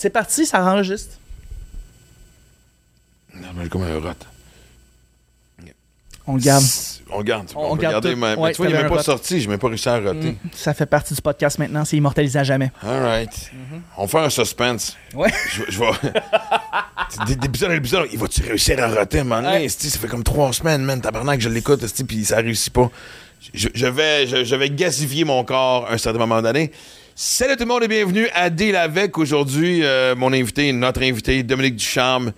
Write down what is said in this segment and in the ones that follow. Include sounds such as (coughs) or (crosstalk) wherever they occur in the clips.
C'est parti, ça enregistre. Non, mais comme un rot. On le garde. On le garde. On On, peut garde garder, mais, mais Ouais, tu vois, il n'est même pas sorti. Je n'ai même pas réussi à roter. Mm, Ça fait partie du podcast maintenant, c'est immortalisé à jamais. All right. On fait un suspense. Ouais. Je, je vais. D'épisode en épisode, il va-tu réussir à roter donné? Ouais. Ça fait comme trois semaines, man. Tabarnak, que je l'écoute, puis ça réussit pas. Je, je vais, je, je vais gasifier mon corps à un certain moment donné. Salut tout le monde et bienvenue à Deal avec. Aujourd'hui, euh, mon invité, notre invité, Dominique Ducharme.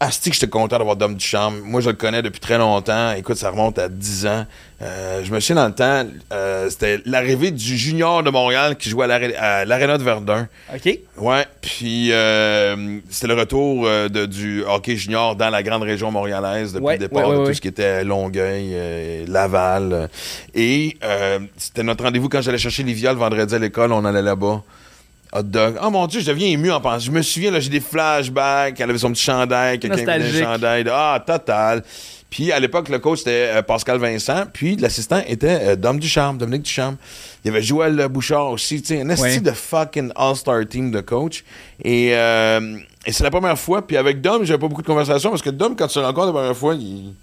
Asti que j'étais content d'avoir Dom Ducharme. Moi, je le connais depuis très longtemps. Écoute, ça remonte à 10 ans. Euh, je me souviens dans le temps, euh, c'était l'arrivée du junior de Montréal qui jouait à l'Arena de Verdun. OK? Ouais, puis euh, c'était le retour euh, de- du hockey junior dans la grande région montréalaise depuis Ouais, le départ ouais, ouais, de tout ce qui était Longueuil, euh, Laval. et euh, c'était notre rendez-vous quand j'allais chercher Livia le vendredi à l'école, on allait là-bas. Hot dog. Oh mon dieu, je deviens ému en pensant. Je me souviens, là, j'ai des flashbacks. Elle avait son petit chandail, quelqu'un avait un chandail. de- Ah, total. Puis à l'époque, le coach c'était euh, Pascal Vincent, puis l'assistant était euh, Dom Ducharme, Dominique Ducharme. Il y avait Joël Bouchard aussi, tu sais, un esti Ouais. de fucking all-star team de coach. Et, euh, et c'est la première fois. Puis avec Dom, j'avais pas beaucoup de conversations parce que Dom, quand tu le rencontres la première fois, il.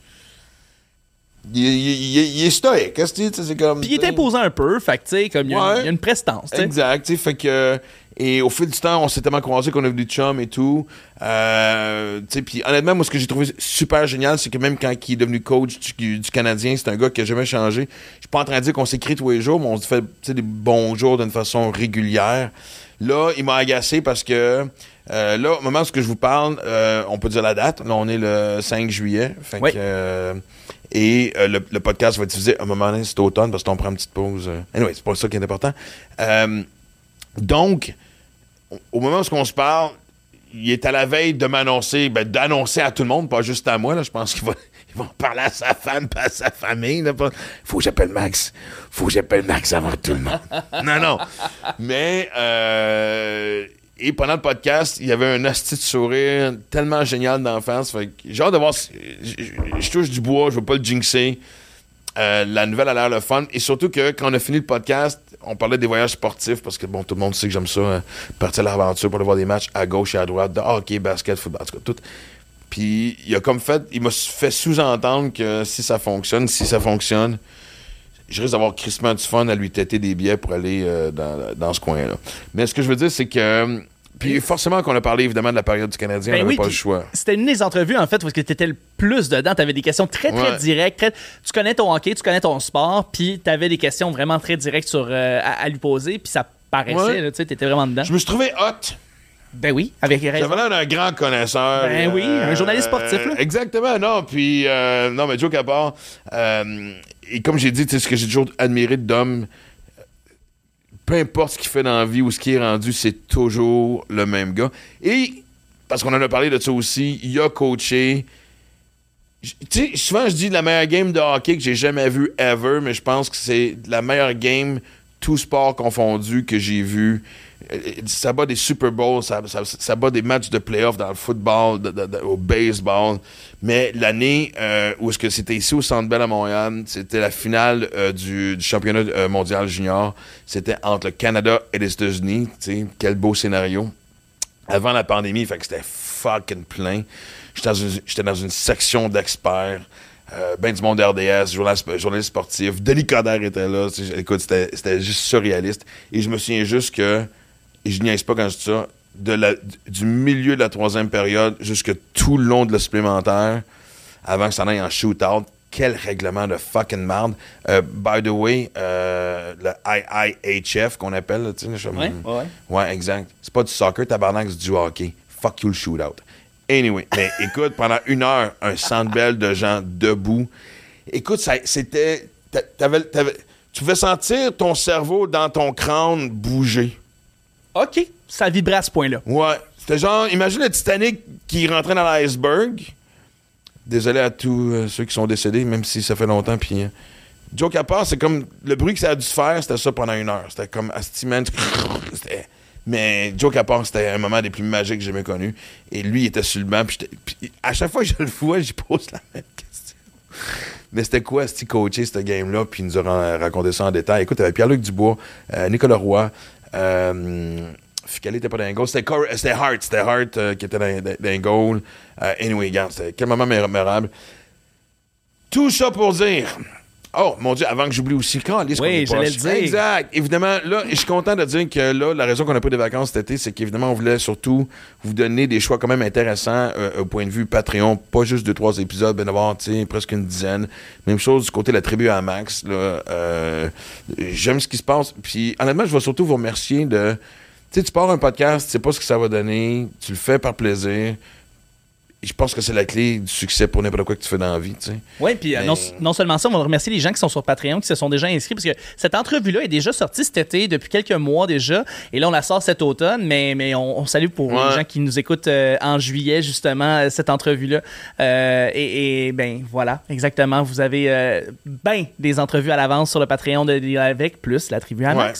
Il, il- il- il est stoïque. Sais, c'est comme. Puis il est imposant un peu, fait tu sais, comme il y, a une- Ouais. il y a une prestance, tu sais. Exact, tu fait que... Et au fil du temps, on s'est tellement croisés qu'on est venu chum et tout. Euh, puis honnêtement, moi, ce que j'ai trouvé super génial, c'est que même quand il est devenu coach du, du Canadien, c'est un gars qui a jamais changé. Je suis pas en train de dire qu'on s'écrit tous les jours, mais on se fait des bons jours d'une façon régulière. Là, il m'a agacé parce que... euh, là, au moment où je vous parle, euh, on peut dire la date. Là, on est le 5 juillet. Fait Oui. que, euh, et euh, le, podcast va être diffusé à un moment donné, c'est automne, parce qu'on prend une petite pause. euh. Anyway, c'est pas ça qui est important. Euh, donc, au- moment où on se parle, il est à la veille de m'annoncer, ben, d'annoncer à tout le monde, pas juste à moi. Là, je pense qu'il va, (laughs) en parler à sa femme pas à sa famille. Là, Faut que j'appelle Max. Faut que j'appelle Max avant tout le monde. non, non. Mais, euh, et pendant le podcast, il y avait un asti de sourire tellement génial d'enfance. J'ai hâte de voir. Je, touche du bois, je veux pas le jinxer. Euh, la nouvelle a l'air le fun. Et surtout que quand on a fini le podcast, on parlait des voyages sportifs parce que bon, tout le monde sait que j'aime ça, euh, partir à l'aventure pour aller voir des matchs à gauche et à droite, de hockey, basket, football, tout tout. Puis il a comme fait, il m'a fait sous-entendre que si ça fonctionne, si ça fonctionne, je risque d'avoir crissement du fun à lui têter des billets pour aller euh, dans, dans ce coin-là. Mais ce que je veux dire, c'est que. euh, Puis forcément qu'on a parlé évidemment de la période du Canadien, Ben on n'avait oui, pas le choix. C'était une des entrevues, en fait, parce que tu étais le plus dedans. Tu avais des questions très, très Ouais. directes. très- Tu connais ton hockey, tu connais ton sport, puis tu avais des questions vraiment très directes sur, euh, à, à lui poser, puis ça paraissait, Ouais. tu sais, t'étais vraiment dedans. Je me suis trouvé hot. Ben oui, avec raison. J'avais l'air d'un grand connaisseur. Ben oui, un journaliste sportif, là. Exactement, non. Puis, euh, non, mais joke à part. euh, et comme j'ai dit, ce que j'ai toujours admiré de Dom, peu importe ce qu'il fait dans la vie ou ce qui est rendu, c'est toujours le même gars. Et, parce qu'on en a parlé de ça aussi, il a coaché. Tu sais, souvent je dis la meilleure game de hockey que j'ai jamais vue ever, mais je pense que c'est la meilleure game, tout sport confondu, que j'ai vu. Euh, Ça bat des Super Bowls, ça, bat des matchs de playoff dans le football, au baseball. Mais l'année euh, où est-ce que c'était ici au Centre Bell à Montréal, c'était la finale euh, du, championnat mondial junior. C'était entre le Canada et les États-Unis. Quel beau scénario avant la pandémie, c'était fucking plein. J'étais dans une section d'experts. Euh, ben du monde RDS, journaliste, sportif. Denis Coderre était là. Écoute, c'était juste surréaliste. Et je me souviens juste que, et je niaise pas quand je dis ça, de la, du milieu de la troisième période jusque tout le long de le supplémentaire, avant que ça aille en shootout, quel règlement de fucking merde. Euh, by the way, euh, le IIHF qu'on appelle, tu sais, Ouais, ouais. Ouais, exact. C'est pas du soccer, tabarnak, c'est du hockey. Fuck you le shootout. Anyway, mais écoute, pendant une heure, un centre-belle de gens debout. Écoute, c'était. tu pouvais sentir ton cerveau dans ton crâne bouger. OK, ça vibrait à ce point-là. Ouais. C'était genre, imagine le Titanic qui rentrait dans l'iceberg. Désolé à tous euh, ceux qui sont décédés, même si ça fait longtemps. Puis, euh, joke à part, c'est comme le bruit que ça a dû se faire, c'était ça pendant une heure. C'était comme Asti Man. C'était- Mais à part, c'était un moment des plus magiques que j'ai jamais connu. Et lui, il était sur le banc. Puis, à chaque fois que je le vois, j'y pose la même question. Mais c'était quoi, Asti, coacher cette game-là? Puis il nous a ra- raconté ça en détail. Écoute, il y avait Pierre-Luc Dubois, euh, Nicolas Roy, euh, Ficali était pas dans un goal. C'était, Hart. C'était Hart euh, qui était dans, dans, dans un goal. Euh, anyway, regarde, c'était quel moment mémorable. Tout ça pour dire. Oh, mon Dieu, avant que j'oublie aussi, quand Oui, j'allais le dire. Exact. Évidemment, là, je suis content de dire que là, la raison qu'on a pris des vacances cet été, c'est qu'évidemment, on voulait surtout vous donner des choix quand même intéressants euh, au point de vue Patreon. Pas juste deux, trois épisodes, mais d'avoir, tu sais, presque une dizaine. Même chose du côté de la tribu à Max. Là, euh, j'aime ce qui se passe. Puis, honnêtement, je vais surtout vous remercier de. Tu sais, tu pars un podcast, tu sais pas ce que ça va donner, tu le fais par plaisir. Je pense que c'est la clé du succès pour n'importe quoi que tu fais dans la vie, tu sais. Oui, puis euh, Mais- non, non seulement ça, on va remercier les gens qui sont sur Patreon, qui se sont déjà inscrits, parce que cette entrevue-là est déjà sortie cet été, depuis quelques mois déjà, et là, on la sort cet automne, mais, mais on, on salue pour Ouais. les gens qui nous écoutent euh, en juillet, justement, euh, cette entrevue-là. Euh, et, et, ben voilà, exactement, vous avez euh, ben des entrevues à l'avance sur le Patreon de avec, plus la tribu Ouais.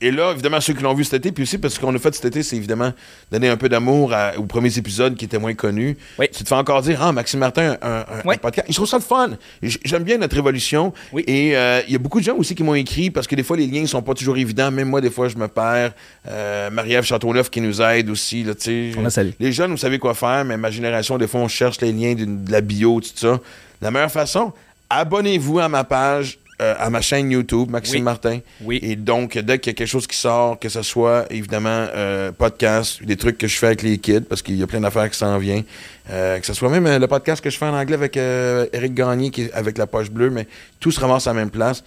Et là, évidemment, ceux qui l'ont vu cet été, puis aussi parce qu'on a fait cet été, c'est évidemment donner un peu d'amour aux premiers épisodes qui étaient moins connus. Oui. Tu te fais encore dire, ah, Maxime Martin, un, un- Oui. un podcast. Je trouve ça le fun. J'aime bien notre évolution. Oui. Et euh, il y a beaucoup de gens aussi qui m'ont écrit parce que des fois, les liens sont pas toujours évidents. Même moi, des fois, je me perds. Euh, Marie-Ève Châteauneuf qui nous aide aussi. Là. On la. Les jeunes, vous savez quoi faire, mais ma génération, des fois, on cherche les liens de la bio, tout ça. La meilleure façon, abonnez-vous à ma page, euh, à ma chaîne YouTube, Maxime Oui. Martin. Oui. Et donc, dès qu'il y a quelque chose qui sort, que ce soit évidemment euh, podcast, des trucs que je fais avec les kids, parce qu'il y a plein d'affaires qui s'en viennent, euh, que ce soit même le podcast que je fais en anglais avec Eric Gagné, qui est avec la poche bleue, mais tout se ramasse à la même place.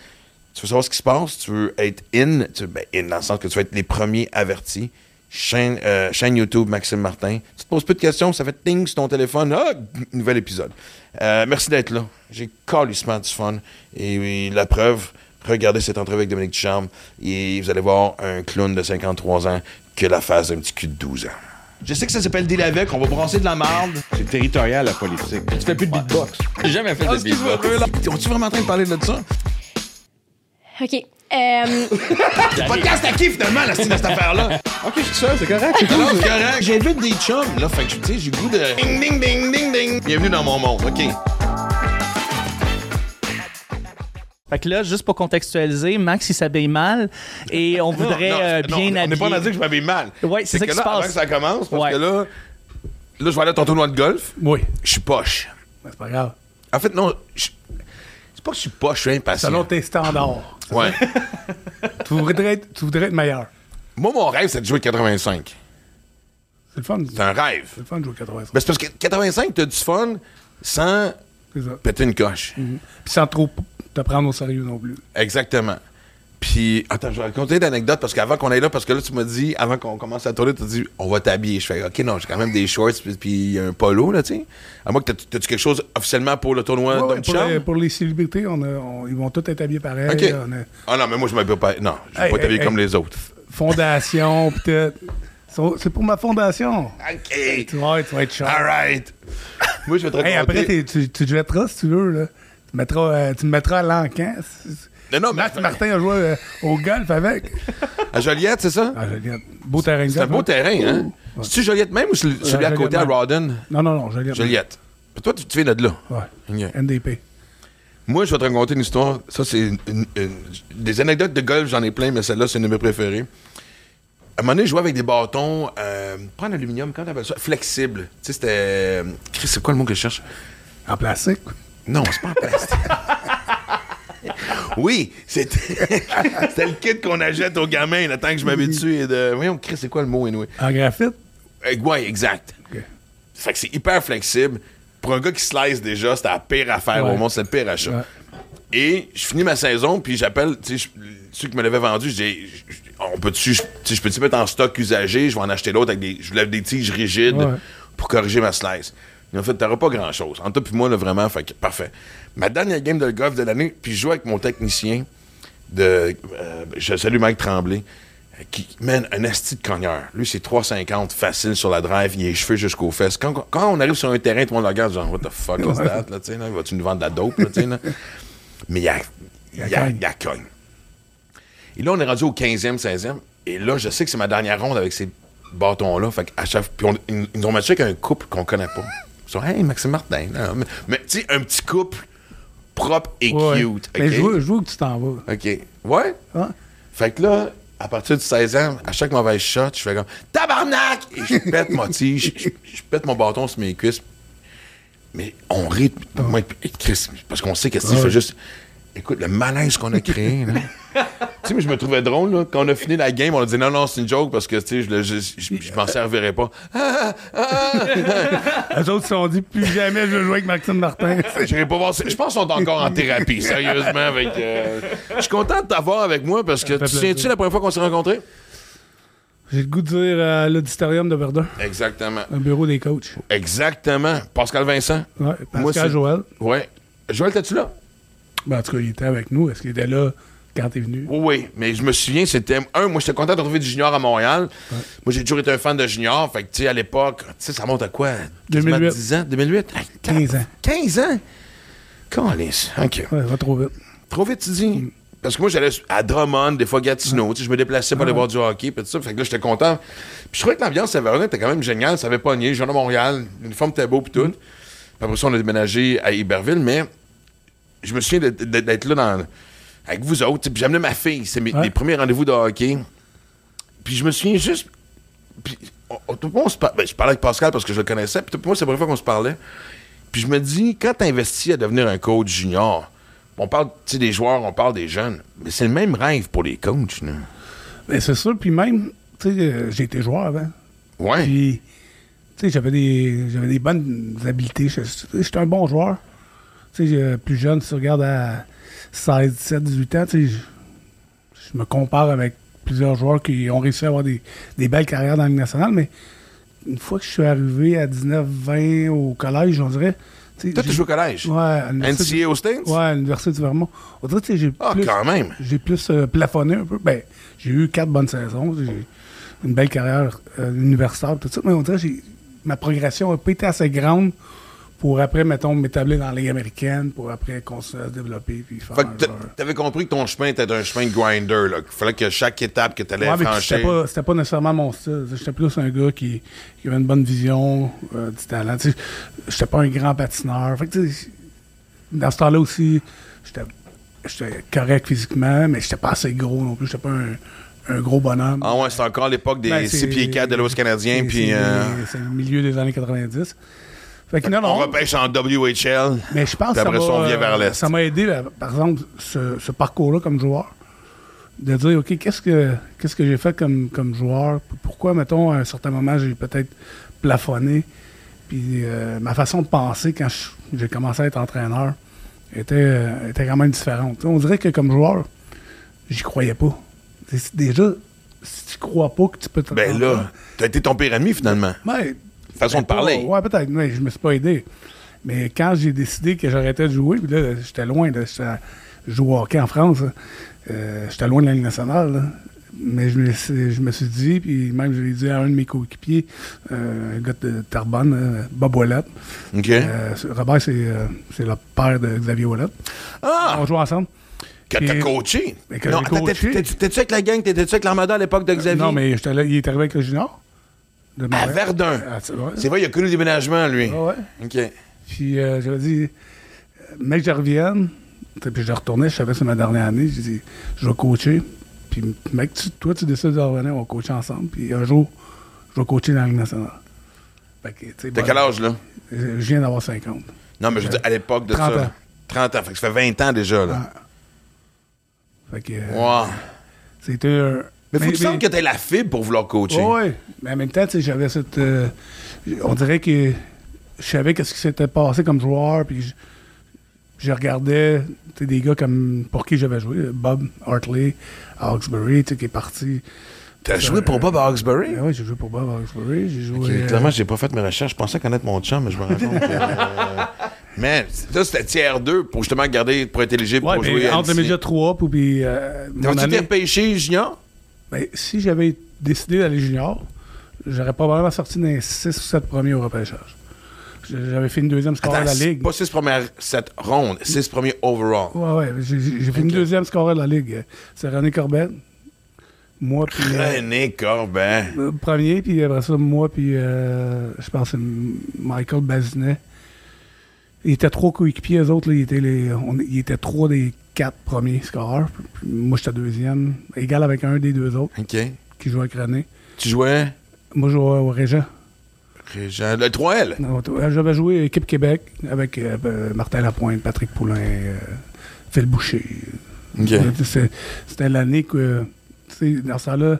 Tu veux savoir ce qui se passe, tu veux être in, tu, ben, in dans le sens que tu veux être les premiers avertis. Chaîne, euh, chaîne YouTube Maxime Martin. Tu te poses peu de questions, ça fait ting sur ton téléphone. Ah, nouvel épisode. Euh, merci d'être là. J'ai calissement du fun. Et, et la preuve, regardez cette entrevue avec Dominique Ducharme et vous allez voir un clown de 53 ans qui a la face d'un petit cul de 12 ans. Je sais que ça s'appelle Deal avec, on va brasser de la marde. C'est territorial, la politique. Tu fais plus de beatbox. J'ai jamais fait de Excuse-moi, beatbox. là. On-tu vraiment en train de parler de ça? OK. Euh, (laughs) Podcast à qui finalement, la style de cette affaire-là? Ok, je suis seul, c'est correct. Alors, c'est correct. (laughs) J'invite des chums, là. Fait que, tu sais, j'ai le goût de. Ding, ding, ding, ding, ding. Bienvenue dans mon monde, OK. Fait que là, juste pour contextualiser, Max, il s'habille mal, et on voudrait Non, non, euh, non, bien on n'est pas dire que je m'habille mal. Ouais, c'est ça que qui là, se passe. Avant que ça commence, parce Ouais. que là, là, je vais aller à ton tournoi de golf. Oui, Je suis poche. c'est pas grave. En fait, non, je- pas que je suis poche, je suis impatient. Selon tes standards. Ouais. (laughs) Tu voudrais être, tu voudrais être meilleur. Moi, mon rêve, c'est de jouer 85. C'est le fun. C'est un rêve. C'est le fun de jouer 85. Ben, c'est parce que 85, t'as du fun sans péter une coche. Puis sans trop te prendre au sérieux non plus. Exactement. Puis, attends, je vais raconter d'anecdote parce qu'avant qu'on aille là, parce que là, tu m'as dit, avant qu'on commence à tourner, tu as dit, on va t'habiller. Je fais, OK, non, j'ai quand même des shorts, puis- puis un polo, là, tu sais. À moi que t'as- t'as-tu quelque chose officiellement pour le tournoi Ouais, pour, les, pour les célébrités, on a- on- ils vont tous être habillés pareil. OK. On a Ah non, mais moi, je m'habille pas. Non, je vais Hey, pas t'habiller hey, comme hey. les autres. fondation, (laughs) peut-être. C'est pour ma fondation. OK. Tu vas, tu vas être cher. All right. moi, je vais te raconter. Après, tu, tu te jetteras si tu veux. Là. Tu, mettras, euh, tu me mettras à l'encan. Non, non, mais Max Martin a joué euh, au golf avec. à Joliette, c'est ça? Ah, Joliette. Beau terrain de C'est un golf. beau hein? terrain, hein? C'est-tu Joliette même ou celui celui à Joliette côté à même. Rawdon? Non, non, non, Joliette. Joliette. Puis Toi, tu, tu viens de là. Ouais. OK. NDP. Moi, je vais te raconter une histoire. Ça, c'est une- une- une- des anecdotes de golf, j'en ai plein, mais celle-là, c'est une de mes préférées. À un moment donné, je jouais avec des bâtons, euh, pas en aluminium, comment t'appelles ça? Flexible. Tu sais, c'était. euh, Chris, c'est quoi le mot que je cherche? En plastique? Non, c'est pas en plastique. (laughs) (laughs) oui, c'était (laughs) le kit qu'on achète aux gamins, le temps que je m'habitue. Et de... Voyons, Chris, c'est quoi le mot, anyway? En graphite? Euh, ouais, exact. Fait que c'est hyper flexible. Pour un gars qui slice déjà, c'était la pire affaire Ouais. au monde, c'est le pire achat. Ouais. Et je finis ma saison, puis j'appelle tu sais, je- ceux qui me l'avaient vendu, je dis, on peut-tu, je, peux-tu mettre en stock usagé, je vais en acheter d'autres avec des, je lève des tiges rigides Ouais. pour corriger ma slice. En fait, t'auras pas grand-chose. En toi puis moi, là, vraiment, fait que, parfait. Ma dernière game de golf de l'année, puis je joue avec mon technicien de, euh, je salue Mike Tremblay, euh, qui mène un asti de cogneur. Lui, c'est 3,50 facile sur la drive, il a les cheveux jusqu'aux fesses. Quand, quand on arrive sur un terrain, tout le monde le regarde, genre, what the fuck is that, là, là, vas-tu nous vendre de la dope, là, là? Mais il y a, il y a, cogne. il y a cogne. Et là, on est rendu au 15e, 16e, et là, je sais que c'est ma dernière ronde avec ces bâtons-là, fait qu'à chaque puis on- ils, ils nous ont matché avec un couple qu'on connaît pas. Sont, hey, Maxime Martin, là. mais, tu sais, un petit couple propre et Ouais. cute, Mais je veux, je veux que tu t'en vas. OK. Ouais? Fait que là, à partir de 16 ans, à chaque mauvaise shot, je fais comme tabarnak! Et je pète ma tige, je, je pète mon bâton sur mes cuisses. Mais on rit. Moi, Chris, parce qu'on sait que Steve fait juste. Écoute, le malaise qu'on a créé, là. (laughs) tu sais, mais je me trouvais drôle, là. Quand on a fini la game, on a dit non, non, c'est une joke parce que, tu sais, je, je, je- je m'en servirais pas. Ah, ah, Les autres se sont dit plus jamais je veux jouer avec Maxime Martin. (laughs) J'irai pas voir. Je pense qu'ils sont encore en thérapie, sérieusement. Avec, euh, Je suis content de t'avoir avec moi parce que tu plaisir. la première fois qu'on s'est rencontrés? J'ai le goût de dire à l'auditorium de Verdun, Exactement. un bureau des coachs. Exactement. Pascal Vincent. Ouais, Moi, Pascal c'est- Joël. Ouais. Joël, t'es-tu là? Ben, en tout cas, il était avec nous. Est-ce qu'il était là quand t'es venu? Oui, oui. Mais je me souviens, c'était. Un, moi, j'étais content de retrouver du junior à Montréal. Moi, j'ai toujours été un fan de junior. Fait que, tu sais, à l'époque, tu sais, ça monte à quoi? Quasiment 2008. 10 ans? 2008? Hey, 15 ans. 15 ans? Calice. OK. Ouais, va trop vite. Trop vite, tu dis? Parce que moi, j'allais à Drummond, des fois Gatineau. Tu sais, je me déplaçais pour aller voir du hockey, puis tout ça. Fait que là, j'étais content. Puis je trouvais que l'ambiance à Verdun était quand même géniale. Ça avait pogné. Je viens de Montréal. L'uniforme était beau, puis tout. Puis après ça, on a déménagé à Iberville, mais je me souviens d'être- là dans, avec vous autres. Puis j'amenais ma fille. C'est mes, Ouais. mes premiers rendez-vous de hockey. Puis je me souviens juste. Puis, on- on- tout le monde, on se par- ben, je parlais avec Pascal parce que je le connaissais. Puis tout le monde, c'est la première fois qu'on se parlait. Puis je me dis, quand tu investis à devenir un coach junior, on parle des joueurs, on parle des jeunes, mais c'est le même rêve pour les coachs. Là. Ben, c'est sûr. Puis même, tu sais, euh, j'ai été joueur avant. Ouais. Puis, tu sais, j'avais des, j'avais des bonnes habiletés. J'étais un bon joueur. Tu sais, j'ai- plus jeune, si tu regardes à 16, 17, 18 ans, tu sais, je, me compare avec plusieurs joueurs qui ont réussi à avoir des, des belles carrières dans la Ligue nationale, mais une fois que je suis arrivé à 19, 20 au collège, on dirait. Toi, tu joues au collège? Ouais, à NCA aux States? Ouais, à l'Université du Vermont. On dirait que j'ai Ah, plus, quand même. j'ai plus euh, plafonné un peu. Ben, j'ai eu quatre bonnes saisons. J'ai une belle carrière euh, universitaire, tout ça. Mais on dirait que ma progression n'a pas été assez grande pour après, mettons, m'établir dans la Ligue américaine, pour après continuer à se développer puis faire Fait que t'avais compris que ton chemin était un chemin de grinder. Là. qu'il fallait que chaque étape que tu allais Ouais, franchir. c'était pas, c'était pas nécessairement mon style. J'étais plus un gars qui, qui avait une bonne vision, euh, du talent. Sais, J'étais pas un grand patineur. Fait que, tu sais, dans ce temps-là aussi, j'étais correct physiquement, mais j'étais pas assez gros non plus. J'étais pas un, un gros bonhomme. Ah ouais, c'est encore l'époque des Ben, 6 c'est- pieds 4 de l'Ouest canadien. c'est- euh, C'est le milieu des années 90. Fait que non, on repêche en WHL. Mais je pense que ça après ça, on m'a, vient vers l'Est. ça m'a aidé, là, par exemple, ce, ce parcours-là comme joueur, de dire, OK, qu'est-ce que qu'est-ce que j'ai fait comme, comme joueur? Pourquoi, mettons, à un certain moment, j'ai peut-être plafonné? Puis euh, ma façon de penser quand j'ai commencé à être entraîneur était, euh, était quand même différente. On dirait que comme joueur, j'y croyais pas. Déjà, si tu crois pas que tu peux te Ben là, t'as été ton pire ennemi finalement. Ouais, Façon de ben, parler. pas- Ouais, peut-être. mais je me suis pas aidé. Mais quand j'ai décidé que j'arrêtais de jouer, puis là, j'étais loin de. Je joue au hockey en France. Euh, j'étais loin de la Ligue nationale. là. Mais je me, suis- je me suis dit, puis même je l'ai dit à un de mes coéquipiers, euh, un gars de Tarbonne, euh, Bob Ouellette. OK. Euh, Robert, c'est c'est le père de Xavier Ouellette. ah! On joue ensemble. Que t'as coaché. Que non, T'étais-tu avec la gang? T'étais-tu avec l'Armada à l'époque de Xavier? Non, mais là, il est arrivé avec le junior. De À. Verdun. Ah, c'est vrai? C'est vrai, il a connu le déménagement, lui. Ah ouais? OK. Puis euh, j'avais dit, euh, mec, je revienne. Puis je retournais, je savais que c'est ma dernière année. J'ai dit, je vais coacher. Puis mec, tu- toi, tu décides de revenir, on va coacher ensemble. Puis un jour, je vais coacher dans la Ligue nationale. Fait que, tu sais, T'as bon, quel âge, là? Je viens d'avoir 50. Non, mais je veux dire, à l'époque de 30 ça. ans. 30 ans. Fait que ça fait 20 ans déjà, là. Fait que, euh, Wow. c'était un. Mais faut que tu sentes que t'aies la fibre pour vouloir coacher. Oui, mais en même temps, tu sais, j'avais cette. euh, on dirait que je savais qu'est-ce qui s'était passé comme joueur, puis je, je regardais tu des gars comme pour qui j'avais joué, Bob Hartley, tu sais, qui est parti. T'as joué pour Bob Hawksbury? Ah oui, j'ai joué pour Bob Hawkesbury, j'ai joué. Ok, euh, Clairement, j'ai pas fait mes recherches. Je pensais connaître mon chum, mais je me rends compte que. euh, (laughs) Man, ça, c'était tiers 2 pour justement garder, pour être éligible ouais, pour jouer entre le média 3 puis. euh, année- été repêché junior? Ben, si j'avais décidé d'aller junior, j'aurais probablement sorti dans les 6 ou 7 premiers au repêchage. J'avais fait une deuxième score de la Ligue. Pas 6 premières, 7 rondes, 6 premiers overall. Ouais, ouais. J'ai fait une deuxième scoreur de la Ligue. C'est René Corbett. Moi, puis. euh, René Corbin. euh, premier, puis après ça, moi, puis euh, je pense que c'est Michael Bazinet. Ils étaient trois coéquipiers, eux autres, là, ils, étaient les, on- ils étaient trois des quatre premiers scoreurs. Puis Moi, j'étais deuxième, égal avec un des deux autres OK. qui jouait avec René. Tu jouais? Moi, je jouais au Régent. Régent- le 3L. Non, t- euh, J'avais joué équipe Québec avec euh, ben, Martin Lapointe, Patrick Poulain, euh, Phil Boucher. Euh, C'était l'année que, tu sais, dans ça là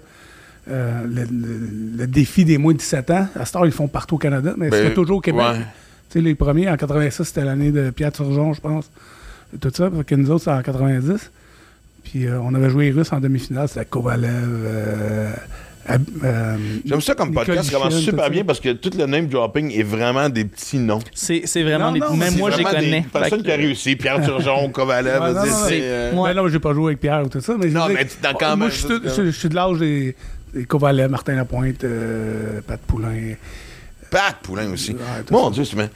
le, le- le défi des moins de 17 ans, à heure, ils font partout au Canada, mais Ben, c'était toujours au Québec. ouais. Les premiers, en 86, c'était l'année de Pierre Turgeon, je pense. Tout ça, fait que nous autres, c'est en 90. Puis euh, on avait joué les Russes en demi-finale, c'était Kovalev, euh, euh, J'aime ça comme Nicole podcast, ça commence super bien ça. parce que tout le name dropping est vraiment des petits noms. C'est c'est vraiment Non, des- non, Même moi, je les vraiment connais. Des personnes qui a réussi. Pierre Turgeon, (laughs) Kovalev, Ouais, non, c'est- non, c'est, c'est- euh. Ben non, j'ai pas joué avec Pierre ou tout ça, mais je Non, mais tu- dans quand moi, même, je suis de l'âge des, des Kovalev, Martin Lapointe, euh, Pat Poulain. Pat Poulain aussi. Ouais, Mon ça. Dieu, c'est bien.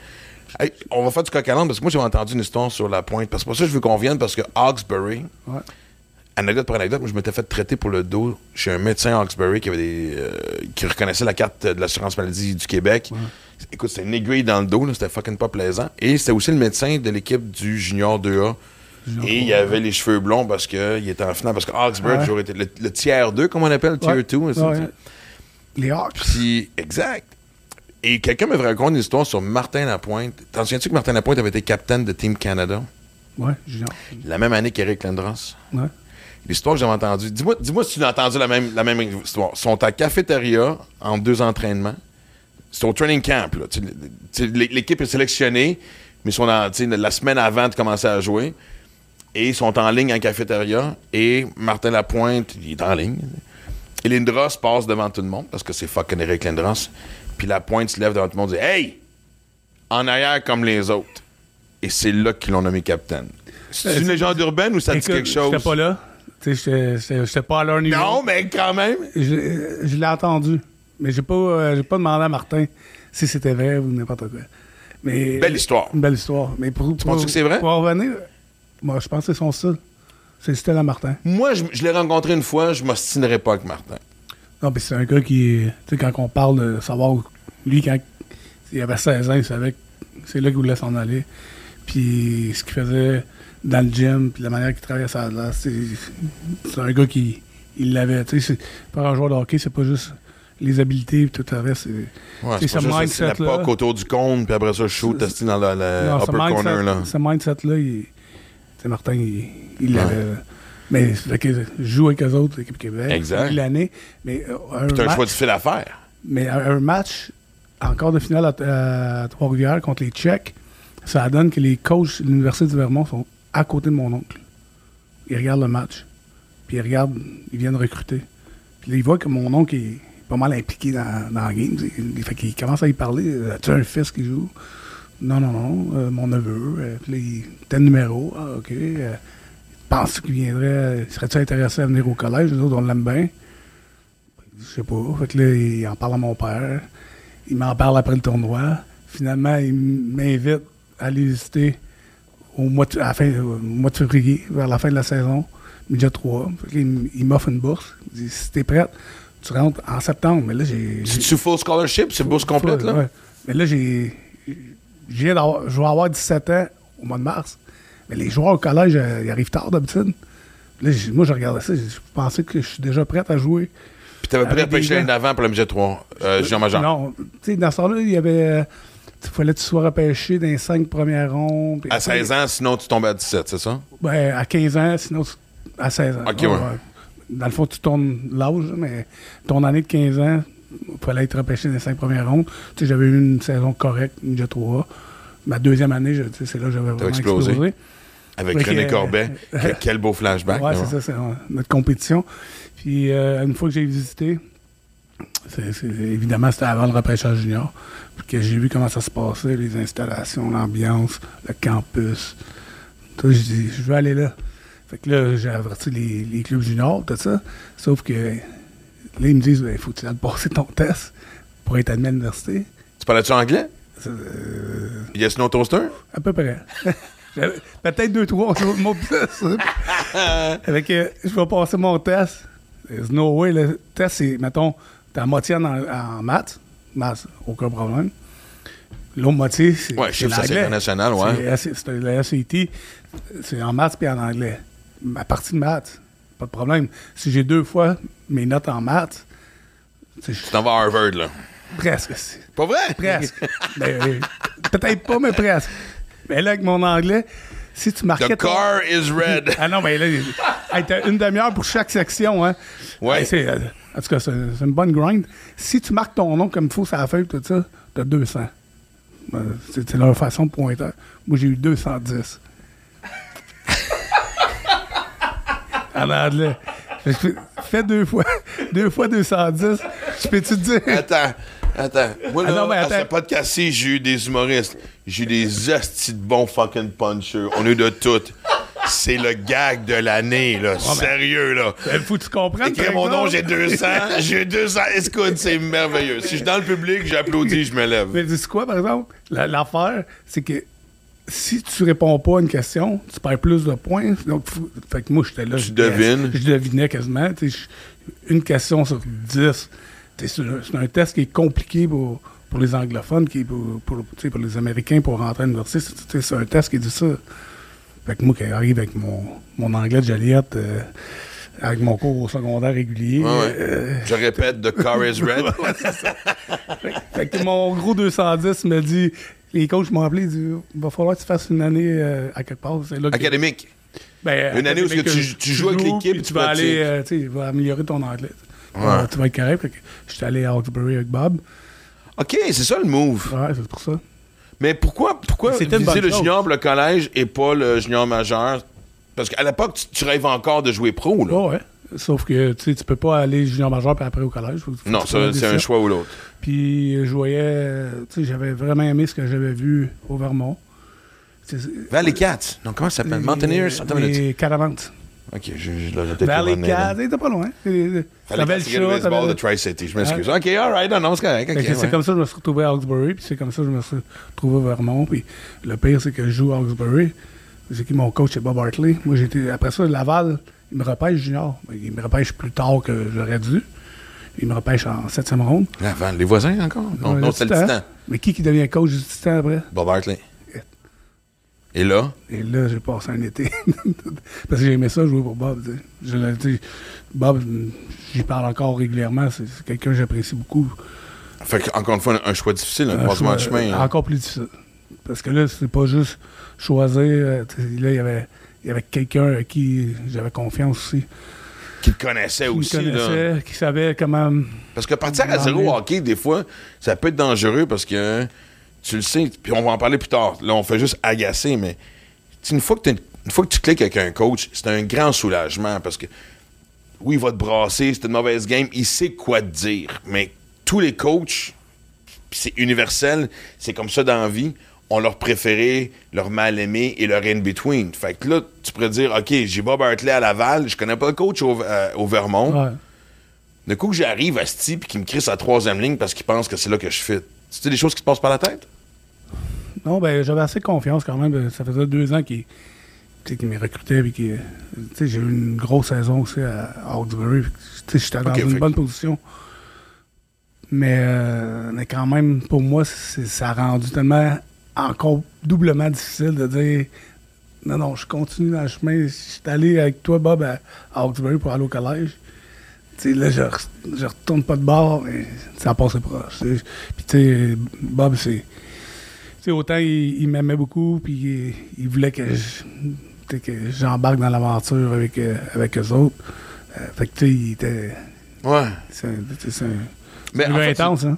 Hey, on va faire du coq à parce que moi, j'ai entendu une histoire sur la pointe. Parce que pour ça, je veux qu'on vienne parce que Hawkesbury, Ouais. anecdote pour anecdote, moi, je m'étais fait traiter pour le dos chez un médecin à Hawkesbury qui, avait des, euh, qui reconnaissait la carte de l'assurance maladie du Québec. Écoute, c'était une aiguille dans le dos, là, c'était fucking pas plaisant. Et c'était aussi le médecin de l'équipe du Junior 2A. Junior Et il 3A. avait les cheveux blonds parce qu'il était en finale. Parce que Ouais. toujours été le, le tiers 2, comme on appelle, le tier Ouais. 2. Ouais, ouais. Les Hawks. Puis, exact. Et quelqu'un m'avait raconté une histoire sur Martin Lapointe. T'en souviens-tu que Martin Lapointe avait été capitaine de Team Canada? Junior. la même année qu'Eric Lindros? Ouais. L'histoire que j'avais entendue. Dis-moi, dis-moi si tu as entendu la même, la même histoire. Ils sont à cafétéria en deux entraînements. C'est au training camp. Là. L'équipe est sélectionnée, mais ils sont dans, la semaine avant de commencer à jouer. Et ils sont en ligne en cafétéria. Et Martin Lapointe, il est en ligne. Et Lindros passe devant tout le monde parce que c'est fucking Eric Lindros. Puis Lapointe se lève devant tout le monde et dit Hey! En arrière comme les autres. Et c'est là qu'ils l'ont nommé capitaine. C'est une légende urbaine ou ça dit quelque chose? J'étais pas là. J'étais- pas à leur niveau. Non, mais quand même. Je, je l'ai entendu. Mais j'ai pas, euh, pas demandé à Martin si c'était vrai ou n'importe quoi. Mais, Belle histoire. Une belle histoire. Mais pour, Tu pour- penses que c'est vrai? Pour en revenir, moi, je pense que c'est son style. C'est le style à Martin. Moi, je, je l'ai rencontré une fois, je m'ostinerai pas avec Martin. Non, mais c'est un gars qui. Tu sais, quand on parle de savoir. Lui, quand il avait 16 ans, il savait que c'est là qu'il voulait s'en aller. Puis ce qu'il faisait dans le gym, puis la manière qu'il travaillait ça là, c'est un gars qui. Il l'avait. Tu sais, pour un joueur de hockey, c'est pas juste les habiletés et tout le reste. c'est- Ouais, ce juste la puck autour du cône, puis après ça, shoot, testé dans le, le Non, ce upper corner. Là. mindset- ce mindset-là, il- tu sais, Martin, il il l'avait. Mais je joue avec eux autres, l'équipe Québec. Exact. L'année. Mais euh, un C'est un match- choix difficile à faire. Mais un, match, encore de finale à, à Trois-Rivières contre les Tchèques, ça donne que les coachs de l'Université du Vermont sont à côté de mon oncle. Ils regardent le match. Puis ils regardent, ils viennent recruter. Puis là, ils voient que mon oncle est pas mal impliqué dans, dans la game. Il, fait qu'il commence à y parler. As-tu un fils qui joue? Non, non, non. euh, mon neveu. Euh, puis là, il, tel numéro. Ah, OK. Euh, pense qu'il viendrait. Serais-tu intéressé à venir au collège? Nous autres, on l'aime bien. Je sais pas. Fait que là, il en parle à mon père. Il m'en parle après le tournoi. Finalement, il m'invite à aller visiter au mois de, à la fin, au mois de février, vers la fin de la saison, midget 3. Fait que là, il, m'offre une bourse. Il dit si t'es prête, tu rentres en septembre. Mais là, j'ai. C'est-tu full scholarship? C'est bourse complète, là? Ouais. Mais là, j'ai. Je vais avoir 17 ans au mois de mars. Mais les joueurs au collège, euh, ils arrivent tard d'habitude. Là, moi, je regardais ça. Je pensais que je suis déjà prête à jouer. Puis t'avais pris Avec à pêcher des l'année gars. d'avant pour le MJ 3, euh, Jean Major. Non, tu sais, dans ce temps-là, il y avait. euh, Il fallait que tu sois repêché dans les cinq premières rondes. À après, 16 ans, sinon tu tombais à 17, c'est ça? Ben, à 15 ans, sinon tu- à 16 ans. Ok, ouais. Dans le fond, tu tournes l'âge, mais ton année de 15 ans, il fallait être repêché dans les cinq premières rondes. Tu sais, j'avais eu une saison correcte, jet 3 Ma deuxième année, je- tu sais, c'est là que j'avais vraiment explosé. explosé. Avec René euh, Corbet. (laughs) Que- Quel beau flashback. Ouais, c'est ça, c'est notre compétition. Puis euh, une fois que j'ai visité, évidemment, c'était avant le repêchage junior, puis que j'ai vu comment ça se passait, les installations, l'ambiance, le campus. Tout, je dis, je veux aller là. Fait que là, j'ai averti les, les clubs juniors, tout ça. Sauf que là, ils me disent, il faut que tu ailles passer ton test pour être admis à l'université. Tu parlais-tu anglais? Euh, Yes, no toaster? à peu près. (laughs) Peut-être deux, trois autres mots plus. Avec, euh, je vais passer mon test. There's no way. Le test, c'est, mettons, la moitié en, en maths. Maths, aucun problème. L'autre moitié, c'est. Ouais, chiffre, international, ouais. C'est, le SAT. C'est en maths puis en anglais. ma partie de maths, pas de problème. Si j'ai deux fois mes notes en maths, tu t'en vas à Harvard, là. presque. Pas vrai? Presque. Ben, euh, Peut-être pas, mais presque. Mais là, avec mon anglais, si tu marquais The ton- car is red. Ah non, mais là, hey, t'as une demi-heure pour chaque section, hein. Ouais. Hey, euh, en tout cas, c'est, une bonne grind. Si tu marques ton nom comme il faut sur la feuille, tout ça, t'as 200. Euh, c'est, leur façon de pointer. Moi, j'ai eu 210. (laughs) en anglais. Fais deux fois, (laughs) deux fois 210. Tu peux-tu te dire? Attends, attends. Moi, Ah là, non, mais à attends. ce podcast-ci, j'ai eu des humoristes. J'ai des hosties de bons fucking punchers. On eu de tout. C'est le gag de l'année, là. Sérieux, là. Il faut que tu comprennes. Écris mon nom, j'ai 200. J'ai 200. Écoute, c'est merveilleux. Si je suis dans le public, j'applaudis, je me lève. Mais sais quoi, par exemple? La- L'affaire, c'est que si tu réponds pas à une question, tu perds plus de points. Donc, faut- fait que moi, j'étais là. Tu je- devines. Je, devinais quasiment. Une question sur 10. tu sais, C'est un, c'est un test qui est compliqué pour, pour les anglophones, qui pour, pour, pour les Américains pour rentrer à l'université. C'est- un test qui dit ça. Fait que moi, quand j'arrive avec mon, mon anglais de Joliette, euh, avec mon cours au secondaire régulier, Ouais, ouais. euh, Je répète, the car is red. (laughs) fait que mon gros 210 me dit, les coachs m'ont appelé, ils disent, il va falloir que tu fasses une année euh, à quelque part. Là Académique. Ben, Une année où que tu- tu joues avec l'équipe tu tu vas aller, euh, tu sais, il va améliorer ton anglais. Ouais. Tu vas être correct. Que J'étais allé à Hawkesbury avec Bob. OK, c'est ça le move. Ouais, c'est pour ça. Mais pourquoi, pourquoi viser le chose. junior pour le collège et pas le junior majeur? Parce qu'à l'époque, tu, tu rêves encore de jouer pro, là. Ouais, ouais. Sauf que tu tu peux pas aller junior majeur puis après au collège. Faut- faut non, c'est un choix ou l'autre. Puis je voyais, tu sais, j'avais vraiment aimé ce que j'avais vu au Vermont. Valley Cats. Non, comment ça s'appelle? Mountaineers? Minute. Les Catamantes. OK, je, je, là, j'ai Valley t'es pas loin. Valley T'avais Cats, le c'est le baseball de Tri-City. Je m'excuse. OK, all right. Non, non, c'est correct. Que C'est ouais. comme ça que je me suis retrouvé à Hawkesbury, puis c'est comme ça que je me suis retrouvé au Vermont. Puis le pire, c'est que je joue à Hawkesbury. C'est qui mon coach, c'est Bob Hartley. Moi, j'étais après ça, Laval, il me repêche junior. Il me repêche plus tard que j'aurais dû. Il me repêche en septième ronde. Avant, les voisins encore? Non, non c'est le titan. Mais qui qui devient coach du Titan après? Bob Hartley. Et là? Et là, j'ai passé un été. (laughs) Parce que j'ai aimé ça, jouer pour Bob. Je l'ai dit, Bob, j'y parle encore régulièrement. C'est quelqu'un que j'apprécie beaucoup. Fait que, encore une fois, un choix difficile, un Un croisement de chemin. hein. Encore plus difficile. Parce que là, c'est pas juste choisir. euh, là, il y avait, il y avait quelqu'un à qui j'avais confiance aussi. Qui te connaissait Qui aussi, là. connaissait, qui savait comment. Parce que partir à zéro hockey, des fois, ça peut être dangereux parce que tu le sais, puis on va en parler plus tard. Là, on fait juste agacer, mais une fois, que t'as une, une fois que tu cliques avec un coach, c'est un grand soulagement parce que oui, il va te brasser, c'est une mauvaise game, il sait quoi te dire. Mais tous les coachs, c'est universel, c'est comme ça dans la vie, ont leur préféré, leur mal-aimé et leur in-between. Fait que là, tu pourrais dire, OK, j'ai Bob Hartley à Laval, je connais pas le coach au, euh, au Vermont. Ouais. De coup que j'arrive à Sti puis qu'il me crie sa troisième ligne parce qu'il pense que c'est là que je fit. C'est des choses qui te passent par la tête? Non, ben, j'avais assez confiance quand même. Ça faisait deux ans qu'il qu'il me recrutait. Sais, j'ai eu une grosse saison aussi à sais, J'étais dans une bonne position. Mais, euh, mais quand même, pour moi, ça a rendu tellement encore doublement difficile de dire non, non, je continue dans le chemin. Je suis allé avec toi, Bob, à, à Hawkesbury pour aller au collège. Sais, là, je, je retourne pas de bord, mais ça a passé proche. Puis, tu sais, Bob, c'est. Tu sais, autant il, il m'aimait beaucoup, puis il, il voulait que je- que j'embarque dans l'aventure avec, euh, avec eux autres. Euh, fait que, tu sais, il était. Ouais. C'est un, Mais en fait, intense, hein?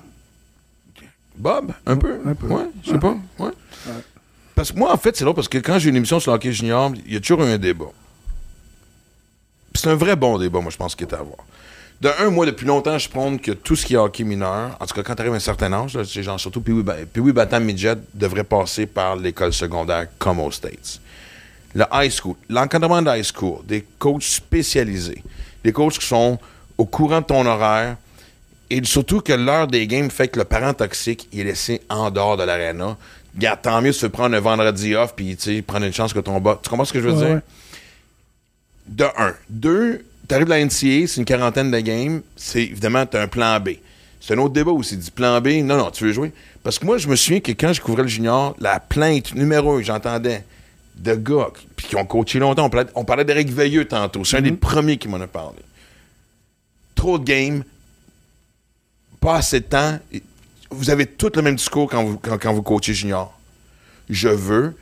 Bob, un peu? Un peu. Ouais, je sais pas. Ouais. Parce que moi, en fait, c'est là parce que quand j'ai une émission sur le hockey junior, il y a toujours eu un débat. C'est un vrai bon débat, moi, je pense, qu'il est à avoir. De un, moi, depuis longtemps, je prône que tout ce qui est hockey mineur, en tout cas, quand tu arrives à un certain âge, là, c'est genre surtout Pee-Wee Pee-Wee Batam Midget devrait passer par l'école secondaire comme aux States. Le high school, l'encadrement de high school, des coachs spécialisés, des coachs qui sont au courant de ton horaire, et surtout que l'heure des games fait que le parent toxique il est laissé en dehors de l'aréna. Tant mieux se prendre un vendredi off puis tu sais, prendre une chance que ton bas. Tu comprends ce que je veux Ouais, dire? ouais. De un. Deux, t'arrives de la NCA, c'est une quarantaine de games, c'est évidemment, t'as un plan B. C'est un autre débat aussi, du plan B. Non, non, tu veux jouer? Parce que moi, je me souviens que quand je couvrais le junior, la plainte numéro un que j'entendais de gars puis qui ont coaché longtemps. On parlait, on parlait d'Éric Veilleux tantôt. C'est un des premiers qui m'en a parlé. Trop de games, pas assez de temps. Vous avez tout le même discours quand vous, quand, quand vous coachez junior. Je veux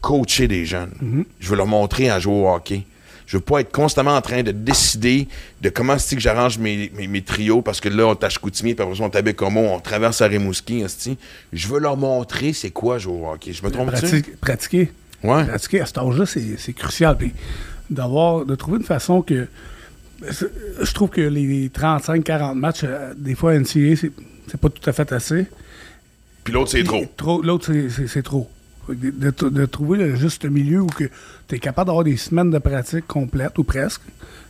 coacher des jeunes. Je veux leur montrer à jouer au hockey. Je veux pas être constamment en train de décider de comment c'est que j'arrange mes, mes, mes trios parce que là, on tâche Coutimier, puis après on tabe Como, on traverse à Rimouski. Je veux leur montrer c'est quoi jouer au hockey. Je me trompe-tu? Pratique- pratiquer. Ouais. Pratiquer à cet âge-là, c'est crucial. Puis d'avoir, de trouver une façon que. Je trouve que les 35-40 matchs, euh, des fois, à NCAA, c'est pas tout à fait assez. Puis l'autre, c'est Puis, trop. L'autre, c'est trop. De, trouver le juste milieu où tu es capable d'avoir des semaines de pratique complètes ou presque.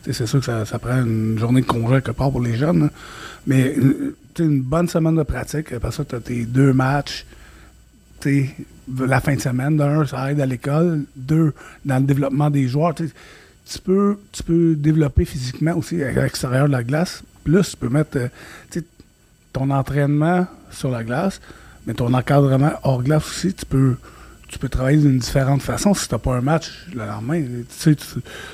C'est sûr que ça, ça prend une journée de congé quelque part pour les jeunes. là. Mais euh, tu sais, une bonne semaine de pratique. Après ça, tu as tes deux matchs. tu sais, la fin de semaine, d'un, ça aide à l'école. Deux, dans le développement des joueurs. Tu peux, tu peux développer physiquement aussi à l'extérieur de la glace. Plus, tu peux mettre euh, ton entraînement sur la glace, mais ton encadrement hors glace aussi, tu peux, tu peux travailler d'une différente façon. Si tu n'as pas un match le lendemain, tu sais, tu,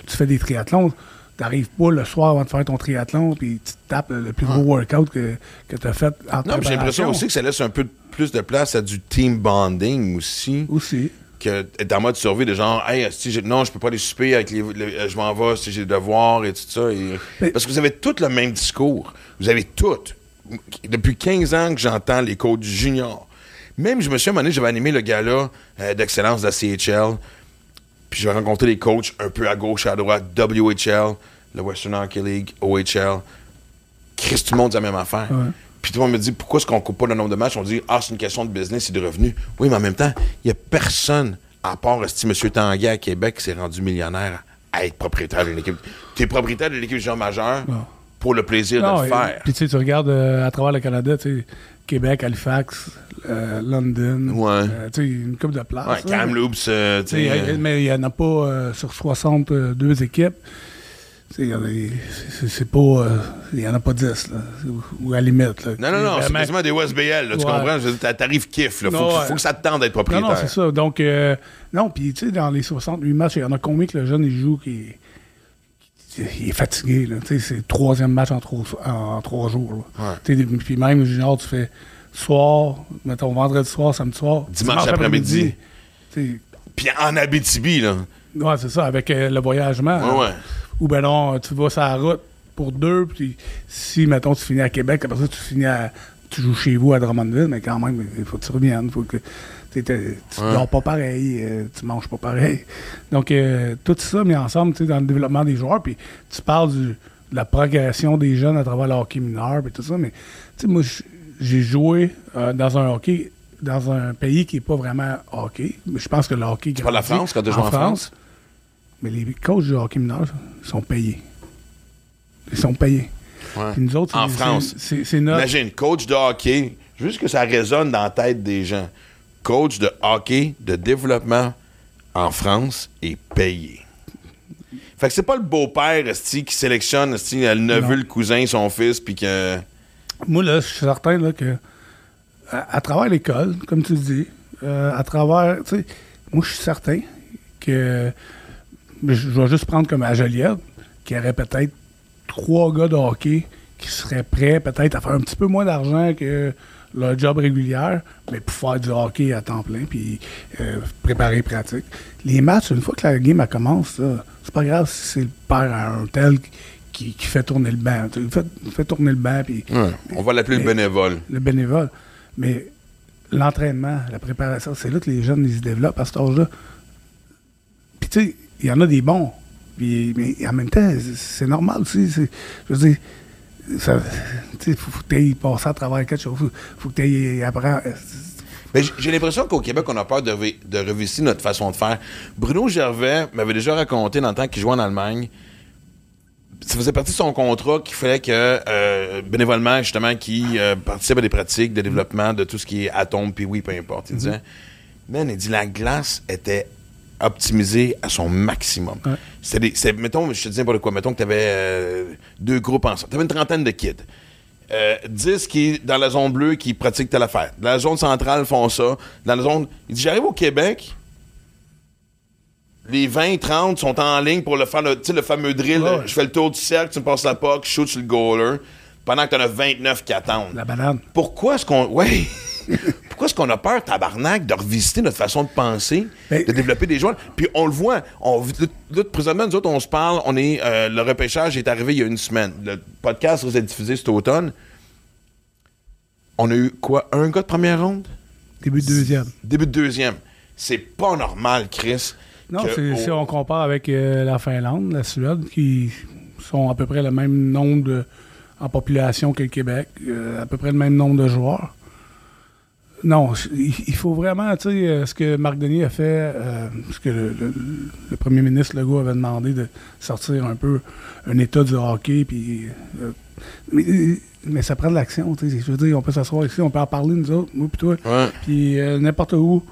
tu fais des triathlons, tu n'arrives pas le soir avant de faire ton triathlon, puis tu te tapes le, plus gros workout que, que tu as fait en Non, j'ai l'impression aussi que ça laisse un peu plus de place à du team bonding aussi. Aussi. que être en mode survie de genre hey si non je peux pas aller souper avec les, les- euh, je m'en vais si j'ai des devoirs et tout ça et- Mais- parce que vous avez tout le même discours vous avez tout depuis 15 ans que j'entends les coachs juniors même je me suis donné j'avais animé le gala euh, d'excellence de la CHL puis j'ai rencontré des coachs un peu à gauche à droite WHL le Western Hockey League OHL Chris tout le monde dit la même affaire Ouais. puis tout le monde me dit pourquoi est-ce qu'on coupe pas le nombre de matchs? On dit ah c'est une question de business et de revenus. Oui, mais en même temps, il n'y a personne à part ce monsieur Tanguay à Québec qui s'est rendu millionnaire à être propriétaire d'une équipe. Tu es propriétaire de l'équipe junior majeure pour le plaisir Non, de le et- faire. Puis tu sais, tu regardes euh, à travers le Canada, tu sais, Québec, Halifax, euh, London, Ouais. euh, tu sais, une coupe de places. Ouais. Kamloops, euh, mais il n'y en a pas sur 62 équipes. C'est- pas. Il n'y en a pas 10, là. Ou, à la limite. Là. Non, non, non, c'est quasiment des WSBL, là, tu Ouais. comprends? Je veux dire, t'a- T'arrives kiff, là. Faut, Non, que- ouais. faut que ça te tente d'être Non, propriétaire. non, c'est ça. Donc, non, puis tu sais, dans les 68 matchs, il y en a combien que le jeune il joue qui est, qui- il est fatigué, c'est le troisième match en trois, en, trois jours, Puis même junior, tu fais soir, mettons vendredi soir, samedi soir, Dimanche après-midi. Puis en Abitibi, là. Ouais, c'est ça, avec euh, le voyagement. Ouais, ouais. Ou ben non, tu vas sur la route pour deux, puis si, mettons, tu finis à Québec, après ça, tu finis à. Tu joues chez vous à Drummondville, mais quand même, il faut que tu reviennes. Faut que, tu tu dors pas pareil, euh, tu manges pas pareil. Donc, euh, tout ça mis ensemble, tu sais, dans le développement des joueurs, puis tu parles du- de la progression des jeunes à travers le hockey mineur, puis tout ça, mais, tu moi, j'ai joué euh, dans un hockey, dans un pays qui est pas vraiment hockey. Mais je pense que le hockey. de la France, quand tu joues en France? Mais les coachs du hockey mineur, sont payés. Ils sont payés. Ouais. Nous autres, En France. c'est c'est notre. Imagine, coach de hockey, juste que ça résonne dans la tête des gens. Coach de hockey de développement en France est payé. Fait que c'est pas le beau-père qui sélectionne esti, le neveu, Non. le cousin, son fils, puis que. Moi, là, je suis certain là, que à, à travers l'école, comme tu dis, euh, à travers. Moi, je suis certain que. Je, je vais juste prendre comme à Joliette, qu'il y aurait peut-être trois gars de hockey qui seraient prêts peut-être à faire un petit peu moins d'argent que leur job régulier, mais pour faire du hockey à temps plein, puis euh, préparer pratique. Les matchs, une fois que la game commence, c'est pas grave si c'est le père à un tel qui, qui fait tourner le banc. Fais, fait tourner le banc, puis On va l'appeler le bénévole. le bénévole. Mais l'entraînement, la préparation, c'est là que les jeunes ils se développent à cet âge-là. Puis tu sais, il y en a des bons. Puis, mais en même temps, c'est normal aussi. Je veux dire, ça- sais, faut, faut que tu passer à travers quelque chose. Faut, faut que tu apprendre. Mais j'ai l'impression qu'au Québec, on a peur de, revi- de revisiter notre façon de faire. Bruno Gervais m'avait déjà raconté dans le temps qu'il jouait en Allemagne. Ça faisait partie de son contrat qu'il fallait que, euh, bénévolement, justement, qu'il euh, participe à des pratiques de développement de tout ce qui est atome, puis oui, peu importe. Il disait, man, il dit, la glace était optimisée à son maximum. Ouais. C'était mettons, je te dis n'importe quoi, mettons que tu avais deux groupes ensemble. Tu avais une trentaine de kids. Euh, 10 qui dans la zone bleue qui pratiquent telle affaire. Dans la zone centrale font ça. Dans la zone. Il dit J'arrive au Québec. les 20, 30 sont en ligne pour le faire, le, tu sais, le fameux drill. Ouais. Je fais le tour du cercle, tu me passes la puck, je shoot sur le goaler, pendant que t'en as 29 qui attendent. La banane. Pourquoi est-ce qu'on. Ouais. (laughs) Pourquoi est-ce qu'on a peur, tabarnak, de revisiter notre façon de penser, Ben- de développer des joueurs? Puis on le voit. On, là, présentement, nous autres, on se parle. On est, euh, le repêchage est arrivé il y a une semaine. Le podcast va être diffusé cet automne. On a eu quoi? Un gars de première ronde? Début de deuxième. Début de deuxième. C'est pas normal, Chris. Non, au- si on compare avec euh, la Finlande, la Suède, qui sont à peu près le même nombre de, en population que le Québec, euh, à peu près le même nombre de joueurs. Non, il faut vraiment, tu sais, euh, ce que Marc Denis a fait, euh, ce que le, le- le premier ministre Legault avait demandé de sortir un peu un état du hockey, puis. euh, mais, mais ça prend de l'action, tu sais. Je veux dire, on peut s'asseoir ici, on peut en parler, nous autres, moi, puis toi. Ouais. Puis euh, n'importe où,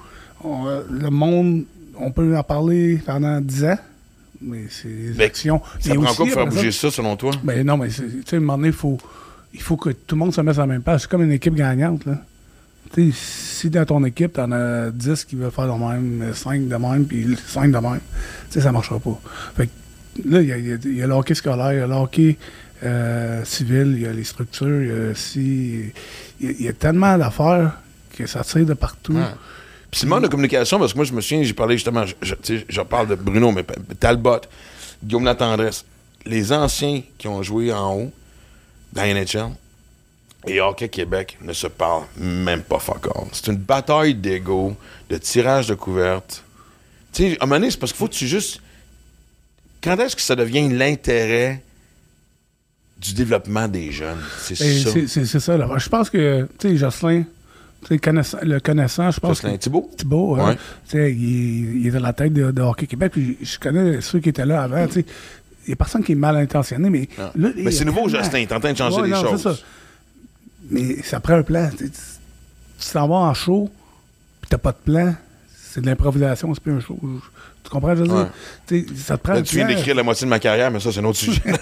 on, le monde, on peut en parler pendant 10 ans, mais c'est des Ben, actions. Ça Mais prend aussi, quoi pour faire bouger ça- selon toi? Ben non, mais tu sais, à un moment donné, il faut, il faut que tout le monde se mette sur la même page. C'est comme une équipe gagnante, là. Si dans ton équipe, t'en as 10 qui veulent faire de même, 5 de même, puis 5 de même, tu sais, ça marchera pas. Fait que là, il y a, y scolaire, il y a le hockey euh, civil, il y a les structures, il y a. Il y a, tellement d'affaires que ça tire de partout. Ouais. Puis c'est manque de communication, parce que moi, je me souviens, j'ai parlé justement, je, parle de Bruno, mais Talbot, Guillaume Latendresse, les anciens qui ont joué en haut, dans NHL, et Hockey Québec ne se parlent même pas fuck all. C'est une bataille d'ego, de tirage de couverte. Tu sais, à un moment donné, c'est parce qu'il faut que tu juste. Quand est-ce que ça devient l'intérêt du développement des jeunes? C'est ça. c'est- ça. Là. Je pense que, tu sais, Jocelyn, connaissant- le connaissant, je pense Jocelyn que Thibault? Thibault, hein, Ouais. tu sais, il, il est à la tête de, de Hockey Québec. Puis je connais ceux qui étaient là avant. tu sais. Il n'y a personne qui est mal intentionné, mais Ah. là, Mais il y c'est nouveau, tellement- Justin. T'es en train de changer Ouais, les non, choses. Mais ça prend un plan. Tu t'en vas en show, puis t'as pas de plan. C'est de l'improvisation, c'est plus un show. Tu comprends, je veux dire? Ouais. Ça te prend Là, un tu viens d'écrire la moitié de ma carrière, mais ça, c'est un autre sujet. (laughs)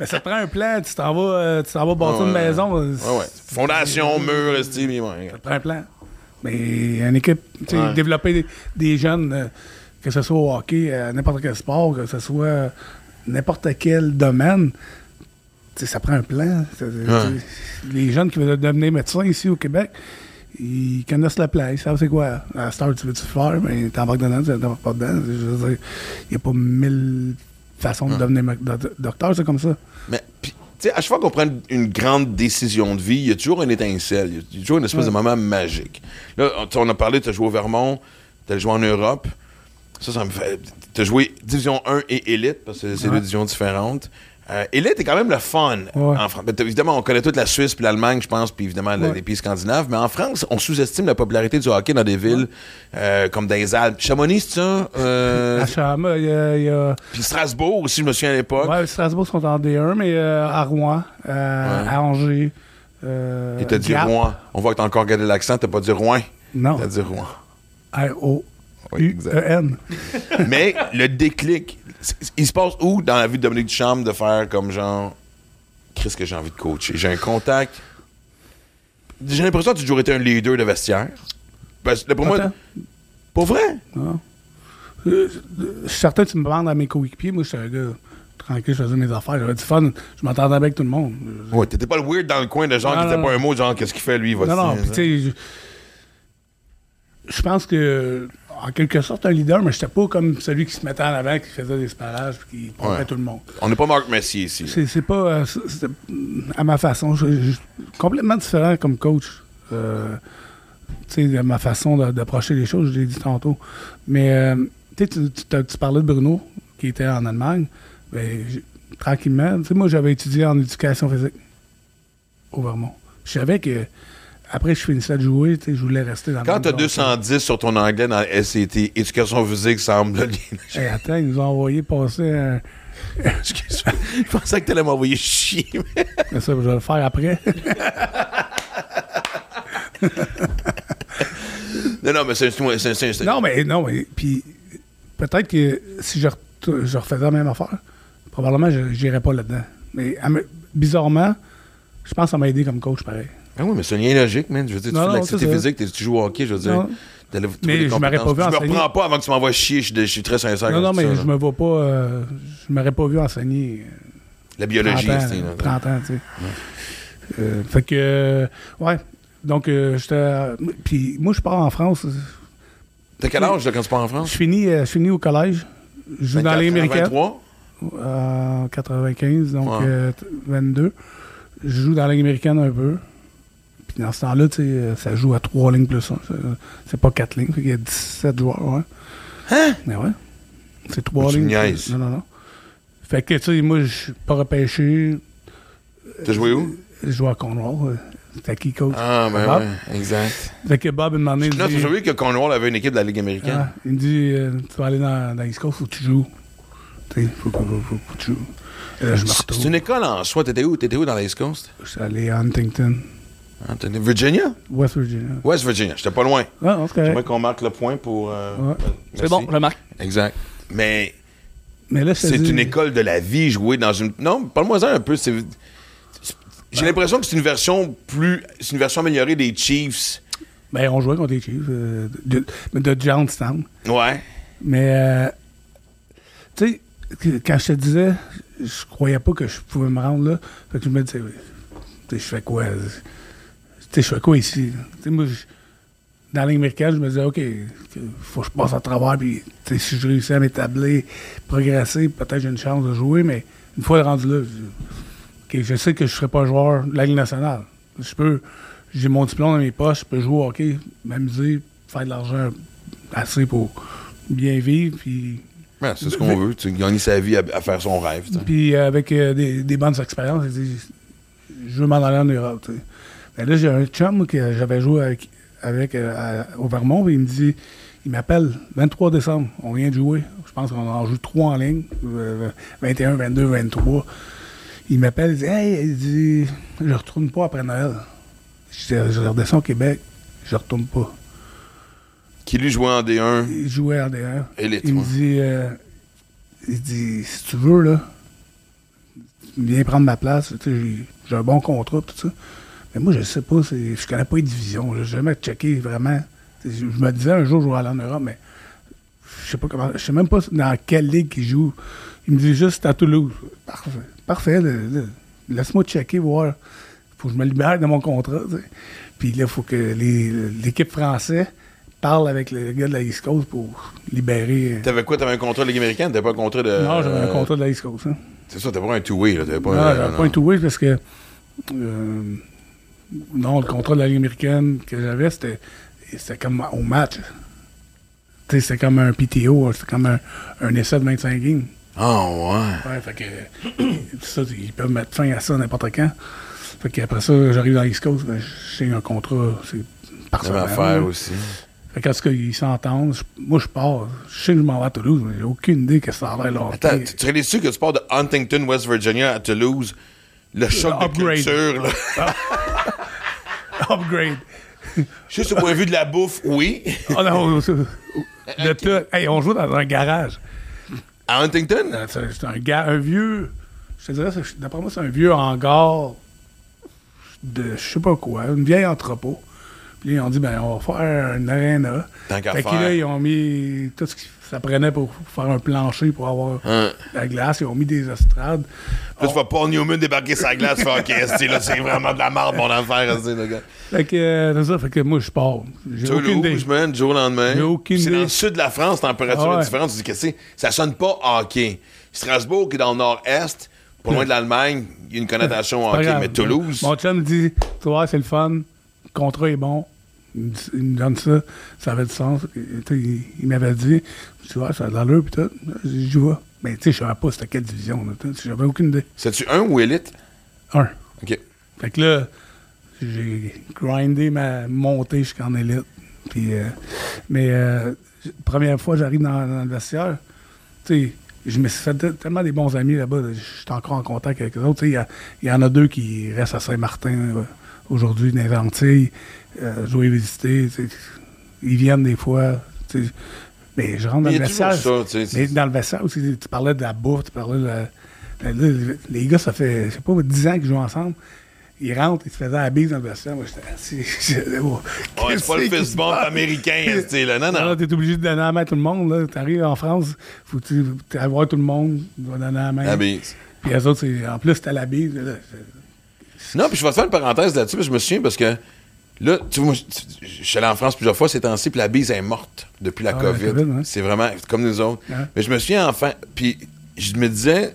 Mais ça te prend un plan. Tu t'en vas, euh, tu t'en vas bâtir Ouais, une ouais. maison. euh, ouais. Fondation, mur, esti, mais ouais. Ça te prend un plan. Mais une équipe, développer des, des jeunes, euh, que ce soit au hockey, à n'importe quel sport, que ce soit n'importe quel domaine, ça prend un plan. Les jeunes qui veulent devenir médecins ici au Québec, ils connaissent le plan, ils savent c'est quoi. À Star, tu veux-tu faire, mais t'embarques dedans, tu t'embarques pas dedans. Je veux dire, il n'y a pas mille façons de devenir docteur, c'est comme ça. Mais, puis, tu sais, à chaque fois qu'on prend une, grande décision de vie, il y a toujours une étincelle. Il y a toujours une espèce de moment magique. Là, on, a parlé, tu as joué au Vermont, tu as joué en Europe. Ça, ça me fait. Tu as joué Division 1 et Élite, parce que c'est Ouais. deux divisions différentes. Euh, Élite est quand même le fun Ouais. en France. Évidemment, on connaît toute la Suisse puis l'Allemagne, je pense, puis évidemment Ouais. les pays scandinaves. Mais en France, on sous-estime la popularité du hockey dans des villes euh, comme les Alpes. Chamonix, c'est ça? Euh, À il y a- puis Strasbourg aussi, je me souviens à l'époque. Ouais, Strasbourg sont en D1, mais euh, à Rouen, Ouais. à Angers. Et t'as dit. Rouen. On voit que t'as encore gardé l'accent, t'as pas dit Rouen. Non, T'as dit Rouen. Oui. R-O-U-E-N. (laughs) Mais le déclic, il se passe où dans la vie de Dominique Duchamp de faire comme genre, Qu'est-ce que j'ai envie de coacher? J'ai un contact. J'ai l'impression que tu as toujours été un leader de vestiaire. Parce que pour moi, pour vrai? Non. Euh, Je suis certain que tu me demandes à mes coéquipiers. Moi, je suis un gars tranquille, je faisais mes affaires. J'avais du fun. Je m'entendais avec tout le monde. Ouais, t'étais pas le weird dans le coin de genre Non, qui était non, pas un mot, genre, qu'est-ce qu'il fait lui? il va Non, non, puis tu sais, je pense que, en quelque sorte, un leader, mais j'étais pas comme celui qui se mettait en avant, qui faisait des sparages, qui pompait Ouais. tout le monde. On n'est pas Marc Messier ici. C'est pas euh, à ma façon. Je, je- complètement différent comme coach. Euh, tu sais, ma façon d'approcher les choses, je l'ai dit tantôt. Mais euh, tu tu- tu parlais de Bruno, qui était en Allemagne. Ben, tranquillement, tu sais, moi, j'avais étudié en éducation physique au Vermont. Je savais que après je finissais de jouer, tu je voulais rester dans le Quand t'as genre. 210 sur ton anglais dans SCT, éducation physique semble. (laughs) Hey, attends, ils nous ont envoyé passer un. (laughs) Excuse-moi. Je pensais que t'allais m'envoyer chier. (laughs) mais- ça, je vais le faire après. Non, non, mais c'est Non, mais non, mais puis peut-être que si je, je refaisais la même affaire, probablement je n'irais pas là-dedans. Mais bizarrement, je pense que ça m'a aidé comme coach pareil. Ah oui, mais c'est un lien logique, man. Je veux dire, tu Non, fais de l'activité physique, t'es- tu joues au hockey, je veux dire. Non. Mais je m'aurais pas vu Je me enseigner. reprends pas avant que tu m'envoies chier. Je, je suis très sincère. Non, non, je mais ça, je me vois pas. euh, je m'aurais pas vu enseigner. euh, La 30 biologie, ans, c'est. là, 30 ans, tu sais. Euh, fait que, euh, ouais. Donc, euh, j'étais. Puis, moi, je pars en France. T'as quel âge là, quand tu pars en Je France? finis, euh, je finis au collège. Je joue dans 24, les américaines. 23? En 95, donc Ouais. euh, t- 22. Je joue dans la Ligue américaine un peu. Puis dans ce temps-là, tu sais, euh, ça joue à 3 lignes plus 1. C'est pas 4 lignes. Fait qu'il y a 17 joueurs, ouais. Hein? Mais ouais. C'est 3 Tu me lignes. niaises. Non, non, non. Fait que, tu sais, moi, je suis pas repêché. T'as joué où? Je joue à Cornwall. euh, C'était qui, coach? Ah, ben Bob? ouais, exact. Fait que Bob, il m'a demandé. il Là, dit- tu as vu que Cornwall avait une équipe de la Ligue américaine? Ah, il me dit, euh, tu vas aller dans, dans East Coast, faut que tu joues. Tu sais, faut, faut, faut, faut que tu joues. Je me C'est retourne. c'est une école en soi. T'étais où? T'étais où dans l'East Coast? Je suis allé à Huntington, Virginia? West Virginia. West Virginia. J'étais pas loin. Ah, c'est J'aimerais qu'on marque le point pour. euh, Ouais. euh, C'est bon, je le marque. Exact. Mais Mais là, c'est une école de la vie jouer dans une. Non, parle-moi-en un peu. J'ai l'impression que c'est une version plus. C'est une version améliorée des Chiefs. Ben, on jouait contre les Chiefs euh, de, de, de Johnstown. Ouais. Mais, euh, tu sais, quand je te disais, je croyais pas que je pouvais me rendre là. Fait que je me disais, tu sais, je fais quoi? Je fais quoi ici? Moi, dans la Ligue américaine, je me disais, OK, faut que je passe à travers, puis si je réussis à m'établir, progresser, peut-être j'ai une chance de jouer, mais une fois rendu là, je, OK, je sais que je ne serai pas joueur de la Ligue nationale. Je peux, j'ai mon diplôme dans mes poches, je peux jouer au hockey, m'amuser, faire de l'argent assez pour bien vivre, puis Ouais, c'est ce qu'on veut. Tu gagner sa vie à, à faire son rêve. puis euh, avec euh, des, des bonnes expériences, je veux m'en aller en Europe. Mais là, j'ai un chum que j'avais joué avec, avec euh, à- au Vermont, puis il me dit, il m'appelle 23 décembre, on vient de jouer. Je pense qu'on en joue trois en ligne, euh, 21, 22, 23. Il m'appelle, il dit, hey, il dit, je retourne pas après Noël. Je, dis, je redescends au Québec, je retourne pas. Qui lui jouait en D1 Il jouait en DR. élite. Il me dit, euh, il dit, si tu veux, là, viens prendre ma place. J'ai un bon contrat, tout ça. Mais moi, je sais pas, je connais pas les divisions. J'ai jamais checké vraiment. Je me disais un jour, je vais aller en Europe, mais je sais pas comment. Je sais même pas dans quelle ligue il joue. Il me dit juste à Toulouse. Parfait. Parfait. Laisse-moi checker, voir. Faut que je me libère de mon contrat. Puis là, il faut que l'équipe française parle avec le gars de la East Coast pour libérer. T'avais quoi? T'avais un contrat de Ligue américaine? T'avais pas un contrat de. non, j'avais un euh, contrat de la East Coast. Hein. C'est ça, t'avais pas un two-way. T'avais pas non, un. non. pas un two-way parce que. euh, non, le contrat de la Ligue américaine que j'avais, c'était, c'était comme au match. Tu sais, c'était comme un PTO, c'était comme un, un essai de 25 games. Ah, ouais. Ouais, fait que. (coughs) ça, ils peuvent mettre fin à ça n'importe quand. Fait qu'après ça, j'arrive dans l'East Coast, ben, j'ai un contrat, c'est par semaine, affaire là. aussi. Fait qu'en tout cas, ils s'entendent. Moi, je pars. Je sais que je m'en vais à Toulouse, mais j'ai aucune idée que ça a l'air là. Attends, tu tu réalises-tu que tu pars de Huntington, West Virginia à Toulouse? Le choc de culture, là. (laughs) (laughs) Upgrade. Juste au point de vue de la bouffe, oui. Oh non, de tout. Hey, on joue dans un garage. À Huntington? Euh, C'est un, un vieux. Je te dirais, d'après moi, c'est un vieux hangar de je sais pas quoi, une vieille entrepôt. Puis ils ont dit, ben, on va faire une arena. Tant qu'à faire. là, ils ont mis tout ce que ça prenait pour faire un plancher pour avoir Hein. la glace. Ils ont mis des estrades. Là, tu vois Paul Newman débarquer sa glace, faire (laughs) OK, là, c'est vraiment de la merde, mon affaire, esti, le gars. Fait que, euh, c'est ça, fait que moi, je pars. J'ai aucune idée. Toulouse, man, du jour au lendemain. J'ai aucune C'est dans le sud de la France, température Ah ouais. est différente. Tu dis, qu'est-ce que c'est? Ça sonne pas hockey. Strasbourg, qui est dans le nord-est, pas loin de l'Allemagne, il y a une connotation Pas hockey, mais Toulouse. Mon chum me dit, tu vois, c'est le fun, le contrat est bon. Il me, dit- il me donne ça, ça avait du sens. Il, il m'avait dit, tu vois, ça a de l'allure, puis tout. J'y vais. Mais tu sais, je savais pas c'était quelle division. J'avais aucune idée. C'est-tu un ou élite? Un. OK. Fait que là, j'ai grindé ma montée jusqu'en élite. Puis, euh, mais euh, première fois j'arrive dans, dans le vestiaire, tu sais, je me suis fait te- tellement des bons amis là-bas. là, Je suis encore en contact avec eux autres. Il y en a deux qui restent à Saint-Martin euh, aujourd'hui, dans les Antilles, euh, jouer visiter. tu sais. Ils viennent des fois. Mais je rentre dans le sais. Mais dans le vestiaire aussi, tu parlais de la bouffe, tu parlais de la- là, les gars, ça fait, je sais pas, 10 ans qu'ils jouent ensemble. il rentre, il se faisait la bise dans le vestiaire. Moi, j'étais assis. (laughs) oh, Ouais, c'est pas le fist bump américain, tu là. Non, Non, non. t'es obligé de donner la main à tout le monde. Là. T'arrives en France, faut que tu tu ailles voir tout le monde, tu dois donner la main. La bise. Puis les autres, en plus, c'était la bise. là. Non, puis je vais te faire une parenthèse là-dessus, parce que je me souviens parce que là, tu vois, moi, je suis allé en France plusieurs fois ces temps-ci, puis la bise est morte depuis la Ah, COVID. C'est vraiment comme nous autres. Ouais. Mais je me souviens enfin, puis je me disais,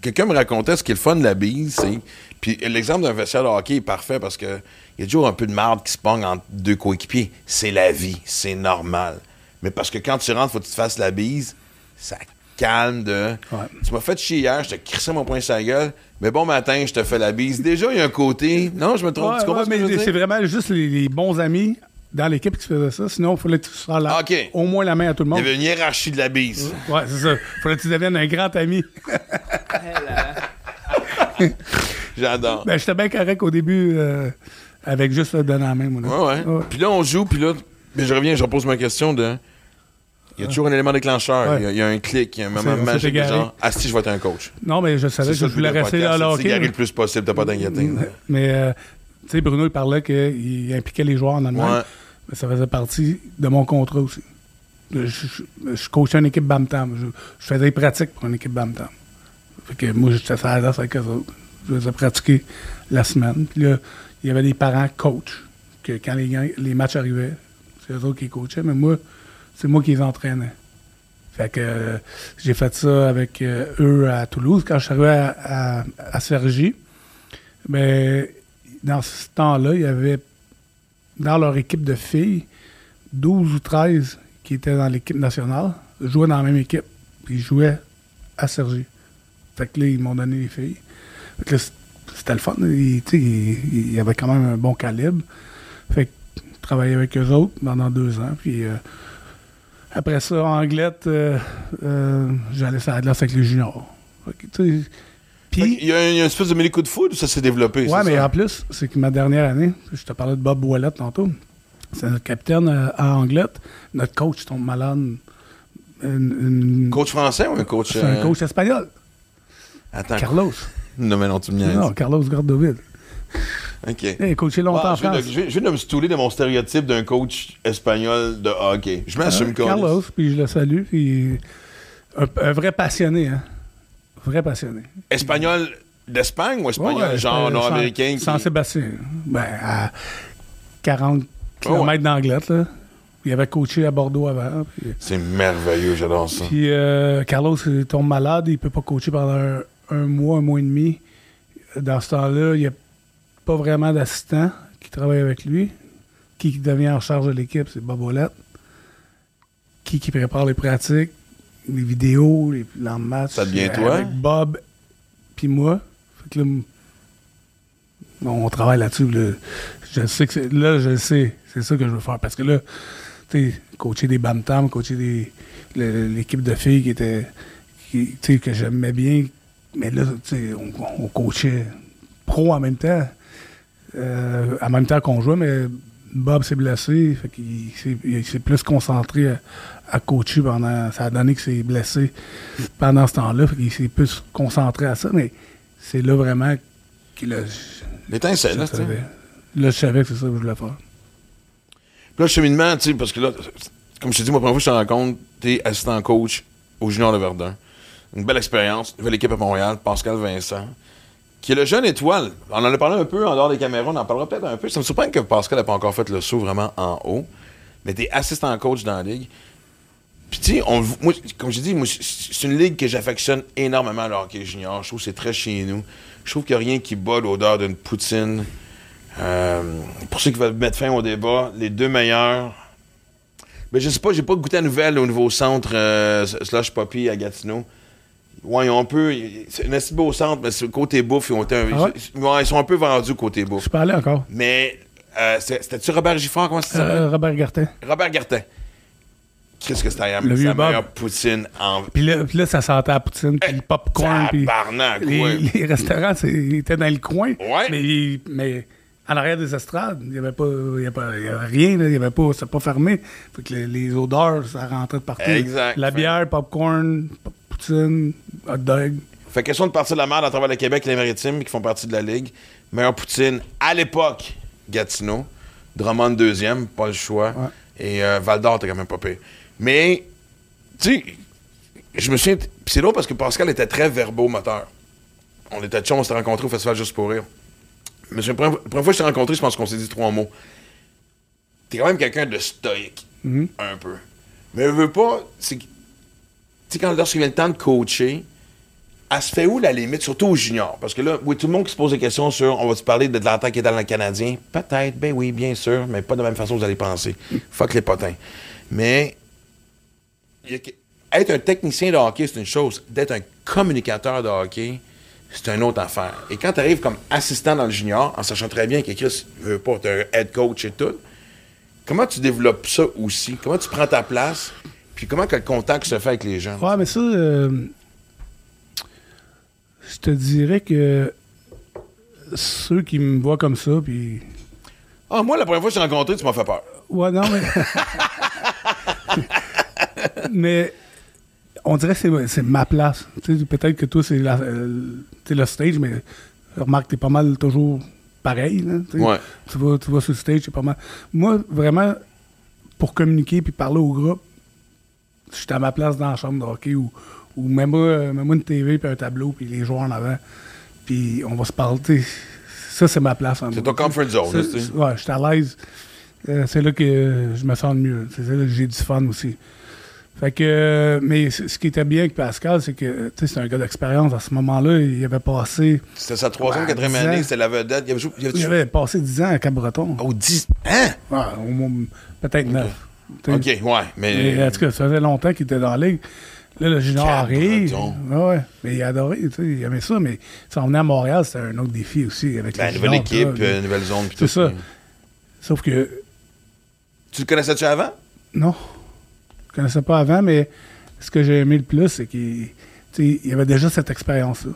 quelqu'un me racontait ce qui est le fun de la bise, c'est. Puis l'exemple d'un vestiaire de hockey est parfait parce que il y a toujours un peu de marde qui se pogne entre deux coéquipiers. C'est la vie, c'est normal. Mais parce que quand tu rentres, faut que tu te fasses la bise, ça calme de. Ouais. Tu m'as fait chier hier, je te crissais mon poing sur la gueule, mais bon matin, je te fais la bise. Déjà, il y a un côté. Non, je me trompe. Ouais, tu comprends ouais, mais c'est vraiment juste les, les bons amis dans l'équipe qui faisaient ça. Sinon, il fallait que tu sois là. Ah, OK. Au moins la main à tout le Il y monde. avait une hiérarchie de la bise. Ouais, c'est ça. fallait que tu deviennes un grand ami. (laughs) J'adore. Ben, j'étais bien correct au début euh, avec juste le donner la main. Ouais, ouais. Puis là, on joue, puis là, mais je reviens, je repose ma question de. Il y a toujours un élément déclencheur. Ouais. Il y a- il y, a un clic, il y a un moment magique. Genre, ah, si, je vais être un coach. Non, mais je savais que je voulais rester le c'est de s'égarer hockey. le plus possible, t'as pas d'inquiétude. Mais, euh, tu sais, Bruno, il parlait qu'il impliquait les joueurs en Allemagne. Ouais. Mais ça faisait partie de mon contrat aussi. Je, je, je coachais une équipe Bam-Tam. Je, je faisais des pratiques pour une équipe Bam-Tam. Fait que moi, j'étais sur la avec eux autres. Je les ai pratiqués la semaine. Puis là, il y avait des parents coachs que quand les, les matchs arrivaient, c'est eux autres qui coachaient, mais moi, c'est moi qui les entraînais. Fait que j'ai fait ça avec euh, eux à Toulouse quand je suis arrivé à, à. Mais dans ce temps-là, il y avait dans leur équipe de filles 12 ou 13 qui étaient dans l'équipe nationale, jouaient dans la même équipe, ils jouaient à Cergy. Fait que là, ils m'ont donné les filles. Fait que là, c'était le fun. Sais, ils, ils avaient quand même un bon calibre. Fait que je travaillais avec eux autres pendant deux ans. Puis euh, après ça, en Anglette, euh, euh, j'allais sur la glace avec les juniors. Puis- Il y, a y une espèce de mêlée coup de foudre ou ça s'est développé? C'est mais ça? en plus, c'est que ma dernière année, je te parlais de Bob Ouellet tantôt, c'est notre capitaine euh, à Anglette. Notre coach tombe malade. Une- une- Coach français ou un coach. c'est un euh, coach espagnol, Attends. Carlos. Non, mais non, tu me. Non, Carlos Gordoville. OK. Il a coaché longtemps en je, viens France. de, je viens- de me stouler de mon stéréotype d'un coach espagnol de hockey. Je m'assume Euh. Carlos, puis je le salue. Puis un, un vrai passionné, hein. Vrai passionné. Espagnol d'Espagne ou espagnol Ouais, genre nord-américain? San- qui- Saint-Sébastien. Ben, à 40 km d'Anglette, là. Il avait coaché à Bordeaux avant. Puis, C'est merveilleux, j'adore ça. puis, euh, Carlos tombe malade, il peut pas coacher pendant un, un mois, un mois et demi. Dans ce temps-là, il n'y a pas vraiment d'assistant qui travaille avec lui. Qui devient en charge de l'équipe, c'est Bob Ouellette. Qui qui prépare les pratiques, les vidéos, les plans de match. Ça devient euh, toi? Avec Bob, puis moi. Fait que là, on travaille là-dessus. là. Je sais que là, je le sais. C'est ça que je veux faire. Parce que là, tu sais, coacher des Bantam, coacher des, l'équipe de filles qui était, qui, que j'aimais bien. Mais là, tu sais, on, on coachait pro en même temps. Euh, en même temps qu'on jouait, mais Bob s'est blessé. Fait il s'est plus concentré à, à coacher pendant. Ça a donné qu'il s'est blessé pendant ce temps-là. Fait qu'il s'est plus concentré à ça. Mais c'est là vraiment qu'il a. L'étincelle, là, tu sais. savais. Là, je savais que c'est ça que je voulais faire. Puis là, le cheminement, tu sais, parce que là, comme je te dis, moi, la première fois que je te rencontre, t'es assistant coach au Junior de Verdun. Une belle expérience, nouvelle équipe à Montréal, Pascal Vincent, qui est le jeune étoile. On en a parlé un peu en dehors des caméras, on en parlera peut-être un peu. Ça me surprend que Pascal n'ait pas encore fait le saut vraiment en haut. Mais t'es assistant coach dans la ligue. Puis tu sais, comme j'ai dit, c'est- une ligue que j'affectionne énormément, le hockey junior. Je trouve que c'est très chez nous. Je trouve qu'il n'y a rien qui bat l'odeur d'une poutine. Euh, pour ceux qui veulent mettre fin au débat, les deux meilleurs. Ben, je sais pas, j'ai pas goûté à nouvelle au nouveau centre euh, Poppy à Gatineau. Ouais, ils ont un peu. Assez beau centre, mais le côté bouffe, ils ont été un- Ah ouais? ils, ouais, ils sont un peu vendus côté Je bouffe. pas allé encore. Mais euh, c'était-tu Robert Giffard, comment ça s'appelle? Euh, Robert Gartin. Robert Gartin. Qu'est-ce que c'était Le vieux meilleure poutine en. Puis là, puis là, ça sentait la poutine, puis le popcorn, puis les, ouais. les restaurants, étaient dans le coin. Ouais. Mais, mais en arrière des estrades, il n'y avait pas, il y avait pas- il y avait rien, il y avait pas, c'était pas fermé. Fait que les, les odeurs, ça rentrait de partout. Exact. La bière, popcorn, poutine, hot dog. Fait question de partir de la merde à travers le Québec et les Maritimes qui font partie de la Ligue. Meilleure poutine, à l'époque, Gatineau. Drummond deuxième, pas le choix. Ouais. Et euh, Val d'Or, t'es quand même pas pire. Mais, tu sais, je me souviens. C'est drôle parce que Pascal était très verbomoteur. On était chum, on s'était rencontrés au festival juste pour rire. Mais la première, fois que je t'ai rencontré, je pense qu'on s'est dit trois mots. T'es quand même quelqu'un de stoïque, Mhm. un peu. Mais je veux pas. Tu sais, quand lorsqu'il vient le temps de coacher, elle se fait où la limite, surtout aux juniors? Parce que là, oui, tout le monde qui se pose des questions sur on va-tu parler de Atlanta qui est dans le Canadien? Peut-être, ben oui, bien sûr, mais pas de la même façon que vous allez penser. Fuck les potins. Mais a être un technicien de hockey, c'est une chose. D'être un communicateur de hockey, c'est une autre affaire. Et quand tu arrives comme assistant dans le junior, en sachant très bien que Chris veut pas, t'es un head coach et tout, comment tu développes ça aussi? Comment tu prends ta place? Puis comment que le contact se fait avec les gens? Ouais, mais ça, euh, je te dirais que ceux qui me voient comme ça, puis. Ah, moi, la première fois que je t'ai rencontré, tu m'as fait peur. Ouais, non, mais. (laughs) (laughs) mais on dirait que c'est- ma place. Peut-être que toi, c'est euh, le stage, mais remarque, t'es pas mal toujours pareil. Là. Ouais. tu, vas, tu vas sur le stage, c'est pas mal. Moi, vraiment, pour communiquer puis parler au groupe, je suis à ma place dans la chambre de hockey ou, ou mets-moi euh, mets-moi une TV puis un tableau puis les joueurs en avant. Puis on va se parler. Ça, c'est ma place. en C'est ton comfort zone, là. Ouais, je suis à l'aise. Euh, c'est là que je me sens le mieux. C'est là que j'ai du fun aussi. Fait que, euh, mais ce qui était bien avec Pascal, c'est que, tu sais, c'est un gars d'expérience. À ce moment-là, il avait passé, C'était sa troisième, Ouais, quatrième dix année, c'était la vedette. Il avait il avait il joué- avait passé 10 ans à Cap-Breton. Oh, 10. Hein? Ouais, au moins, peut-être 9. OK, ouais. Mais. Mais en tout cas, ça faisait longtemps qu'il était dans la ligue. Là, le junior arrive. Ouais. Mais il a adoré, tu sais, il aimait ça. Mais si on venait à Montréal, c'était un autre défi aussi avec Ben, nouvelle juniors, équipe, là. euh, nouvelle zone. C'est tout. ça. Sauf que Tu le connaissais-tu avant? Non. Je connaissais pas avant, mais ce que j'ai aimé le plus, c'est qu'il avait déjà cette expérience-là.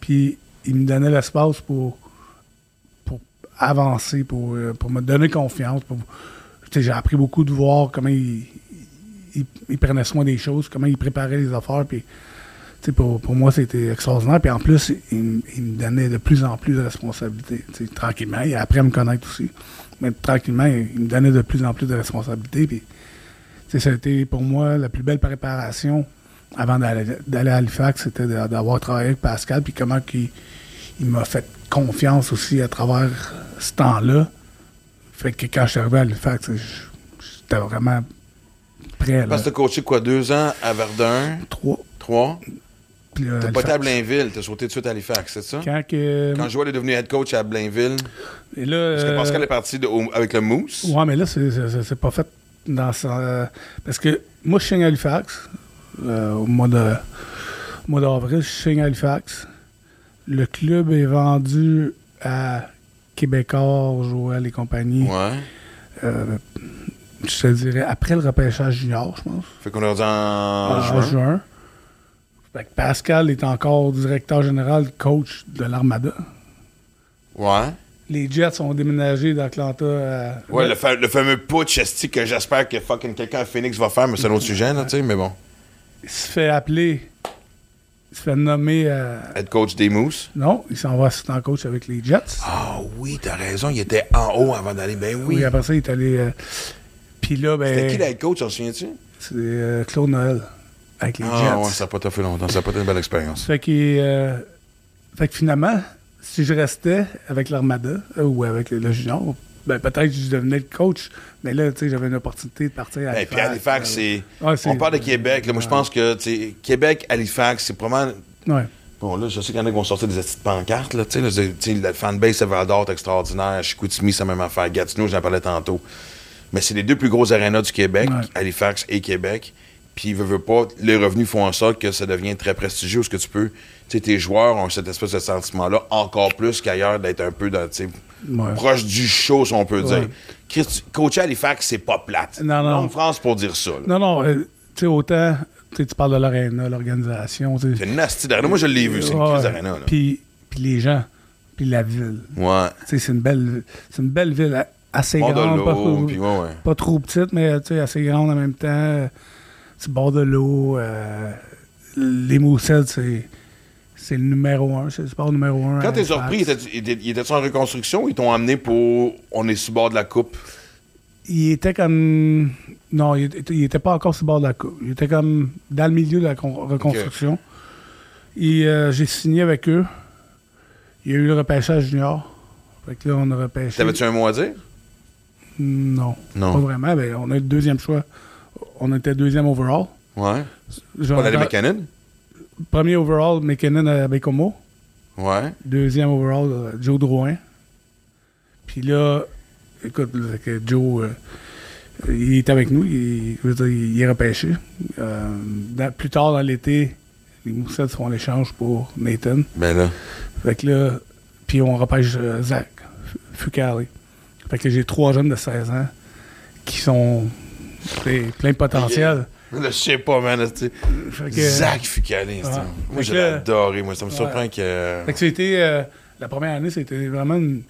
Puis il me donnait l'espace pour, avancer, pour, euh, pour me donner confiance. J'ai appris beaucoup de voir comment il, prenait soin des choses, comment il préparait les affaires. Puis, pour, moi, c'était extraordinaire. Puis en plus, il, me- il me donnait de plus en plus de responsabilités. Tranquillement. Il a appris à me connaître aussi. Mais tranquillement, il, me donnait de plus en plus de responsabilités. Puis, ça a été pour moi la plus belle préparation avant d'aller à Halifax, c'était d'avoir travaillé avec Pascal, puis comment il m'a fait confiance aussi à travers ce temps-là. Fait que quand je suis arrivé à Halifax, j'étais vraiment prêt. Là. Parce que t'as coaché quoi, deux ans à Verdun, Trois. trois? Puis là, T'as pas été à. Blainville, t'as sauté tout de suite à Halifax, c'est ça? Quand que. Quand Joël est devenu head coach à Blainville, et là, parce que euh, Pascal est parti de- au- avec le Moose. Ouais, mais là, c'est- c'est c'est- c'est pas fait dans ça. Parce que moi, je signe à Halifax. euh, au mois de au mois d'avril, je signe à Halifax. Le club est vendu à Québécois, Joël et compagnie. Ouais. Euh, je te dirais après le repêchage junior, je pense. Fait qu'on a dit en en juin. juin. Fait que Pascal est encore directeur général, coach de l'Armada. Ouais. Les Jets ont déménagé d'Atlanta à. Ouais, le, fa- le fameux putsch esti que j'espère que fucking quelqu'un à Phoenix va faire, mais c'est un autre sujet, là, tu sais, mais bon. Il se fait appeler. Il se fait nommer à. Head coach des Moose? Non, il s'en va assistant coach avec les Jets. Ah oui, t'as raison, il était en haut avant d'aller. Ben oui. Oui, après ça, il est allé. euh, Puis là, ben. C'était qui le head coach, t'en souviens-tu? C'est euh, Claude Noël avec les Ah Jets. ouais, ça n'a pas fait longtemps, ça n'a pas été une belle expérience. Fait euh, fait que finalement, si je restais avec l'Armada euh, ou avec le junior, ben peut-être que je devenais le coach. Mais là, tu sais, j'avais une opportunité de partir à Et puis Halifax, c'est. Ouais, c'est- On parle de Québec, là, moi je pense que, Québec, Halifax, c'est probablement. Ouais. Bon, là, je sais qu'il y en a qui vont sortir des petites pancartes, là, la fanbase de Val d'Or extraordinaire, Chicoutimi, c'est la même affaire, Gatineau, j'en parlais tantôt. Mais c'est les deux plus gros arénas du Québec. Halifax et Québec. Puis, veut, veut pas, les revenus font en sorte que ça devient très prestigieux, ce que tu peux. Tu sais, tes joueurs ont cette espèce de sentiment-là, encore plus qu'ailleurs, d'être un peu dans, Ouais. proche du show, si on peut Ouais. dire. Chris, coacher à Halifax, c'est pas plate. Non, non. En France, pour dire ça. là. Non, non, euh, tu sais, autant, tu parles de l'aréna, l'organisation. C'est une nasty d'arena. Moi, je l'ai vu, c'est une crise d'arena. là. Puis, les gens, puis la ville. Ouais. Tu sais, c'est une belle, c'est une belle ville assez grande, pas, ouais, ouais. pas trop petite, mais tu sais, assez grande en même temps. C'est bord de l'eau. euh, les Moussettes, c'est, c'est le numéro un. C'est le sport numéro un. Quand t'es surpris, étais-tu- était- il était en reconstruction ou ils t'ont amené pour on est sur le bord de la coupe? Il était comme. Non, il était, il était pas encore sur le bord de la coupe. Il était comme dans le milieu de la con- reconstruction. Et euh, j'ai signé avec eux. Il y a eu le repêchage junior. Fait que là, on a repêché. T'avais-tu un mot à dire? Non, Non. pas vraiment. Ben, on a eu le deuxième choix. On était deuxième overall. Ouais. Genre, Pas McKinnon? Premier overall, McKinnon à Bécomo. Ouais. Deuxième overall, euh, Joe Drouin. Puis là, écoute, là, que Joe, euh, il est avec nous, il, dire, il est repêché. Euh, dans- plus tard dans l'été, les Moussettes font l'échange pour Nathan. Ben là. Fait que là, puis on repêche euh, Zach Fucali. Fait que j'ai trois jeunes de 16 ans qui sont t'sais, plein de potentiel. Je sais pas, man. c'est- que, Zach Fucali. c'est- Ouais. Moi, je l'ai adoré. Moi, ça me Ouais. surprend que. Fait que c'était. euh, la première année, c'était vraiment une,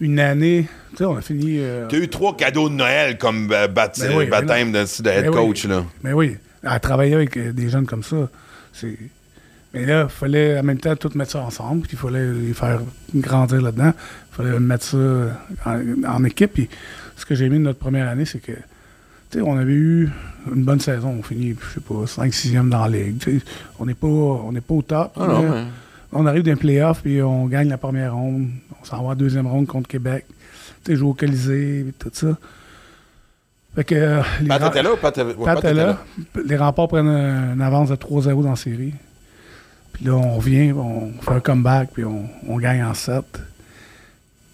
une année. Tu sais, on a fini. euh, T'as eu trois cadeaux de Noël comme euh, Ben oui, baptême de, de head Ben oui. coach, là. Mais oui, à travailler avec euh, des jeunes comme ça, c'est. Mais là, il fallait en même temps tout mettre ça ensemble, puis il fallait les faire grandir là-dedans. Il fallait mettre ça en, en équipe. Puis ce que j'ai aimé de notre première année, c'est que, on avait eu une bonne saison. On finit, je sais pas, 5-6e dans la ligue. On n'est pas, on n'est pas au top. Ah non, mais mais- On arrive d'un playoff, puis on gagne la première ronde. On s'en va en deuxième ronde contre Québec. Tu sais, jouer au Colisée, tout ça. Fait que. euh, les Pat était là ou Pat ouais, Pat Pat est était là. Les remparts prennent un- une avance de 3-0 dans la série. Puis là, on vient, on fait un comeback, puis on, on gagne en 7.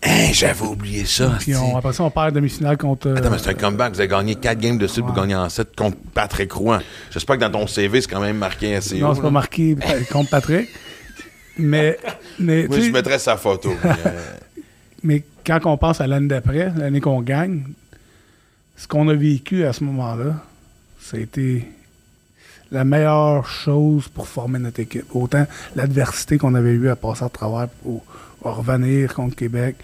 Hein, j'avais oublié ça. Puis on, après ça, on perd demi-finale contre. Attends, mais euh, c'est un comeback. Vous avez gagné 4 games de suite pour Ouais. gagner en 7 contre Patrick Rouen. J'espère que dans ton CV, c'est quand même marqué assez Non, c'est pas marqué euh, contre Patrick. Mais, mais, tu je mettrais sa photo. mais, euh, mais quand on pense à l'année d'après, l'année qu'on gagne, ce qu'on a vécu à ce moment-là, ça a été la meilleure chose pour former notre équipe. Autant l'adversité qu'on avait eue à passer à travers pour revenir contre Québec,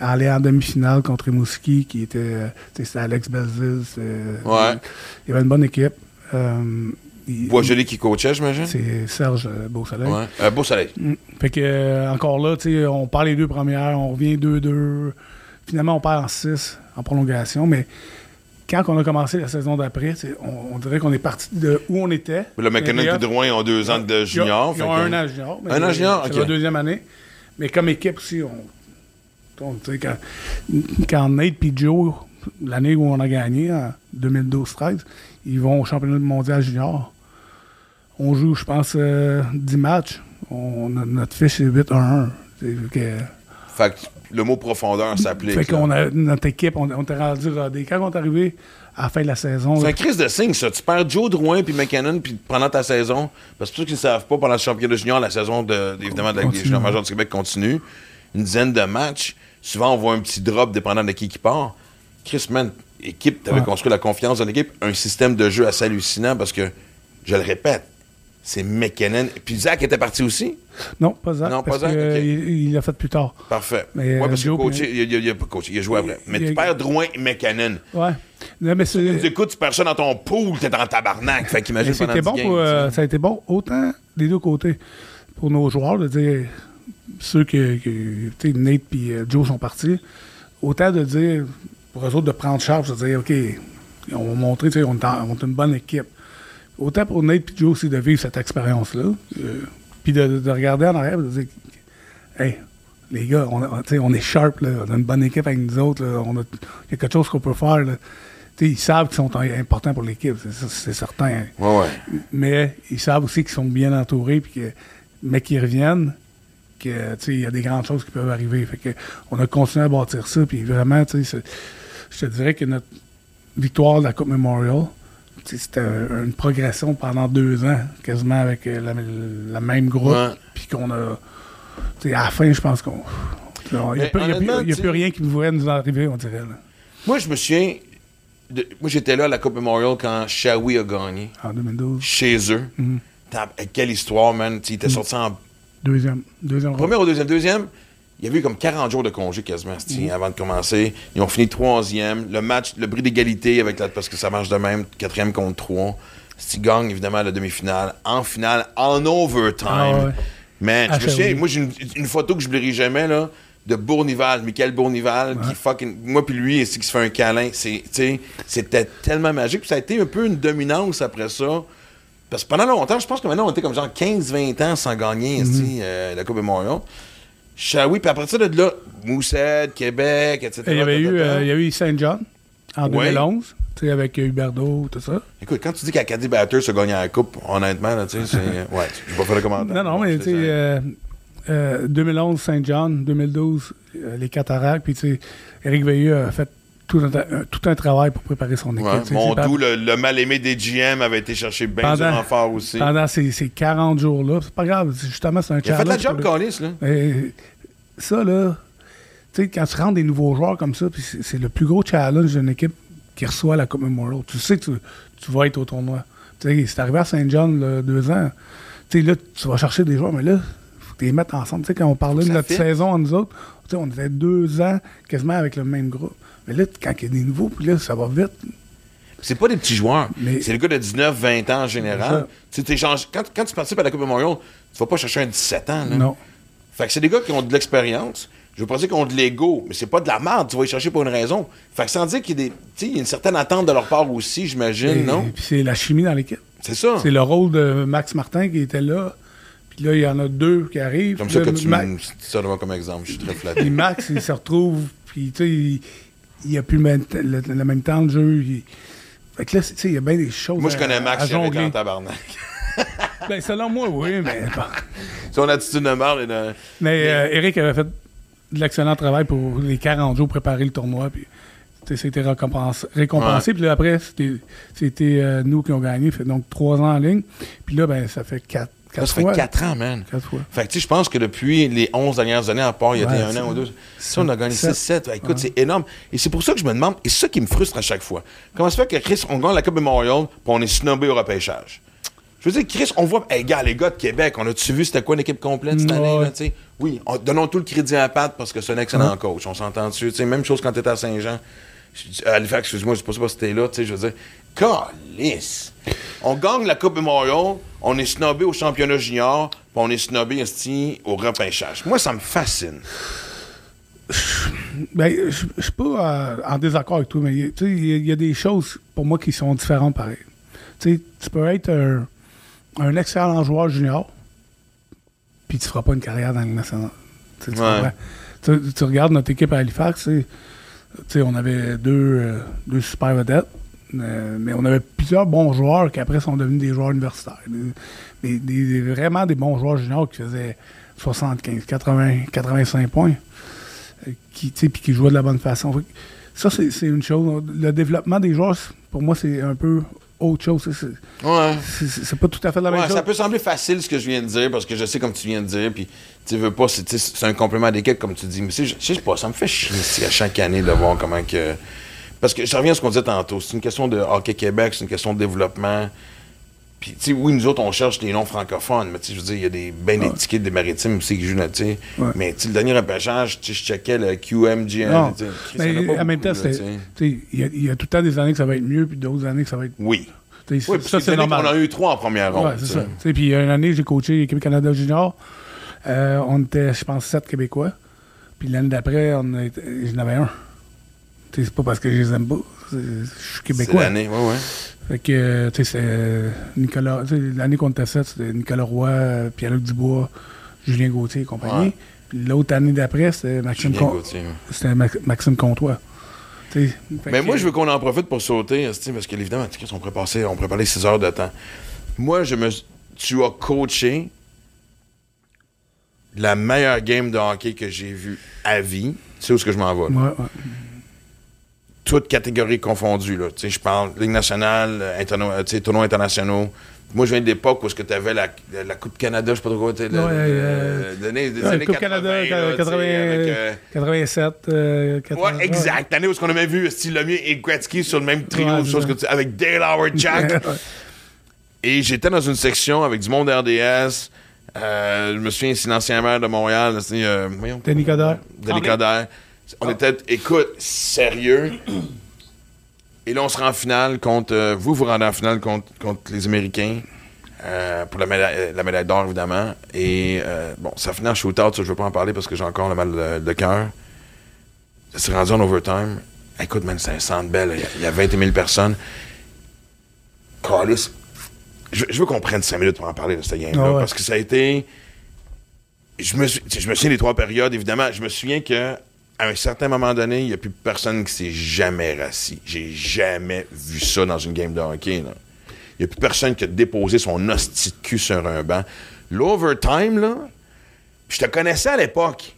aller en demi-finale contre Rimouski, qui était, euh, c'était Alex Belzil. c'était- Ouais. Il y avait une bonne équipe. Euh, Boisjoli qui coachait, j'imagine? c'est Serge euh, Beausoleil. Ouais. Euh, beau soleil. Mm. Fait que, euh, encore là, on perd les deux premières, on revient 2-2. Finalement, on perd en 6 en prolongation, mais quand on a commencé la saison d'après, on, on dirait qu'on est parti de où on était. Le McKinnon et Drouin ont deux ans de junior. Ils ont, ils ont fait un an junior. Un an junior, C'est la deuxième année. Mais comme équipe aussi, on, on- quand, quand Nate et Joe, l'année où on a gagné, en 2012-13, ils vont au championnat mondial junior. On joue, je pense, euh, 10 matchs. On, notre fiche, c'est 8-1-1. C'est que- Fait que le mot profondeur s'applique. Fait là. qu'on a notre équipe, on, on était rendu rodé. Quand on est arrivé à la fin de la saison, C'est un crise de signe, ça. Tu perds Joe Drouin puis McKinnon puis pendant ta saison. Parce que pour ceux qui ne savent pas, pendant le championnat junior, la saison de, évidemment de la Continue, junior ouais. majeure du Québec continue. Une dizaine de matchs. Souvent, on voit un petit drop dépendant de qui qui part. Chris, man, équipe, t'avais Ouais. construit la confiance dans l'équipe. Un système de jeu assez hallucinant parce que, je le répète, c'est McKinnon. Puis Zach était parti aussi? non, pas Zach, Non, pas Zach, il l'a fait plus tard. Parfait. Mais, ouais, parce que coaché, il, il, il a pas coaché, il a joué après. Mais il- tu perds Drouin et McKinnon. Ouais. Non, mais Tu écoutes, tu perds ça dans ton pool, t'es en tabarnak. Fait qu'imagine pendant c'était 10 bon games, pour, euh, ça a été bon autant des deux côtés pour nos joueurs de dire ceux que, que Nate et Joe sont partis autant de dire pour eux autres de prendre charge de dire ok on va montrer tu sais, on, est en- on est une bonne équipe autant pour Nate et Joe aussi de vivre cette expérience là puis de, de regarder en arrière et de dire hey les gars on, a- est sharp là, on a une bonne équipe avec nous autres là, on a il y a quelque chose qu'on peut faire là. Ils savent qu'ils sont importants pour l'équipe, c'est certain Ouais, ouais. mais ils savent aussi qu'ils sont bien entourés, puis que, mais qu'ils reviennent, que, tu sais, il y a des grandes choses qui peuvent arriver. Fait que, on a continué à bâtir ça, puis vraiment, je te dirais que notre victoire de la Coupe Memorial, c'était un- une progression pendant deux ans, quasiment avec euh, la, la même groupe, Ouais. puis qu'on a, à la fin, je pense qu'on, il n'y a, plus- rien qui pourrait nous arriver, on dirait, là, Moi, je me souviens. de- moi, j'étais là à la Coupe Memorial quand Shawi a gagné. en 2012. Chez eux. Mhm. Quelle histoire, man. Il était sorti en Deuxième, deuxième premier ou deuxième? Deuxième, il y avait eu comme 40 jours de congé quasiment avant de commencer. Ils ont fini troisième. Le match, le bris d'égalité avec la, parce que ça marche de même, quatrième contre trois. C'ti gagne évidemment la demi-finale. En finale, en overtime. Ah ouais. Man, je me Ah, souviens, oui. moi, j'ai une, une photo que je n'oublierai jamais, là, de Bournival, Michael Bournival, qui fucking. Moi, puis lui, ici, qui se fait un câlin. C'est, tu sais, C'était tellement magique. Puis ça a été un peu une dominance après ça. Parce que pendant longtemps, je pense que maintenant, on était comme genre 15-20 ans sans gagner ici, euh, la Coupe Memorial. Shawi, puis après ça, de là, Moussed, Québec, etc. Il y avait eu, euh, il y a eu Saint John en Ouais. 2011, tu sais, avec Huberdo, tout ça. Écoute, quand tu dis qu'Acadie Batters se gagne la Coupe, honnêtement, là, tu sais, c'est. (laughs) Ouais, je vais pas faire le commentaire. Non, non, mais tu sais, euh, euh, 2011, Saint John, 2012, euh, les Cataractes, puis tu sais, Éric Veilleux a fait tout un, un- tout un travail pour préparer son équipe. Ouais, mon doux, le, le mal-aimé des GM avait été chercher bien du Pendant- renfort aussi. Pendant ces, ces 40 jours-là, c'est pas grave, justement, c'est un Il a fait de la challenge job, Callis, là. Ça, là, tu sais, quand tu rentres des nouveaux joueurs comme ça, c'est le plus gros challenge d'une équipe qui reçoit la Coupe Memorial. Tu sais que tu, tu vas être au tournoi. Tu sais, c'est arrivé à Saint John, là, deux ans. Tu sais, là, tu vas chercher des joueurs, mais là, faut que tu les mettes ensemble. Tu sais, quand on parlait de notre fit. saison à nous autres, tu sais, on était deux ans quasiment avec le même groupe. Mais là, quand il y a des nouveaux, puis là, ça va vite. C'est pas des petits joueurs. C'est le gars de 19, 20 ans en général. Tu quand, quand tu participes à la Coupe Memorial, tu vas pas chercher un 17 ans, là. Non. Fait que c'est des gars qui ont de l'expérience. Je veux pas dire qu'ils ont de l'ego, mais c'est pas de la merde. Tu vas y chercher pour une raison. Fait que sans dire qu'il y a des. Il y a une certaine attente de leur part aussi, j'imagine, Et- non? Puis c'est la chimie dans l'équipe. C'est ça. C'est le rôle de Max Martin qui était là. Puis là, il y en a deux qui arrivent. Comme Puis ça là, que tu Ma- me dis ça comme exemple. Je suis très Puis flatté. Max, il se retrouve, puis tu sais, il, il a plus le même, t- le, le même temps de jeu. il- Fait que là, c'est- tu sais, il y a bien des choses Moi, je connais Max, jongler. en tabarnak. (laughs) Ben, selon moi, oui, mais... bon. Son attitude de merde est de. Mais euh, Eric avait fait de l'excellent travail pour les 40 jours préparer le tournoi, puis c'était récompensé. récompensé. Puis là, après, c'était euh, nous qui ont gagné, fait donc trois ans en ligne. Puis là, ben, ça fait quatre, quatre ça fait fois. 4 ans, man. Quatre fois. Fait que, tu sais, je pense que depuis les 11 dernières années, à part il y a Ouais, un an ou deux, ça, on a gagné sept. 6-7. Écoute, c'est énorme. Et c'est pour ça que je me demande, et c'est ça qui me frustre à chaque fois. Comment ça fait que Chris, on gagne la Coupe Memorial, puis on est snobé au repêchage? Je veux dire, Chris, on voit, hey, gars, les gars de Québec, on a-tu vu c'était quoi une équipe complète cette année, là, tu sais? Oui, on- donnons tout le crédit à Pat parce que c'est un excellent coach. On s'entend dessus. Tu sais, même chose quand tu étais à Saint-Jean. À Halifax, excuse-moi, je sais pas si c'était là, tu sais, je veux dire, calice! On gagne la Coupe Memorial, on est snobé au championnat junior, puis on est snobé, esti, au repêchage. Moi, ça me fascine. Ben, je suis pas euh, en désaccord avec toi, mais il y, a- il y a des choses pour moi qui sont différentes pareil. Tu peux être un, un excellent joueur junior, puis tu feras pas une carrière dans le national. Tu, Ouais. regardes notre équipe à Halifax, on avait deux, euh, deux super vedettes, euh, mais on avait plusieurs bons joueurs qui après sont devenus des joueurs universitaires. Des, des- des- vraiment des bons joueurs juniors qui faisaient 75, 80, 85 points euh, qui, puis qui jouaient de la bonne façon. Ça, c'est une chose. Le développement des joueurs, pour moi, c'est un peu autre chose. C'est- Ouais. Pas tout à fait la même Ouais, chose. ça peut sembler facile ce que je viens de dire parce que je sais comme tu viens de dire puis tu veux pas c'est un complément d'équipe comme tu dis mais je sais pas ça me fait chier à chaque année de voir comment que parce que je reviens à ce qu'on disait tantôt c'est une question de hockey Québec c'est une question de développement puis tu sais oui nous autres on cherche des noms francophones mais tu sais je veux dire il y a des ben des tickets des maritimes aussi qui jouent là tu sais Ouais. mais tu sais le dernier repêchage tu sais, je checkais le QMGN Non. tu sais, Chris, il y en a Mais en même temps, il y, a- il y a tout le temps des années que ça va être mieux, puis d'autres années que ça va être. oui tu sais, oui ça, c'est normal. en a eu trois en première ronde Ouais, c'est ça. sais. Tu sais, Puis une année, j'ai coaché l'équipe Canada Junior. Euh, on était, je pense, sept Québécois. Puis l'année d'après, on a j'en avais un. C'est pas parce que je les aime pas. c'est- Je suis c'est Québécois. l'année ouais ouais Fait que, tu sais, c'est euh, Nicolas. L'année qu'on était sept, c'était Nicolas Roy, Pierre-Luc Dubois, Julien Gauthier et compagnie. Puis l'autre année d'après, c'était Maxime, Julien Con- Gauthier, ouais. c'était Max- Maxime Comtois. Fait Mais que- moi, je veux qu'on en profite pour sauter, parce que évidemment, on pourrait passer, on pourrait parler 6 heures de temps. Moi, je me, tu as coaché la meilleure game de hockey que j'ai vue à vie. Tu sais où est-ce que je m'en vais? là? Ouais, ouais. Toutes catégories confondues. Là. Tu sais, Je parle Ligue nationale, euh, interno- euh, tu sais, tournois internationaux. Moi, je viens de l'époque où tu avais la, la Coupe Canada, je sais pas trop quoi. tu sais, le- Ouais, le- euh, des années- des Ouais, années Coupe 80, Canada, là, tu sais, 80, avec, euh, 87, euh, 80, Ouais, exact. L'année où on a même vu Steve Lemieux et Gretzky sur le même trio, Ouais, de choses c'est que tu- avec Dale Howard (laughs) Jack. Ouais. Et j'étais dans une section avec du monde RDS. Euh, je me souviens, c'est l'ancien maire de Montréal. euh. Denis Coderre. Denis Coderre. On était, écoute, sérieux. Et là, on se rend en finale contre. euh, vous, vous rendez en finale contre, contre les Américains. euh, pour la médaille, la médaille d'or, évidemment. Et euh, bon, ça finit en shootout, ça, je veux pas en parler parce que j'ai encore le mal de, de cœur. Ça s'est rendu en overtime. Écoute, man, c'est un centre belle. Il y a- Il y a 20 000 personnes. Callis, je, je veux qu'on prenne 5 minutes pour en parler de cette game-là. Ah ouais. Parce que ça a été. Je me, suis- je me souviens des trois périodes, évidemment. Je me souviens que à un certain moment donné, il n'y a plus personne qui s'est jamais rassis. J'ai jamais vu ça dans une game de hockey. là. Il n'y a plus personne qui a déposé son hostie de cul sur un banc. L'overtime, là, je te connaissais à l'époque.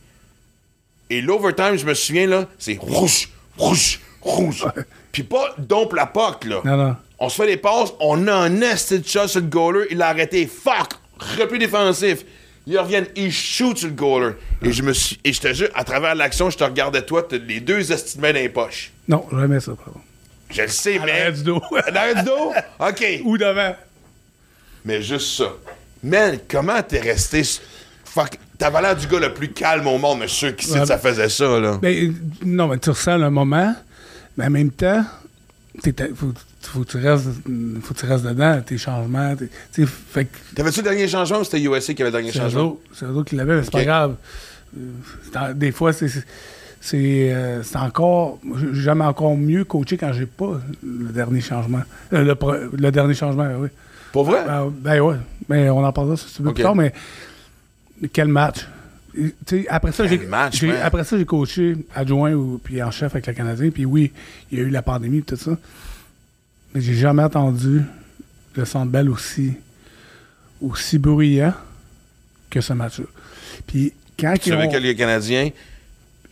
Et l'overtime, je me souviens, là, c'est rouge, rouge, rouge. Puis pas dompe la poque, là. Non, non. On se fait des passes, on a un esti de shot sur le goaler, il a arrêté. Fuck! Repli défensif. Ils reviennent, ils shootent sur le goaler. Et je me suis. Et je te jure, à travers l'action, je te regardais toi, t'as les deux esti de main dans les poches. Non, jamais ça, pardon. Je le sais, mais. l'arrière du dos. L'arrière du dos? OK. (laughs) Ou devant. Mais juste ça. Man, comment t'es resté. Fuck. T'avais l'air du gars le plus calme au monde, mais sûr qui sait Ouais. que ça faisait ça, là. Ben, non, mais tu ressens le moment, mais en même temps, il faut, faut, que tu restes, faut que tu restes dedans, tes changements. tes- fait que T'avais-tu le dernier changement ou c'était USA qui avait le dernier c'est eux changement? autres, c'est eux autres qui l'avaient, mais c'est Ok. pas grave. Euh, c'est des fois, c'est. c'est- C'est euh, c'est encore. J'ai jamais encore mieux coaché quand j'ai pas le dernier changement. Euh, le, pro- le dernier changement, oui. Pour vrai? Ben, ben ouais. Mais on en parlera si tu veux plus tard, mais quel match. Après ça, j'ai, match, j'ai- man. après ça, j'ai coaché adjoint ou, puis en chef avec le Canadien. Puis oui, il y a eu la pandémie et tout ça. Mais j'ai jamais entendu le Centre Bell aussi, aussi bruyant que ce match-là. Puis quand Tu savais ont... que les Canadiens,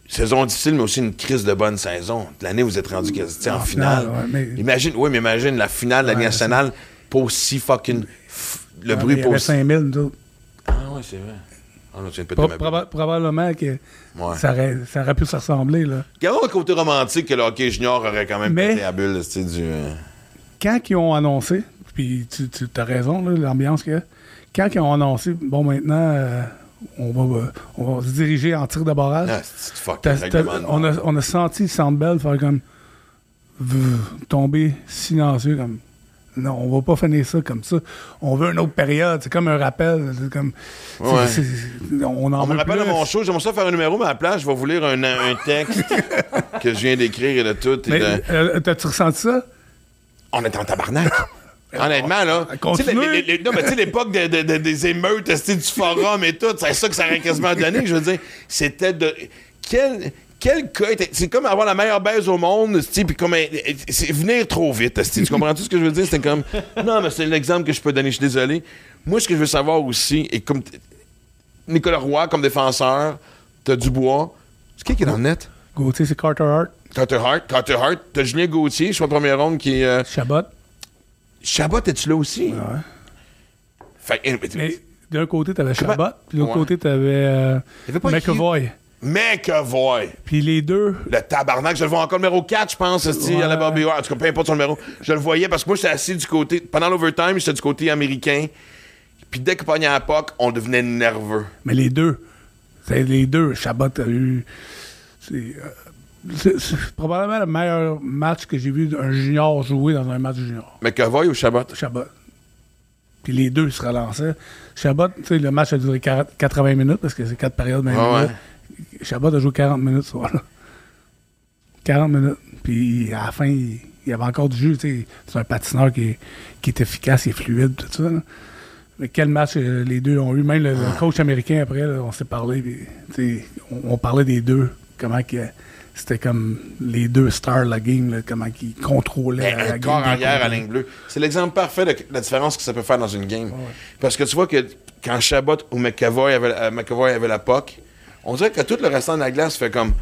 saison difficile, mais aussi une crise de bonne saison. L'année, vous êtes rendu en, En finale. finale, ouais, mais- Imagine, oui, mais imagine la finale de la Ouais, nationale, pas aussi fucking. f- Le Ouais, bruit avait aussi. 5000, nous autres. Ah, ouais, c'est vrai. Ah, non, Pro- proba- probablement que ça, aurait, ça aurait pu se ressembler, là. Gardons le côté romantique que le hockey junior aurait quand même Mais- pété à bulle, du. euh, quand ils ont annoncé, puis tu, tu as raison, là, l'ambiance qu'il y a, quand ils ont annoncé, bon, maintenant, euh, on, va, on va se diriger en tir de barrage, Ah, on, a, on a senti le Sandbell faire comme tomber silencieux, comme non, on va pas finir ça comme ça. On veut une autre période. C'est comme un rappel. C'est comme. Ouais. on en On me rappelle plus. de mon show, j'aimerais ça faire un numéro, mais à la place, je vais vous lire un, un texte (laughs) que je viens d'écrire et de tout. et de- euh, t'as-tu ressenti ça? On est en tabarnak. (laughs) Honnêtement, là. Continue. Tu sais, les- les- les- non, mais tu sais, l'époque de- de- de- des émeutes, c'était du forum et tout, c'est ça que ça aurait quasiment donné. Je veux dire, c'était de. Quel. Quel cas était- C'est comme avoir la meilleure baise au monde, esti, puis comme. un- C'est venir trop vite, esti. Tu comprends tout ce que je veux dire? C'était comme. Non, mais c'est l'exemple que je peux donner, je suis désolé. Moi, ce que je veux savoir aussi, et comme. t- Nicolas Roy, comme défenseur, t'as Dubois. C'est qui qui est dans le net? Gauthier, c'est Carter Hart, Carter Hart. Carter Hart. T'as Julien Gauthier, je suis en première ronde, qui. euh, Chabot. Chabot, es-tu là aussi? Ouais. Fait que- Mais d'un côté, t'avais Comment- Chabot, puis de l'autre Ouais. côté, t'avais euh, McAvoy. McAvoy. Puis les deux, Le tabarnak, je le vois encore numéro 4, je pense, Ouais. à la Barbie En tout cas, peu importe son numéro. Je le voyais parce que moi, j'étais assis du côté. Pendant l'overtime, j'étais du côté américain. Puis dès qu'il pognait à puck, on devenait nerveux. mais les deux, c'est les deux. Chabot a eu. C'est euh, c'est- probablement le meilleur match que j'ai vu d'un junior jouer dans un match junior. McAvoy ou Chabot? Chabot. Puis les deux se relançaient. Chabot, tu sais, le match a duré 40 80 minutes parce que c'est quatre périodes. Ouais, minutes. Chabot a joué 40 minutes ce soir-là. 40 minutes. Puis à la fin, il, y avait encore du jeu. tu sais. C'est un patineur qui est, qui est efficace, est fluide, tout ça. là. Mais quel match euh, les deux ont eu? Même le, le coach américain, après, là, on s'est parlé. puis, on, on parlait des deux. Comment que c'était comme les deux stars de la game, là, comment ils contrôlaient Ben, la corps arrière à ligne bleue. C'est l'exemple parfait de la différence que ça peut faire dans une game. Parce que tu vois que quand Chabot ou McAvoy avait, euh, McAvoy avait la POC, on dirait que tout le restant de la glace fait comme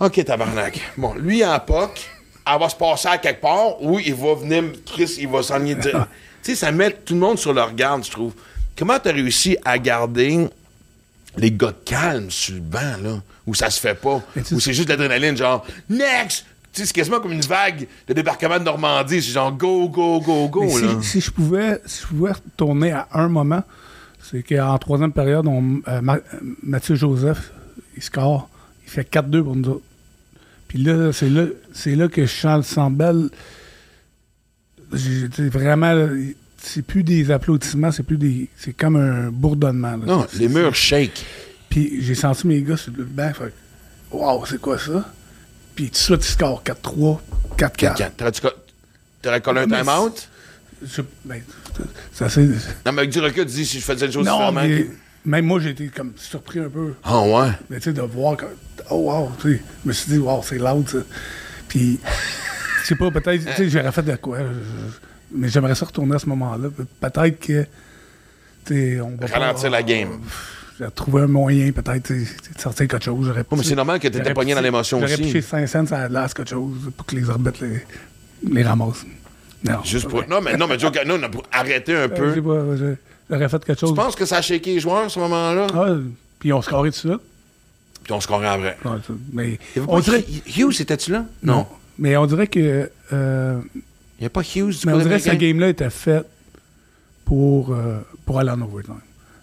OK, tabarnak. Bon, lui en POC, elle va se passer à quelque part où il va venir, Chris, il va s'en dire. (laughs) tu sais, ça met tout le monde sur leur garde, je trouve. Comment tu as réussi à garder les gars calmes sur le banc, là, où ça se fait pas, où c'est juste l'adrénaline, genre, next! Tu sais, c'est quasiment comme une vague de débarquement de Normandie. C'est genre go, go, go, go, Mais là. si, si je pouvais, si je pouvais retourner à un moment, c'est qu'en troisième période, on, euh, Ma- Mathieu Joseph, il score, il fait 4-2 pour nous autres. Puis là, c'est là, c'est là que le Sandbell. j'ai- Vraiment, c'est plus des applaudissements, c'est plus des. C'est comme un bourdonnement. là. Non, C'est- les c'est- murs shake. Puis j'ai senti mes gars sur le banc, fait Waouh, c'est quoi ça? Puis tout de suite, ils scorent 4-3, 4-4. Quand- T'aurais-tu co- T'aurais collé un time-out? Je- ben, c'est assez. Non, mais avec du recul, tu dis si je faisais une chose Non, différemment. mais même moi, j'ai été comme surpris un peu. Ah ouais? Mais tu sais, de voir que. Oh, wow, tu sais. Je me suis dit, wow, c'est loud, ça. Puis, je sais pas, peut-être, tu sais, j'aurais fait de quoi. je- mais j'aimerais ça retourner à ce moment-là. Peut-être que. Tu on va. pas- Ralentir la game. J'ai trouvé un moyen, peut-être, tu de sortir quelque chose. J'aurais Oh, mais c'est normal que t'étais j'aurais pogné dans l'émotion J'aurais aussi. piché 5 cents à la glace, quelque chose, pour que les arbitres les, les ramassent. Non. Juste pour. Non, mais, non, mais Joe Cannon, pour arrêter un Euh, peu. j'aurais fait quelque chose. Tu penses que ça a shaké les joueurs à ce moment-là? Ah, puis on se carré tout de suite. Puis on se scorait après. Ouais, mais on dirait. Hughes, étais-tu là? Non. Mais on dirait que. euh, Il n'y a pas Hughes du mais on dirait que cette game-là était faite pour, euh, pour aller en overtime.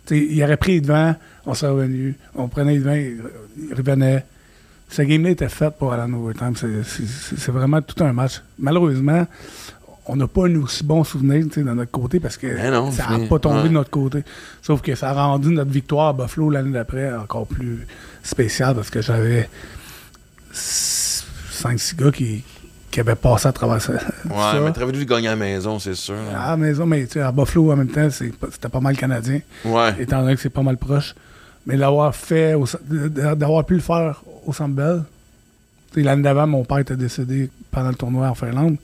Il aurait pris les devants, on serait revenu. On prenait les devants, il, revenait. Cette game-là était faite pour aller en overtime. C'est- vraiment tout un match. Malheureusement, on n'a pas un aussi bon souvenir de notre côté parce que Ben non, ça n'a pas tombé ouais. de notre côté. Sauf que ça a rendu notre victoire à Buffalo l'année d'après encore plus spéciale parce que j'avais 5-6 gars qui, qui avaient passé à travers ça. Ouais, ça. mais t'aurais dû gagner à la maison, c'est sûr. À la maison, mais tu sais, à Buffalo, en même temps, c'était pas mal canadien, Ouais. étant donné que c'est pas mal proche. Mais l'avoir fait, d'avoir pu le faire au Centre Bell, tu l'année d'avant, mon père était décédé pendant le tournoi en Finlande.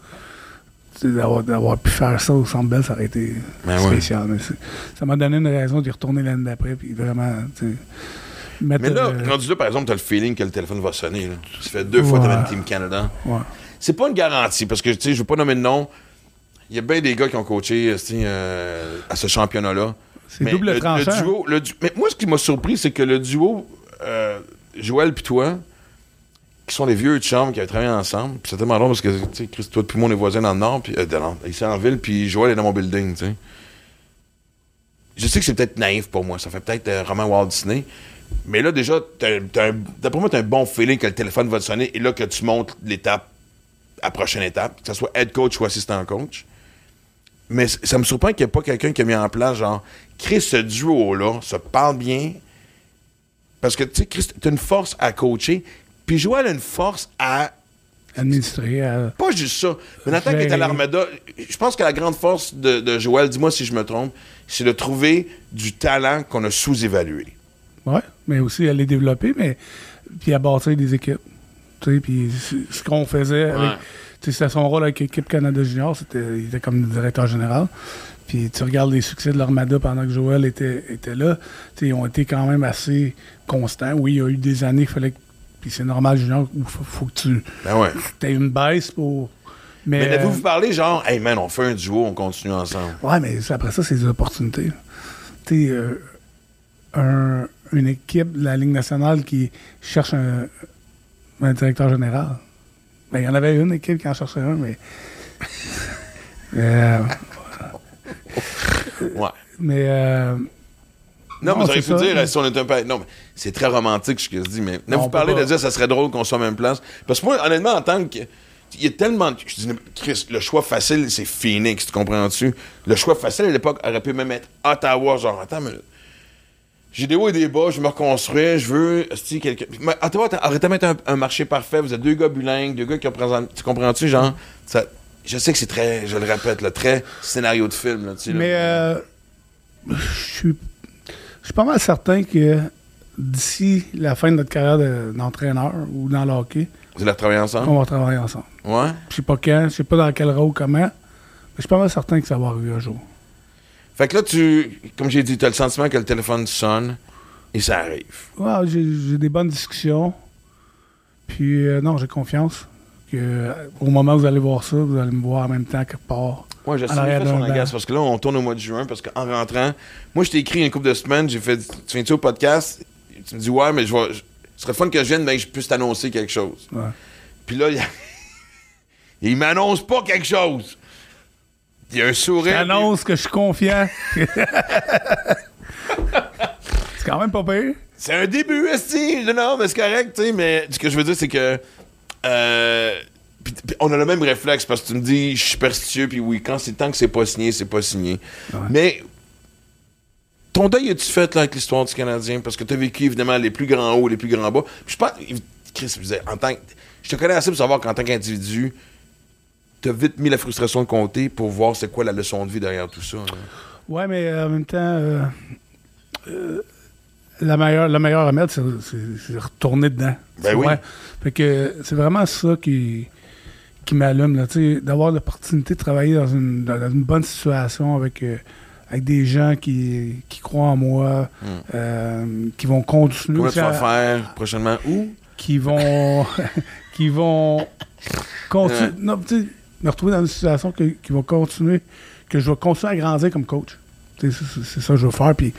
Tu D'avoir, pu faire ça au Centre Bell, ça aurait été Ben ouais. spécial. Mais ça m'a donné une raison d'y retourner l'année d'après, puis vraiment, tu. Mais là, euh, rendu là, par exemple, t'as le feeling que le téléphone va sonner. Là. Ça fait deux fois que une Team Canada. ouais. C'est pas une garantie, parce que, tu sais, je veux pas nommer de nom. Il y a bien des gars qui ont coaché sais, euh, à ce championnat-là. C'est double le, duo, le du- Mais moi, ce qui m'a surpris, c'est que le duo euh, Joël puis toi, qui sont des vieux de chambre qui avaient travaillé ensemble, puis c'est tellement drôle parce que, tu sais, Chris, toi, tout le monde est voisins dans le nord, puis euh, ici en ville, puis Joël est dans mon building, tu sais. Je sais que c'est peut-être naïf pour moi, ça fait peut-être euh, roman Walt Disney, mais là, déjà, un- d'après moi, t'as un bon feeling que le téléphone va te sonner et là que tu montes l'étape la prochaine étape, que ce soit head coach ou assistant coach. Mais ça me surprend qu'il n'y ait pas quelqu'un qui a mis en place, genre, Chris, ce duo-là, se parle bien. Parce que, tu sais, Chris, t'as une force à coacher. Puis Joël a une force à. Administré. euh, Pas juste ça. Mais Nathan qui est à l'Armada, je pense que la grande force de, de Joël, dis-moi si je me trompe, c'est de trouver du talent qu'on a sous-évalué. Oui, mais aussi à les développer, mais puis à bâtir des équipes. Puis ce qu'on faisait, avec, Ouais. tu sais, c'était son rôle avec l'équipe Canada Junior, c'était, il était comme directeur général. Puis tu regardes les succès de l'Armada pendant que Joël était, était là, ils ont été quand même assez constants. Oui, il y a eu des années, il fallait que- puis c'est normal, Junior, où faut, faut que tu Ben ouais. aies une baisse pour. Mais, Mais avez-vous euh, parlé, genre, hey man, on fait un duo, on continue ensemble? Ouais, mais après ça, c'est des opportunités. Tu sais, euh, un- une équipe de la Ligue nationale qui cherche un, un directeur général. Ben, il y en avait une équipe qui en cherchait un, mais. (laughs) Euh, Ouais. mais. euh, Non, mais j'aurais pu ça. dire, si on est un peu. Non, mais c'est très romantique ce que je dis, mais. Non, vous parlez de dire ça serait drôle qu'on soit à la même place. Parce que moi, honnêtement, en tant que. Il y a tellement. Je dis, Chris, le choix facile, c'est Phoenix, tu comprends-tu? Le choix facile à l'époque aurait pu même être Ottawa, genre, attends, mais. J'ai des hauts et des bas, je me reconstruire, je veux. esti, quelqu'un. Attends, aurait tellement été un, un marché parfait, vous êtes deux gars bilingues, deux gars qui représentent. Tu comprends-tu, genre? Ça, je sais que c'est très, je le répète, là, très scénario de film, là, tu sais. là. mais euh, je suis je suis pas mal certain que d'ici la fin de notre carrière de- d'entraîneur ou dans le hockey, Vous allez travailler ensemble? on va travailler ensemble. Ouais? Je sais pas quand, je sais pas dans quel rôle, comment, mais je suis pas mal certain que ça va arriver un jour. Fait que là, tu, comme j'ai dit, tu as le sentiment que le téléphone sonne et ça arrive. Ouais, j'ai des bonnes discussions. Puis, euh, non, j'ai confiance que euh, au moment où vous allez voir ça, vous allez me voir en même temps quelque part. Moi, je En sais fait son agace parce que là, on tourne au mois de juin parce qu'en rentrant, moi, je t'ai écrit une couple de semaines, j'ai fait, tu viens-tu au podcast? Tu me dis, ouais, mais je vais, je- ce serait fun que je vienne, mais que je puisse t'annoncer quelque chose. Ouais. Puis là, il, (laughs) il m'annonce pas quelque chose. Il y a un sourire. J'annonce que je suis confiant. (laughs) c'est quand même pas pire. C'est un début, esti. Non, mais c'est correct, tu sais, mais ce que je veux dire, c'est que. euh, on a le même réflexe parce que tu me dis, je suis superstitieux, puis oui, quand c'est tant que c'est pas signé, c'est pas signé. Mais ton deuil as-tu fait là, avec l'histoire du Canadien? Parce que tu as vécu évidemment les plus grands hauts, les plus grands bas. Je pense, Chris, je disais, en tant que- je te connais assez pour savoir qu'en tant qu'individu, tu as vite mis la frustration de côté pour voir c'est quoi la leçon de vie derrière tout ça. hein? Ouais, mais euh, en même temps, euh, euh, la meilleure, le meilleur remède, c'est, retourner dedans. Ben oui. Fait que c'est vraiment ça qui, qui m'allume, là, tu sais, d'avoir l'opportunité de travailler dans une, dans une bonne situation avec, euh, avec des gens qui, qui croient en moi, euh, qui vont continuer. Comment tu vas faire prochainement? Où? qui vont (laughs) qui vont continuer Ouais. non, tu sais, me retrouver dans une situation que- qui va continuer que je vais continuer à grandir comme coach c'est c'est ça que je veux faire puis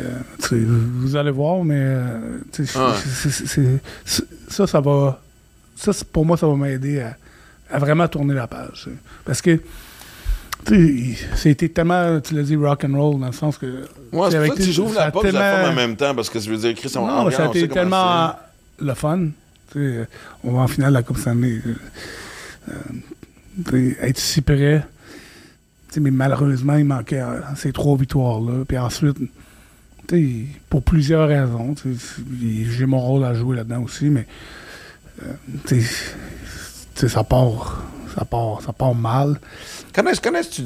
euh, vous allez voir mais euh, c'est- c'est- ça ça va ça pour moi ça va m'aider à, à vraiment tourner la page parce que c'était tellement, tu l'as dit, rock and roll, dans le sens que. Ouais, c'est pour ça que j'ouvre la porte de la tellement- forme en même temps parce que je veux dire, Chris, on, non, ça a été tellement le fun. On va en finale de la Coupe Stanley. Euh, être si près. Mais malheureusement, il manquait euh, ces trois victoires-là. Puis ensuite, pour plusieurs raisons. J'ai mon rôle à jouer là-dedans aussi, mais euh, ça part, ça part, ça part mal. Connais, connais-tu?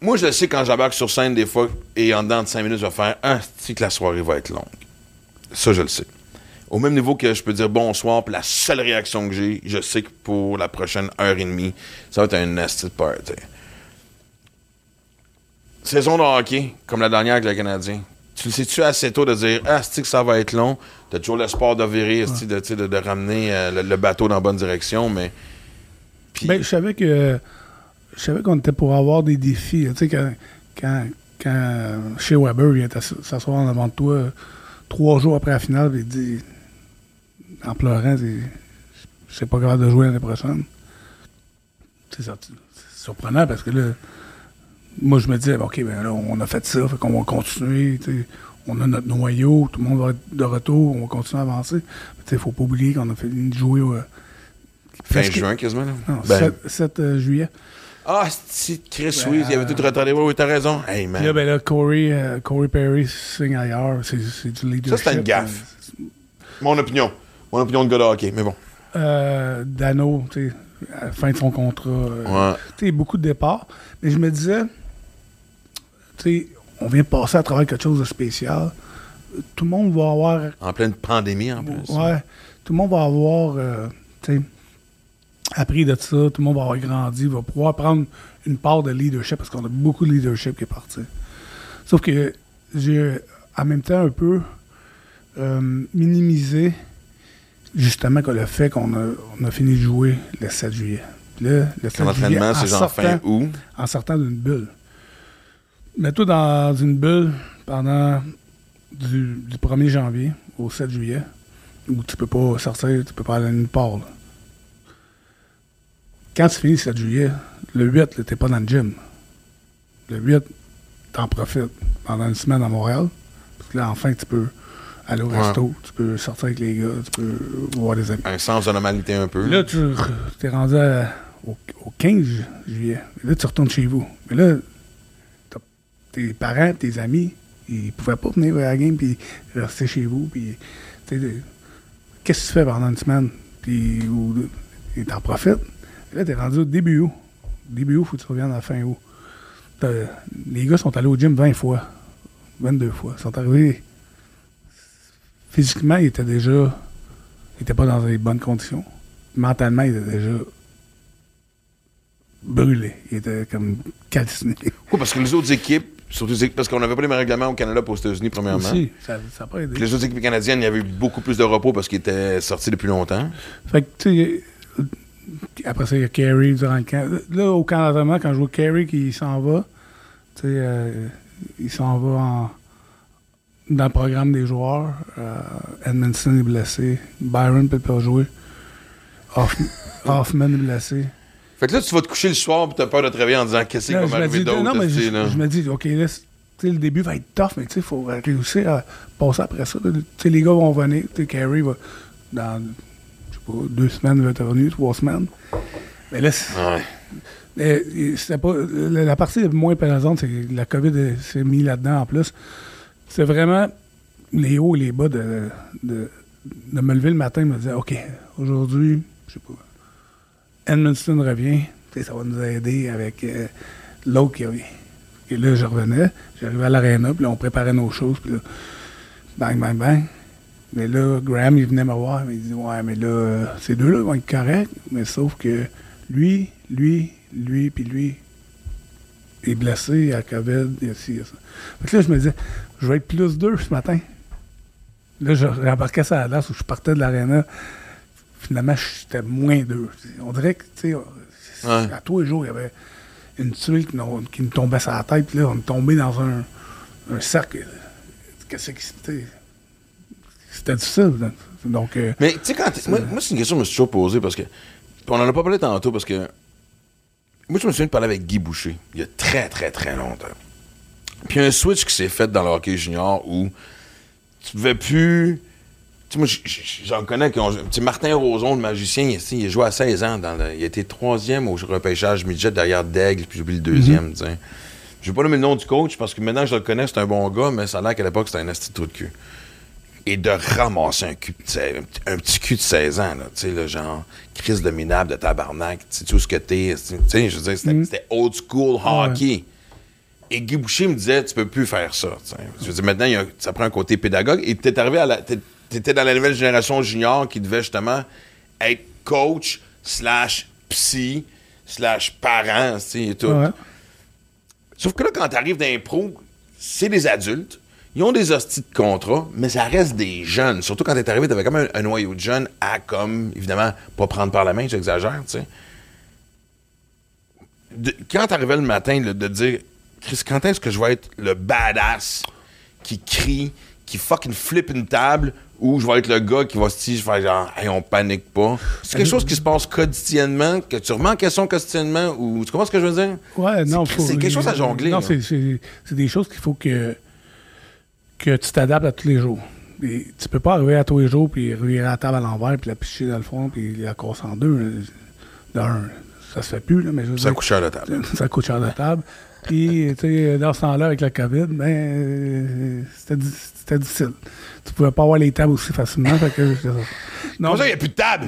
Moi, je le sais quand j'embarque sur scène des fois et en dedans de 5 minutes, je vais faire Ah, c'est que la soirée va être longue. Ça, je le sais. Au même niveau que je peux dire bonsoir, puis la seule réaction que j'ai, je sais que pour la prochaine heure et demie, ça va être un nasty party. Saison de hockey, comme la dernière avec le Canadien. Tu le sais-tu assez tôt de dire Ah, c'est que ça va être long? T'as toujours l'espoir de virer, esti, de, ramener euh, le, le bateau dans la bonne direction, mais. Puis- Ben, je savais que je savais qu'on était pour avoir des défis. Tu sais, quand, quand, quand chez Weber vient t'ass- s'asseoir en avant de toi euh, trois jours après la finale, il dit, en pleurant, c'est- je sais pas capable de jouer l'année prochaine. C'est ça, c'est surprenant parce que là, moi je me disais, ok, ben là, on a fait ça, fait qu'on va continuer. On a notre noyau, tout le monde va être de retour, on va continuer à avancer. Mais il faut pas oublier qu'on a fait une jouer au, Fin juin, quasiment. là. non, Ben, 7, 7, euh, juillet. Ah, c'est Chris, Ben, oui, il y avait tout retardé. Oui, oui, t'as raison. Hey, là, man. ben là, Corey, euh, Corey Perry signe ailleurs. C'est, c'est du leadership. c'était une gaffe. Mon opinion. Mon opinion de gars de hockey, mais bon. Euh, Dano, tu sais, à la fin de son contrat. euh, Ouais. Tu sais, beaucoup de départs. Mais je me disais, tu sais, on vient passer à travers quelque chose de spécial. Tout le monde va avoir En pleine pandémie, en plus. Ouais. Tout le monde va avoir, euh, tu sais, appris de ça, tout le monde va avoir grandi, va pouvoir prendre une part de leadership parce qu'on a beaucoup de leadership qui est parti. Sauf que j'ai en même temps un peu euh, minimisé justement que le fait qu'on a, on a fini de jouer le 7 juillet. Puis là, le 7 Quand juillet, en c'est genre fin sortant- août. en sortant d'une bulle. Mets-toi dans une bulle pendant du, du 1er janvier au 7 juillet, où tu peux pas sortir, tu peux pas aller nulle part. là. Quand tu finis le 7 juillet, le 8, là, t'es pas dans le gym. Le 8, t'en profites pendant une semaine à Montréal. Parce que là, enfin, tu peux aller au Ouais. resto, tu peux sortir avec les gars, tu peux voir des amis. Un sens de normalité un peu. Là, tu es rendu à- au, au 15 ju- juillet. Et là, tu retournes chez vous. Mais là, tes parents, tes amis, ils pouvaient pas venir à la game puis rester chez vous. Puis, qu'est-ce que tu fais pendant une semaine? Puis, ou, et t'en profites. Et là, t'es rendu au début août. Début août, faut que tu reviennes à la fin août. Les gars sont allés au gym 20 fois. 22 fois. Ils sont arrivés. Physiquement, ils étaient déjà. Ils étaient pas dans les bonnes conditions. Mentalement, ils étaient déjà brûlés. Ils étaient comme calcinés. Oui, parce que les autres équipes, surtout parce qu'on n'avait pas les mêmes règlements au Canada pour aux États-Unis, premièrement. Aussi, ça n'a pas aidé. Puis les autres équipes canadiennes, il y avait eu beaucoup plus de repos parce qu'ils étaient sortis depuis longtemps. Fait que, tu sais, après ça, il y a Carey durant le camp. Là, au camp d'entraînement, quand je vois Carey qui s'en va, tu sais, euh, il s'en va en- dans le programme des joueurs. Euh, Edmondson est blessé. Byron peut pas jouer. Hoff- (laughs) Hoffman est blessé. Fait que là, tu vas te coucher le soir et t'as peur de te réveiller en disant qu'est-ce qui va m'arriver d'autre. non, mais esti, je, me dis, OK, là, le début va être tough, mais tu sais, il faut réussir à passer après ça. là. Tu sais, les gars vont venir, tu sais, Carey va, dans, je sais pas, deux semaines, il va être revenu, trois semaines. Mais là, c'est- Ouais. mais pas, la, la partie la moins pesante, c'est que la COVID s'est mis là-dedans en plus. C'est vraiment les hauts et les bas de, de, me lever le matin et me dire OK, aujourd'hui, je sais pas, Edmundston revient, ça va nous aider avec euh, l'autre qui revient. Et là, je revenais, j'arrivais à l'aréna, puis là, on préparait nos choses, puis là, bang, bang, bang. Mais là, Graham, il venait me voir, il dit Ouais, mais là, ces deux-là vont être corrects, mais sauf que lui, lui, lui, puis lui est blessé à COVID, a ci, a ça. Fait que là, je me disais Je vais être plus deux ce matin. Là, je rembarquais ça à l'as où je partais de l'aréna. Finalement, j'étais moins deux. On dirait que, tu sais, Ouais. à tous les jours, il y avait une tuile qui, nous- qui me tombait sur la tête. Puis là, on est tombé dans un, un cercle. Qu'est-ce qui c'était? C'était difficile. là. Donc, euh, Mais tu sais, quand. Moi, moi, c'est une question que je me suis toujours posée parce que. on en a pas parlé tantôt parce que. Moi, je me souviens de parler avec Guy Boucher il y a très, très, très longtemps. Puis un switch qui s'est fait dans le hockey junior où tu pouvais plus. Tu sais, moi, j'en connais qui ont. Tu sais, Martin Roson, le magicien, il, il a joué à 16 ans. Dans le- il a été troisième au repêchage midget derrière Daigle, puis j'ai oublié le deuxième, tu sais. Je vais pas nommer le nom du coach parce que maintenant je le connais, c'est un bon gars, mais ça a l'air qu'à l'époque, c'était un asti de cul. Et de ramasser un, cul un, petit- cul de 16 ans, là, tu sais, le genre, crise de minable de tabarnak, tu sais, tout ce que t'es, tu sais, je veux dire, c'était c'était old school hockey. Et Guy Boucher me disait, tu peux plus faire ça. tu. Je veux dire, maintenant, il y a- ça prend un côté pédagogue. Et t'es arrivé à la. t'es- T'étais dans la nouvelle génération junior qui devait justement être coach slash psy slash parent, tu sais, et tout. ouais. Sauf que là, quand t'arrives dans les pros, c'est des adultes. Ils ont des hosties de contrat, mais ça reste des jeunes. Surtout quand t'es arrivé, t'avais comme un, un noyau de jeunes à, comme, évidemment, pas prendre par la main, j'exagère, tu sais. Quand t'arrivais le matin, là, de dire, Chris, quand est-ce que je vais être le badass qui crie, qui fucking flippe une table, ou je vais être le gars qui va se dire, faire genre, hey, on panique pas. C'est quelque chose qui se passe quotidiennement, que tu remets en question quotidiennement, ou tu comprends ce que je veux dire? Ouais, non, C'est- quelque chose à jongler, Non, c'est- des choses qu'il faut que, que tu t'adaptes à tous les jours. Et tu peux pas arriver à tous les jours puis revirer la table à l'envers puis la picher dans le fond puis la casser en deux. D'un, ça se fait plus, là, mais je veux Ça dire, coûte cher la table. (laughs) ça coûte cher de table. Puis, tu sais, dans ce temps-là, avec la COVID, ben, euh, c'était di- c'était difficile. Tu pouvais pas avoir les tables aussi facilement. fait que, non, ça, il n'y a plus de (laughs) table?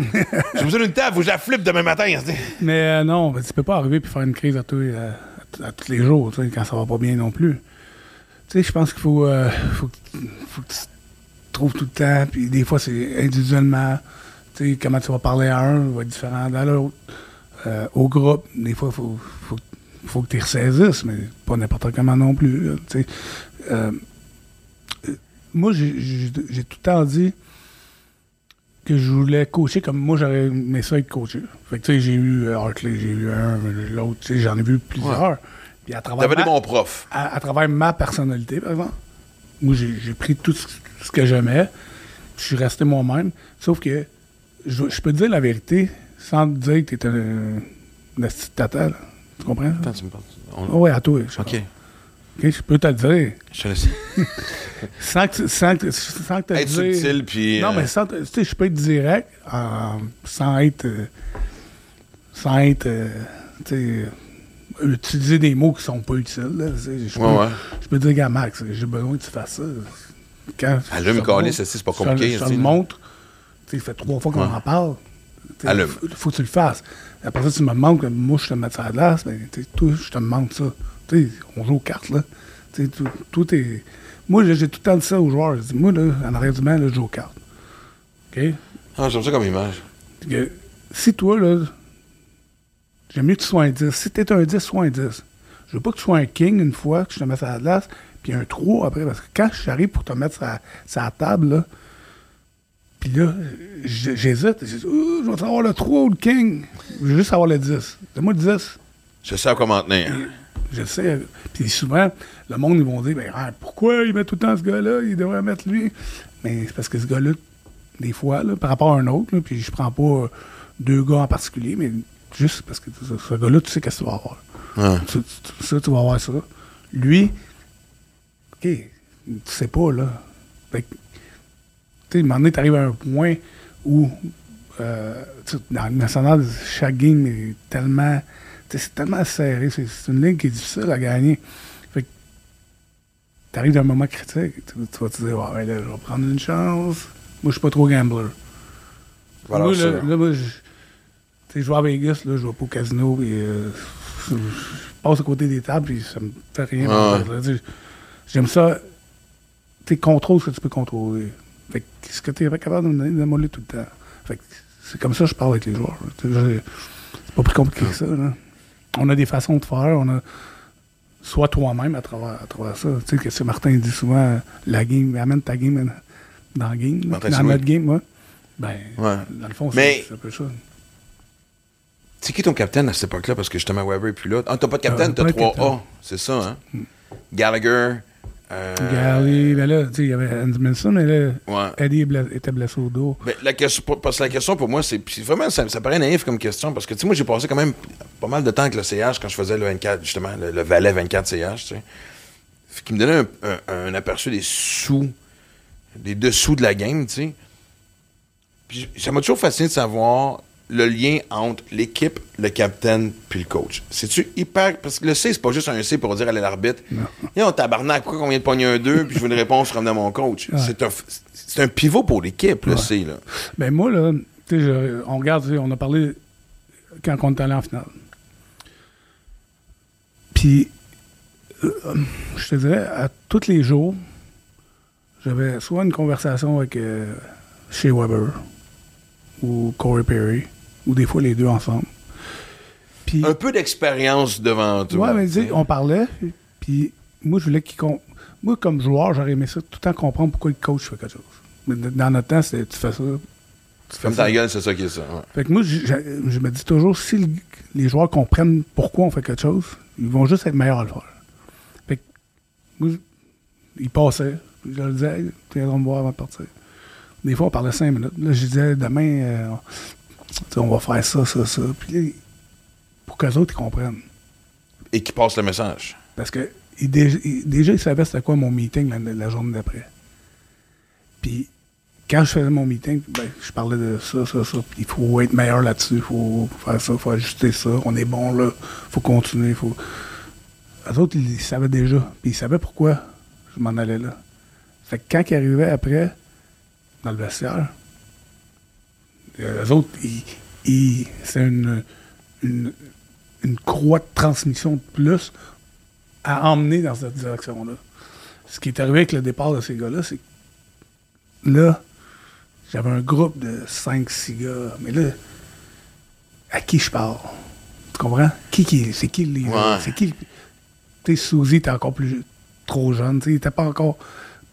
J'ai besoin d'une table, faut que je la flippe demain matin. hein, Mais euh, non, mais tu peux pas arriver puis faire une crise à tous, les- à, à tous les jours, tu sais, quand ça va pas bien non plus. Tu sais, je pense qu'il faut, euh, faut que tu trouves tout le temps, puis des fois, c'est individuellement. Tu sais, comment tu vas parler à un va être différent de l'autre. Euh, au groupe, des fois, il faut, faut, faut que tu ressaisisses, mais pas n'importe comment non plus. là. Euh, euh, moi, j'ai tout le temps dit que je voulais coacher comme moi j'aurais aimé ça être coaché. Fait que tu sais, j'ai eu euh, Hartley, j'ai eu un, l'autre, j'en ai vu plusieurs. Puis à travers, des ma, bons profs. à, à travers ma personnalité, par exemple, moi j'ai pris tout ce, ce que j'aimais, je suis resté moi-même. Sauf que je, je peux te dire la vérité sans te dire que t'es un, un tata, là. Tu comprends? Attends, tu me parles. On- Ah ouais, à toi. je- OK. Ok, je peux te le dire. Je te laisse. (laughs) Sans que, tu- sans que, sans que te Être dire- subtil, puis. Non, euh, mais sans, tu sais, je peux être direct euh, sans être. euh, sans être. euh, tu sais, utiliser des mots qui sont pas utiles. là, sais, je, peux, Ouais, ouais. je peux dire, gars, Max, j'ai besoin que tu fasses ça. Quand Allume, calice, montre- c'est pas compliqué, Je te tu le sais. montre. Tu sais, ça fait trois fois qu'on Ouais. en parle. Sais. Faut, faut que tu le fasses. Après ça, tu me demandes que moi, je te mette ça à la glace. Ben, toi, je te demande ça. Tu sais, on joue aux cartes, là. Tout, tout est. Moi, j'ai tout le temps dit ça aux joueurs. Je dis, moi, là, en arrière du banc, là, je joue aux cartes. OK? Ah, j'aime ça comme image. que si toi, là, j'aime mieux que tu sois un 10. Si t'es un 10, sois un 10. Je veux pas que tu sois un king une fois, que je te mette à la glace, puis un 3 après. Parce que quand j'arrive pour te mettre la, sur la table, là, puis là, j'hésite. Je dis, je vais savoir le 3 ou le king. Je veux juste savoir le 10. Donne-moi le 10. Je sais à quoi m'en tenir. Je sais. Puis souvent, le monde, ils vont dire, ben, ah, pourquoi il met tout le temps ce gars-là? Il devrait mettre lui. Mais c'est parce que ce gars-là, des fois, là, par rapport à un autre, là, puis je prends pas deux gars en particulier, mais juste parce que ce, ce gars-là, tu sais qu'est-ce que tu vas avoir. Tu, tu- ça, tu vas avoir ça. Lui, OK, tu sais pas, là. Fait que, sais, à un moment donné, t'arrives à un point où, euh, dans le national, chaque game est tellement. C'est tellement serré. C'est une ligue qui est difficile à gagner. Fait que t'arrives dans un moment critique. Tu, tu vas te dire, ouais, là, je vais prendre une chance. Moi, je suis pas trop gambler. Voilà, moi, là, là, moi, je, je vais à Vegas, là, je vais pas au casino, euh, je, je passe à côté des tables, puis ça me fait rien. Ah. J'aime ça. Tu contrôles ce que tu peux contrôler. Fait que ce que tu es capable de me donner, donne-moi-le tout le temps? Fait que c'est comme ça que je parle avec les joueurs. C'est pas plus compliqué que ça. Là. On a des façons de faire, on a. Sois toi-même à travers, à travers ça. Tu sais, que c'est Martin dit souvent, la game, amène ta game dans la game, là. Dans notre game, ouais. Ben, Ouais. dans le fond, c'est un peu ça. C'est qui ton capitaine à cette époque-là? Parce que justement, Weber est plus là. Ah, t'as pas de capitaine, Euh, t'as pas de 3A. capitaine. C'est ça, hein? Gallagher. Euh, ben là, il y avait Edmondson, mais là, Ouais. Eddie bla- était blessé au dos. Ben, la question, parce que la question pour moi, c'est vraiment, ça, ça paraît naïf comme question, parce que moi, j'ai passé quand même pas mal de temps avec le CH quand je faisais le 24, justement, le, le Valais 24 CH, tu sais. Qu'il me donnait un, un- un aperçu des sous, des dessous de la game, tu sais. Puis ça m'a toujours fasciné de savoir le lien entre l'équipe, le capitaine, puis le coach. C'est-tu hyper. Parce que le C, c'est pas juste un C pour dire à l'arbitre. Et on tabarnak, pourquoi on vient de pogner un 2 puis je veux une réponse, je revenais à mon coach? Ouais. C'est un, c'est un pivot pour l'équipe, le Ouais. C, là. Ben moi, là, tu sais, je- on regarde, on a parlé quand on est allé en finale. Puis, euh, je te dirais, à tous les jours, j'avais soit une conversation avec euh, Shea Weber ou Corey Perry, ou des fois les deux ensemble. Puis, un peu d'expérience devant toi. Ouais, mais tu sais, t'sais. on parlait, puis moi, je voulais qu'il. com- Moi, comme joueur, j'aurais aimé ça, tout le temps comprendre pourquoi le coach fait quelque chose. Mais dans notre temps, c'était tu fais ça. Tu fais Comme ça. ta gueule, c'est ça qui est ça. ouais. Fait que moi, je, je- je me dis toujours, si le- les joueurs comprennent pourquoi on fait quelque chose, ils vont juste être meilleurs à le faire. Fait que moi, je- ils passaient. Je leur disais, hey, tu viendras me voir avant de partir. Des fois, on parlait cinq minutes. Là, je disais, demain, euh, on va faire ça, ça, ça. Puis pour qu'eux autres, ils comprennent. Et qui passe le message. Parce que il, déjà, il, déjà, il savait c'était quoi mon meeting la, la journée d'après. Puis, quand je faisais mon meeting, ben, je parlais de ça, ça, ça. Puis, il faut être meilleur là-dessus, il faut faire ça, il faut ajuster ça. On est bon là, il faut continuer. Faut... Les autres, ils, savaient déjà. Puis, ils savaient pourquoi je m'en allais là. Fait que quand ils arrivaient après, dans le vestiaire, euh, eux autres, c'est une, une, une croix de transmission de plus à emmener dans cette direction-là. Ce qui est arrivé avec le départ de ces gars-là, c'est que là, j'avais un groupe de 5-6 gars, mais là, à qui je parle? Tu comprends? Qui, qui c'est qui le? Ouais. C'est qui le... Tu sais, Suzy était encore plus trop jeune, tu sais, il était pas encore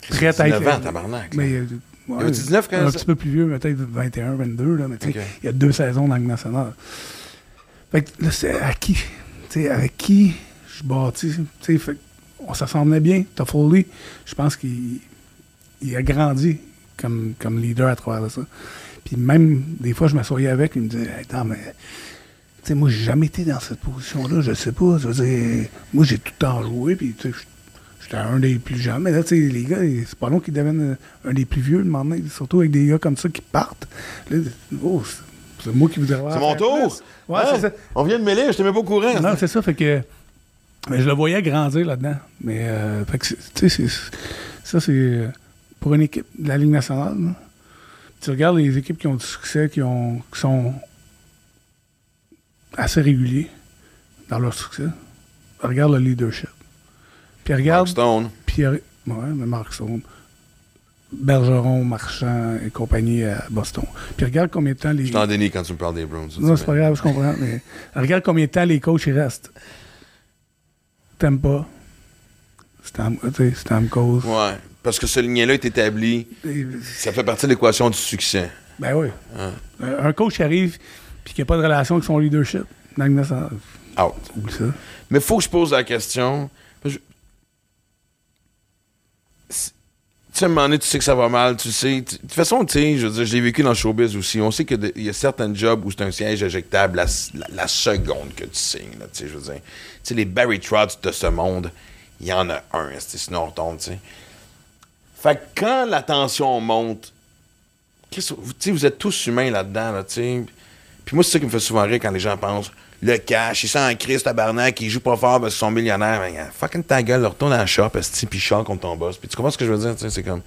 prêt à 19 être... ans, tabarnak. Mais, euh, ouais, avait 19 quand Un ça? petit peu plus vieux, peut-être 21, 22, là, mais tu sais, Ok. il y a deux saisons dans la Ligue nationale. Fait que là, c'est à qui, tu sais, avec qui je bâtis, tu sais, on s'assemblait bien. Toffoli, je pense qu'il il a grandi comme, comme leader à travers ça. Puis même, des fois, je m'assoyais avec, il me disait, hey, attends, mais, tu sais, moi, j'ai jamais été dans cette position-là, je sais pas, je veux dire, moi, j'ai tout le temps joué, puis, tu sais, j'étais un des plus jeunes, mais là, tu sais, les gars, c'est pas long qu'ils deviennent euh, un des plus vieux, de moment donné, surtout avec des gars comme ça qui partent. Là, oh, c'est- moi qui avoir C'est mon tour? Ouais, Hein? ça. On vient de mêler, je t'étais même pas au courant. Non, c'est ça, fait que. Mais je le voyais grandir là-dedans. Mais, euh, fait que, tu sais, ça, c'est. euh, Pour une équipe de la Ligue nationale, là, tu regardes les équipes qui ont du succès, qui, ont, qui sont assez réguliers dans leur succès, regarde le leadership. Puis regarde. Mark Stone. Pierre, ouais, mais Mark Stone, Bergeron, Marchand et compagnie à Boston. Puis regarde combien de temps les. Je t'en dénie quand tu me parles des Browns. Non, c'est pas grave, je comprends. Mais regarde combien de temps les coachs ils restent. T'aimes pas? Tu sais, Stamkos. Ouais. Parce que ce lien-là est établi. Et- Ça fait partie de l'équation du succès. Ben oui. Hein. Un un coach arrive puis qui n'a pas de relation avec son leadership. Out. Oublie ça. Mais faut que je pose la question. Je- Si- Tu sais, à un moment donné, tu sais que ça va mal, tu sais. De toute façon, tu sais, je veux dire, je vécu dans le showbiz aussi. On sait qu'il y a certains jobs où c'est un siège éjectable la, la- seconde que tu signes, tu sais, je veux dire. Tu sais, les Barry Trotz de ce monde, il y en a un, sinon on retombe, tu sais. Fait que quand la tension monte, vous, vous êtes tous humains là-dedans, là, tu sais. Puis moi, c'est ça qui me fait souvent rire quand les gens pensent le cash, ils sont en crise, tabarnak, ils jouent pas fort parce qu'ils sont millionnaires. Ben, fucking ta gueule, retourne dans la shop, esti, puis contre ton boss. Puis tu comprends ce que je veux dire, c'est comme.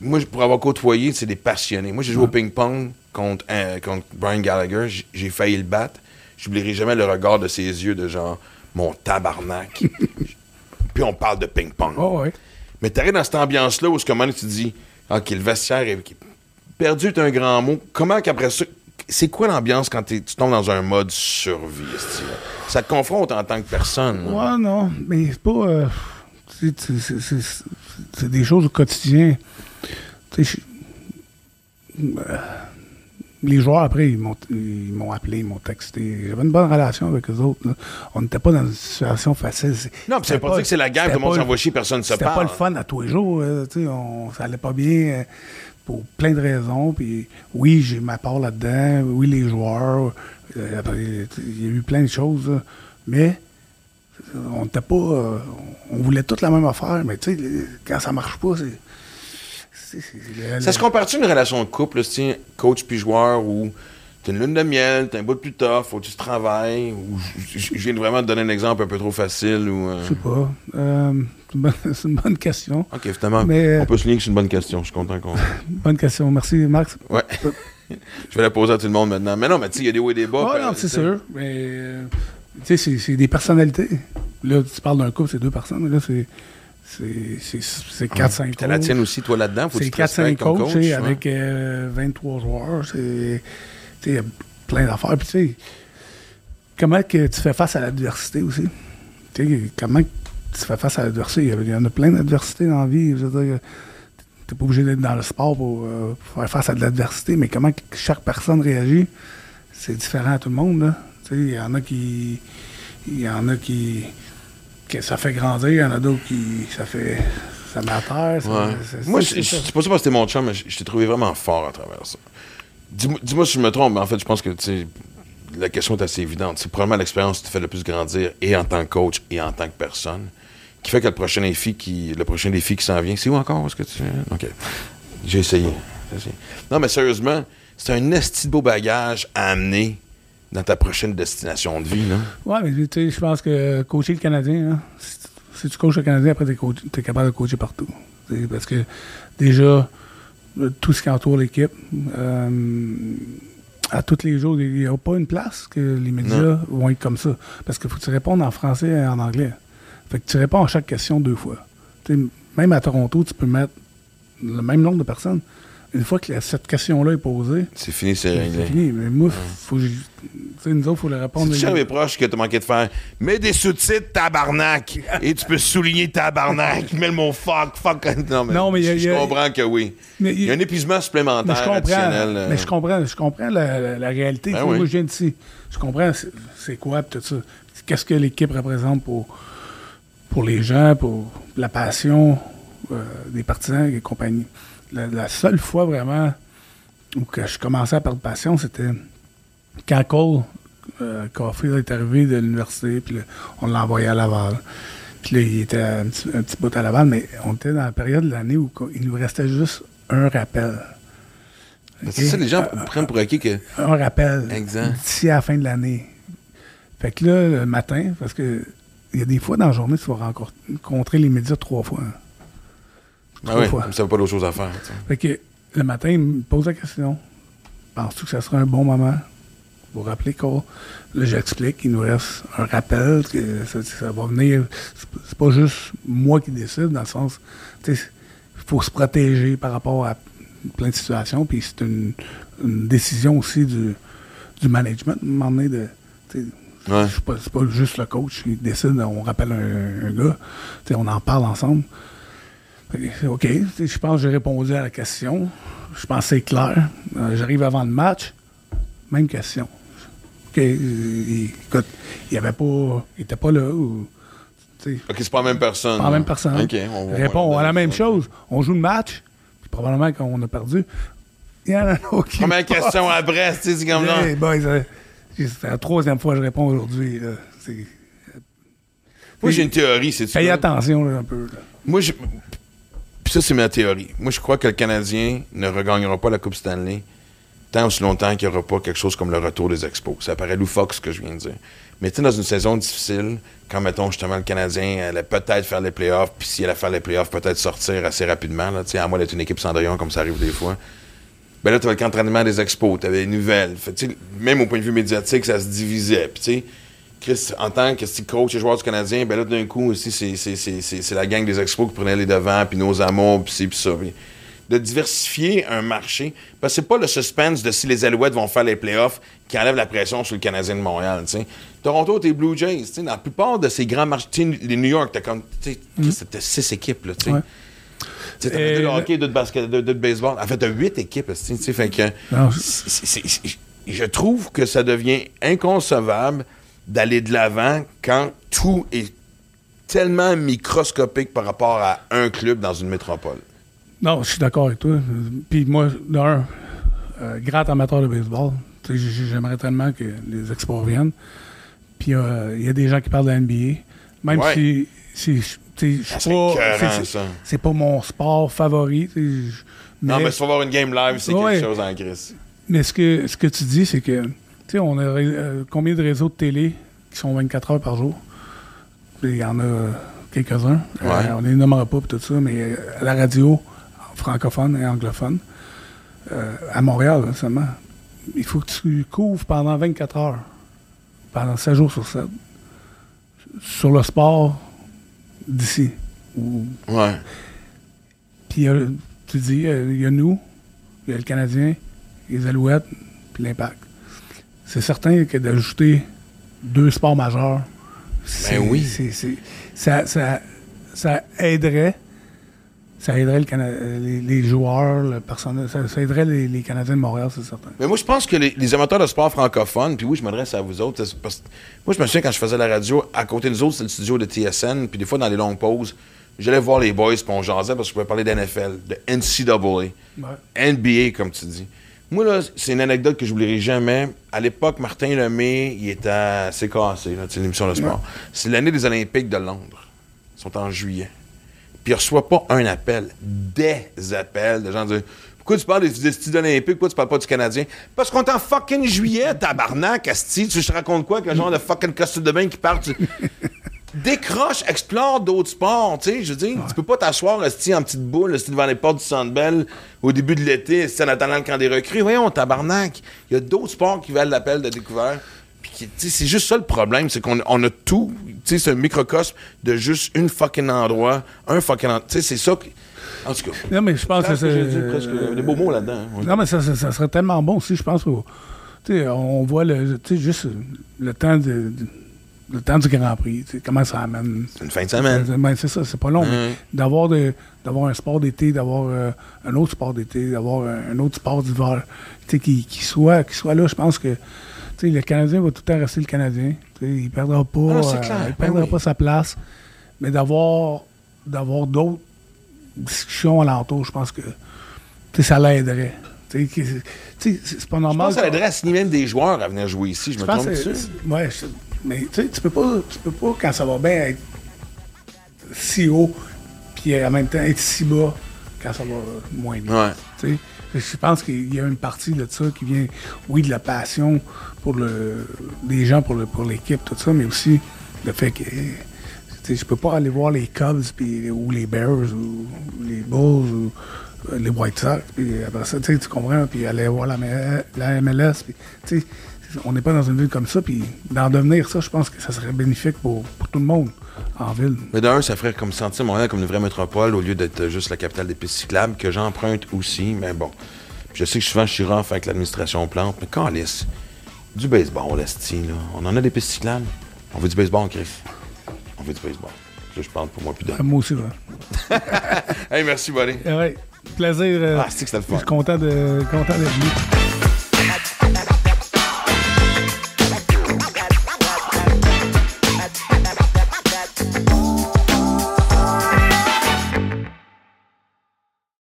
Moi, pour avoir côtoyé, c'est des passionnés. Moi, j'ai joué au ping-pong contre, un- contre Brian Gallagher, j'ai failli le battre. J'oublierai jamais le regard de ses yeux de genre, mon tabarnak. (laughs) puis on parle de ping-pong. Oh, ouais. Mais t'arrives dans cette ambiance-là où ce comment tu te dis, OK, le vestiaire est perdu est un grand mot. Comment qu'après ça, c'est quoi l'ambiance quand tu tombes dans un mode survie? Ça te confronte en tant que personne. Ouais, non, mais c'est pas. euh, c'est- c'est- c'est- c'est c'est des choses au quotidien. Euh, les joueurs, après, ils m'ont ils m'ont appelé, ils m'ont texté. J'avais une bonne relation avec eux autres. là. On n'était pas dans une situation facile. C'est- Non, veut pas dire que c'est la guerre, tout le monde s'envoie chier, personne ne se C'était pas parle. le fun à tous les jours. euh, on- ça allait pas bien pour plein de raisons. Puis oui, j'ai ma part là-dedans. Oui, les joueurs. euh, après, il y a eu plein de choses. mais on n'était pas. euh, on voulait toute la même affaire. Mais tu sais, quand ça marche pas, c'est. Ça se compare-tu une relation de couple, coach puis joueur, où t'as une lune de miel, t'as un bout de plus tough, faut que tu travailles, ou je- viens de vraiment te donner un exemple un peu trop facile, ou... euh, Je sais pas. Euh, c'est une bonne- (laughs) question. OK, finalement, Mais, euh, on peut souligner que c'est une bonne question. Je suis content qu'on... (laughs) Bonne question. Merci, Max. Ouais. (laughs) je vais la poser à tout le monde maintenant. Mais non, mais tu sais, il y a des hauts et des bas. Puis, non, c'est sûr. Mais, euh, tu sais, c'est- des personnalités. Là, tu parles d'un couple, c'est deux personnes. mais Là, c'est. C'est c'est- c'est 4-5 Puis t'as la tienne aussi, toi, là-dedans. C'est tu te respectes 4-5 comme coachs, coach, ouais. avec euh, 23 joueurs. c'est- Il y a plein d'affaires. Puis, tu sais, comment que tu fais face à l'adversité aussi? Tu sais, comment tu fais face à l'adversité? Il y en a plein d'adversités dans la vie. Je veux dire, t'es pas obligé d'être dans le sport pour, euh, pour faire face à de l'adversité, mais comment que chaque personne réagit, c'est différent à tout le monde. là. Tu sais, Il y en a qui. Il y en a qui. que ça fait grandir, il y en a d'autres qui. ça fait. ça met à terre. ça- Ouais. c'est- Moi, c'est- je je- c'est pas ça parce que t'es mon chum, mais je je t'ai trouvé vraiment fort à travers ça. Dis-moi si je me trompe, mais en fait, je pense que la question est assez évidente. C'est probablement l'expérience qui te fait le plus grandir, et en tant que coach, et en tant que personne, qui fait que le prochain défi qui, le prochain défi qui s'en vient, c'est où encore? Est-ce que tu... OK. J'ai essayé. Non, mais sérieusement, c'est un esti de beau bagage à amener dans ta prochaine destination de vie, là. Ouais, mais tu sais, je pense que coacher le Canadien, hein, si, tu coaches le Canadien, après, tu es capable de coacher partout. Parce que déjà, tout ce qui entoure l'équipe, euh, à tous les jours, il n'y a pas une place que les médias Non. vont être comme ça. Parce qu'il faut que tu répondes en français et en anglais. Fait que tu réponds à chaque question deux fois. Même à Toronto, tu peux mettre le même nombre de personnes. Une fois que la- cette question-là est posée, C'est fini, c'est c'est réglé. fini. Mais moi, faut que je- tu sais, nous autres, il faut le répondre. C'est mes proches que t'as manqué de faire? Mets des sous-titres tabarnak et tu peux souligner tabarnak. (laughs) Mets le mot fuck, fuck. Non, mais, Non, mais je, a- comprends que oui. Mais Il y a un épuisement Mais supplémentaire je comprends, euh, mais je comprends, je comprends la, la- la réalité. Ben oui. Moi, je viens d'ici. Je comprends c'est- c'est quoi tout ça. Qu'est-ce que l'équipe représente pour, pour les gens, pour la passion euh, des partisans et compagnie. La, la seule fois vraiment où que je commençais à perdre passion, c'était quand Cole euh, Caulfield est arrivé de l'université, puis on l'a envoyé à Laval. Puis là, il était un petit, un petit bout à Laval, mais on était dans la période de l'année où il nous restait juste un rappel. C'est ça, les gens Euh, prennent pour acquis que. un rappel d'ici à la fin de l'année. Fait que là, le matin, parce que il y a des fois dans la journée, tu vas rencontrer les médias trois fois. hein. Ah oui, fois. ça, pas d'autre chose à faire. Fait que le matin, il me pose la question Penses-tu que ça sera un bon moment pour rappeler Cole Là, j'explique qu'il nous reste un rappel, que ça, ça va venir. C'est pas- juste moi qui décide, dans le sens. Il faut se protéger par rapport à plein de situations, puis c'est une, une décision aussi du, du management, donné, de. Ouais. c'est pas, juste le coach qui décide, on rappelle un, un gars, on en parle ensemble. Que, OK, je pense que j'ai répondu à la question. Je pense que c'est clair. Euh, J'arrive avant le match, même question. OK, euh, il- écoute, il avait pas, il était pas là. Ou, Ok, c'est pas la même personne. pas la même personne. Ok, on va- Répond à la même chose. On joue le match, puis probablement qu'on a perdu. Il y en a (laughs) Première question à Brest, tu sais, c'est comme là. Euh, c'est la troisième fois que je réponds aujourd'hui. Moi, j'ai une théorie, c'est Fais attention là, un peu. là. Moi, je... Puis ça, c'est ma théorie. Moi, je crois que le Canadien ne regagnera pas la Coupe Stanley tant aussi longtemps qu'il n'y aura pas quelque chose comme le retour des expos. Ça paraît loufoque, ce que je viens de dire. Mais tu dans une saison difficile, quand, mettons, justement, le Canadien allait peut-être faire les playoffs, puis si elle allait faire les playoffs, peut-être sortir assez rapidement, là, à moins d'être une équipe Cendrillon, comme ça arrive des fois. Ben là, tu avais le camp des expos, tu avais les nouvelles. Même au point de vue médiatique, ça se divisait. Puis, tu sais, Chris, en tant que coach et joueur du Canadien, ben là, d'un coup, aussi, c'est- la gang des expos qui prenait les devants, puis nos amours, puis ci, puis ça. De diversifier un marché, parce que c'est pas le suspense de si les Alouettes vont faire les playoffs qui enlève la pression sur le Canadien de Montréal, tu sais. Toronto, t'es Blue Jays, tu sais, dans la plupart de ces grands marchés, les New York, t'as comme, tu sais, Chris, t'as six équipes, là, tu sais. Ouais. Et deux de le- hockey, deux de basket, deux, de baseball. En fait, t'as huit équipes, fait que... Je trouve que ça devient inconcevable d'aller de l'avant quand tout est tellement microscopique par rapport à un club dans une métropole. Non, je suis d'accord avec toi. Puis moi, d'un, euh, grand amateur de baseball, j'aimerais tellement que les expos reviennent. Puis euh, il y a des gens qui parlent de la NBA. Même Ouais. si, si c'est pas. pas mon sport favori. Non, mais si tu vas voir une game live, c'est Ouais. quelque chose en crise. Mais ce que, ce que tu dis, c'est que, tu sais, on a euh, combien de réseaux de télé qui sont 24 heures par jour? Il y en a quelques-uns. Ouais. Euh, on les nommera pas, tout ça, mais euh, à la radio, francophone et anglophone, euh, à Montréal là, seulement, il faut que tu couvres pendant 24 heures, pendant 7 jours sur 7, sur le sport d'ici. Ou- Ouais. Puis tu dis, il y a nous, il y a le Canadien, les Alouettes, puis l'Impact. C'est certain que d'ajouter deux sports majeurs, c'est- Ben oui. c'est- c'est- ça, ça, ça aiderait. Ça aiderait le Cana- les, les joueurs, le personnel, ça, ça aiderait les, les Canadiens de Montréal, c'est certain. Mais moi, je pense que les, les amateurs de sport francophones, puis oui, je m'adresse à vous autres, c'est parce que moi, je me souviens quand je faisais la radio, à côté de nous autres, c'était le studio de TSN, puis des fois, dans les longues pauses, j'allais voir les boys, puis on jasait parce que je pouvais parler d'NFL, de NCAA. NBA, comme tu dis. Moi, là, c'est une anecdote que je n'oublierai jamais. À l'époque, Martin Lemay, il était à CKC, c'est l'émission de sport. C'est l'année des Olympiques de Londres. Ils sont en juillet. Puis il reçoit pas un appel, des appels de gens disant Pourquoi tu parles des, des styles olympiques, pourquoi tu parles pas du Canadien? Parce qu'on est en fucking juillet, tabarnak, asti. Tu te racontes quoi, que genre de fucking costume de bain qui part? tu- (laughs) Décroche, explore d'autres sports, tu sais, je veux dire, tu peux pas t'asseoir esti, en petite boule, devant les portes du Centre Bell au début de l'été, en attendant le camp des recrues. Voyons, tabarnak, il y a d'autres sports qui valent l'appel de découvert. Puis, qui- tu sais, c'est juste ça le problème, c'est qu'on on a tout, tu sais, c'est un microcosme de juste une fucking endroit, un fucking endroit. Tu sais, c'est ça que... En tout cas, Non, mais je pense que que j'ai c'est. dit presque des beaux mots là-dedans. hein, ouais. Non, mais ça, ça- ça serait tellement bon aussi, je pense. Tu sais, on voit le, tu sais, juste le temps, de, de- le temps du Grand Prix, comment ça amène. C'est une fin de semaine. Ben, c'est ça, c'est pas long. mais. D'avoir un sport d'été, d'avoir euh, un autre sport d'été, d'avoir un, un autre sport d'hiver, qui, qui soit, qui soit là, je pense que le Canadien va tout le temps rester le Canadien. Il perdra pas, Ah, euh, il ben perdra oui. pas sa place. Mais d'avoir d'avoir d'autres discussions alentour, je pense que ça l'aiderait. C'est pas Je normal. pense que ça aiderait à signer même des joueurs à venir jouer ici, je me je trompe dessus. ouais, je- mais tu sais, tu peux pas, tu peux pas quand ça va bien être si haut, puis en même temps être si bas quand ça va moins bien. Ouais. Je pense qu'il y a une partie de ça qui vient, oui, de la passion pour le, des gens pour le, pour l'équipe, tout ça, mais aussi le fait que, je peux pas aller voir les Cubs puis, ou les Bears ou les Bulls ou euh, les White Sox, puis après ça, tu comprends, puis aller voir la, la MLS, puis, on n'est pas dans une ville comme ça, puis d'en devenir ça, je pense que ça serait bénéfique pour, pour tout le monde en ville. Mais d'un, ça ferait comme sentir Montréal comme une vraie métropole au lieu d'être juste la capitale des pistes cyclables, que j'emprunte aussi, mais bon. Je sais que souvent je suis rough avec l'administration plante, mais calice. Du baseball, esti, là. On en a des pistes cyclables. On veut du baseball, Chris. On veut du baseball. Là, je parle pour moi plus de. Euh, Moi aussi, ouais. (laughs) Hey, merci, buddy. Ouais, plaisir. euh, Ah, c'est que c'était le je fun. suis content de content d'être venu.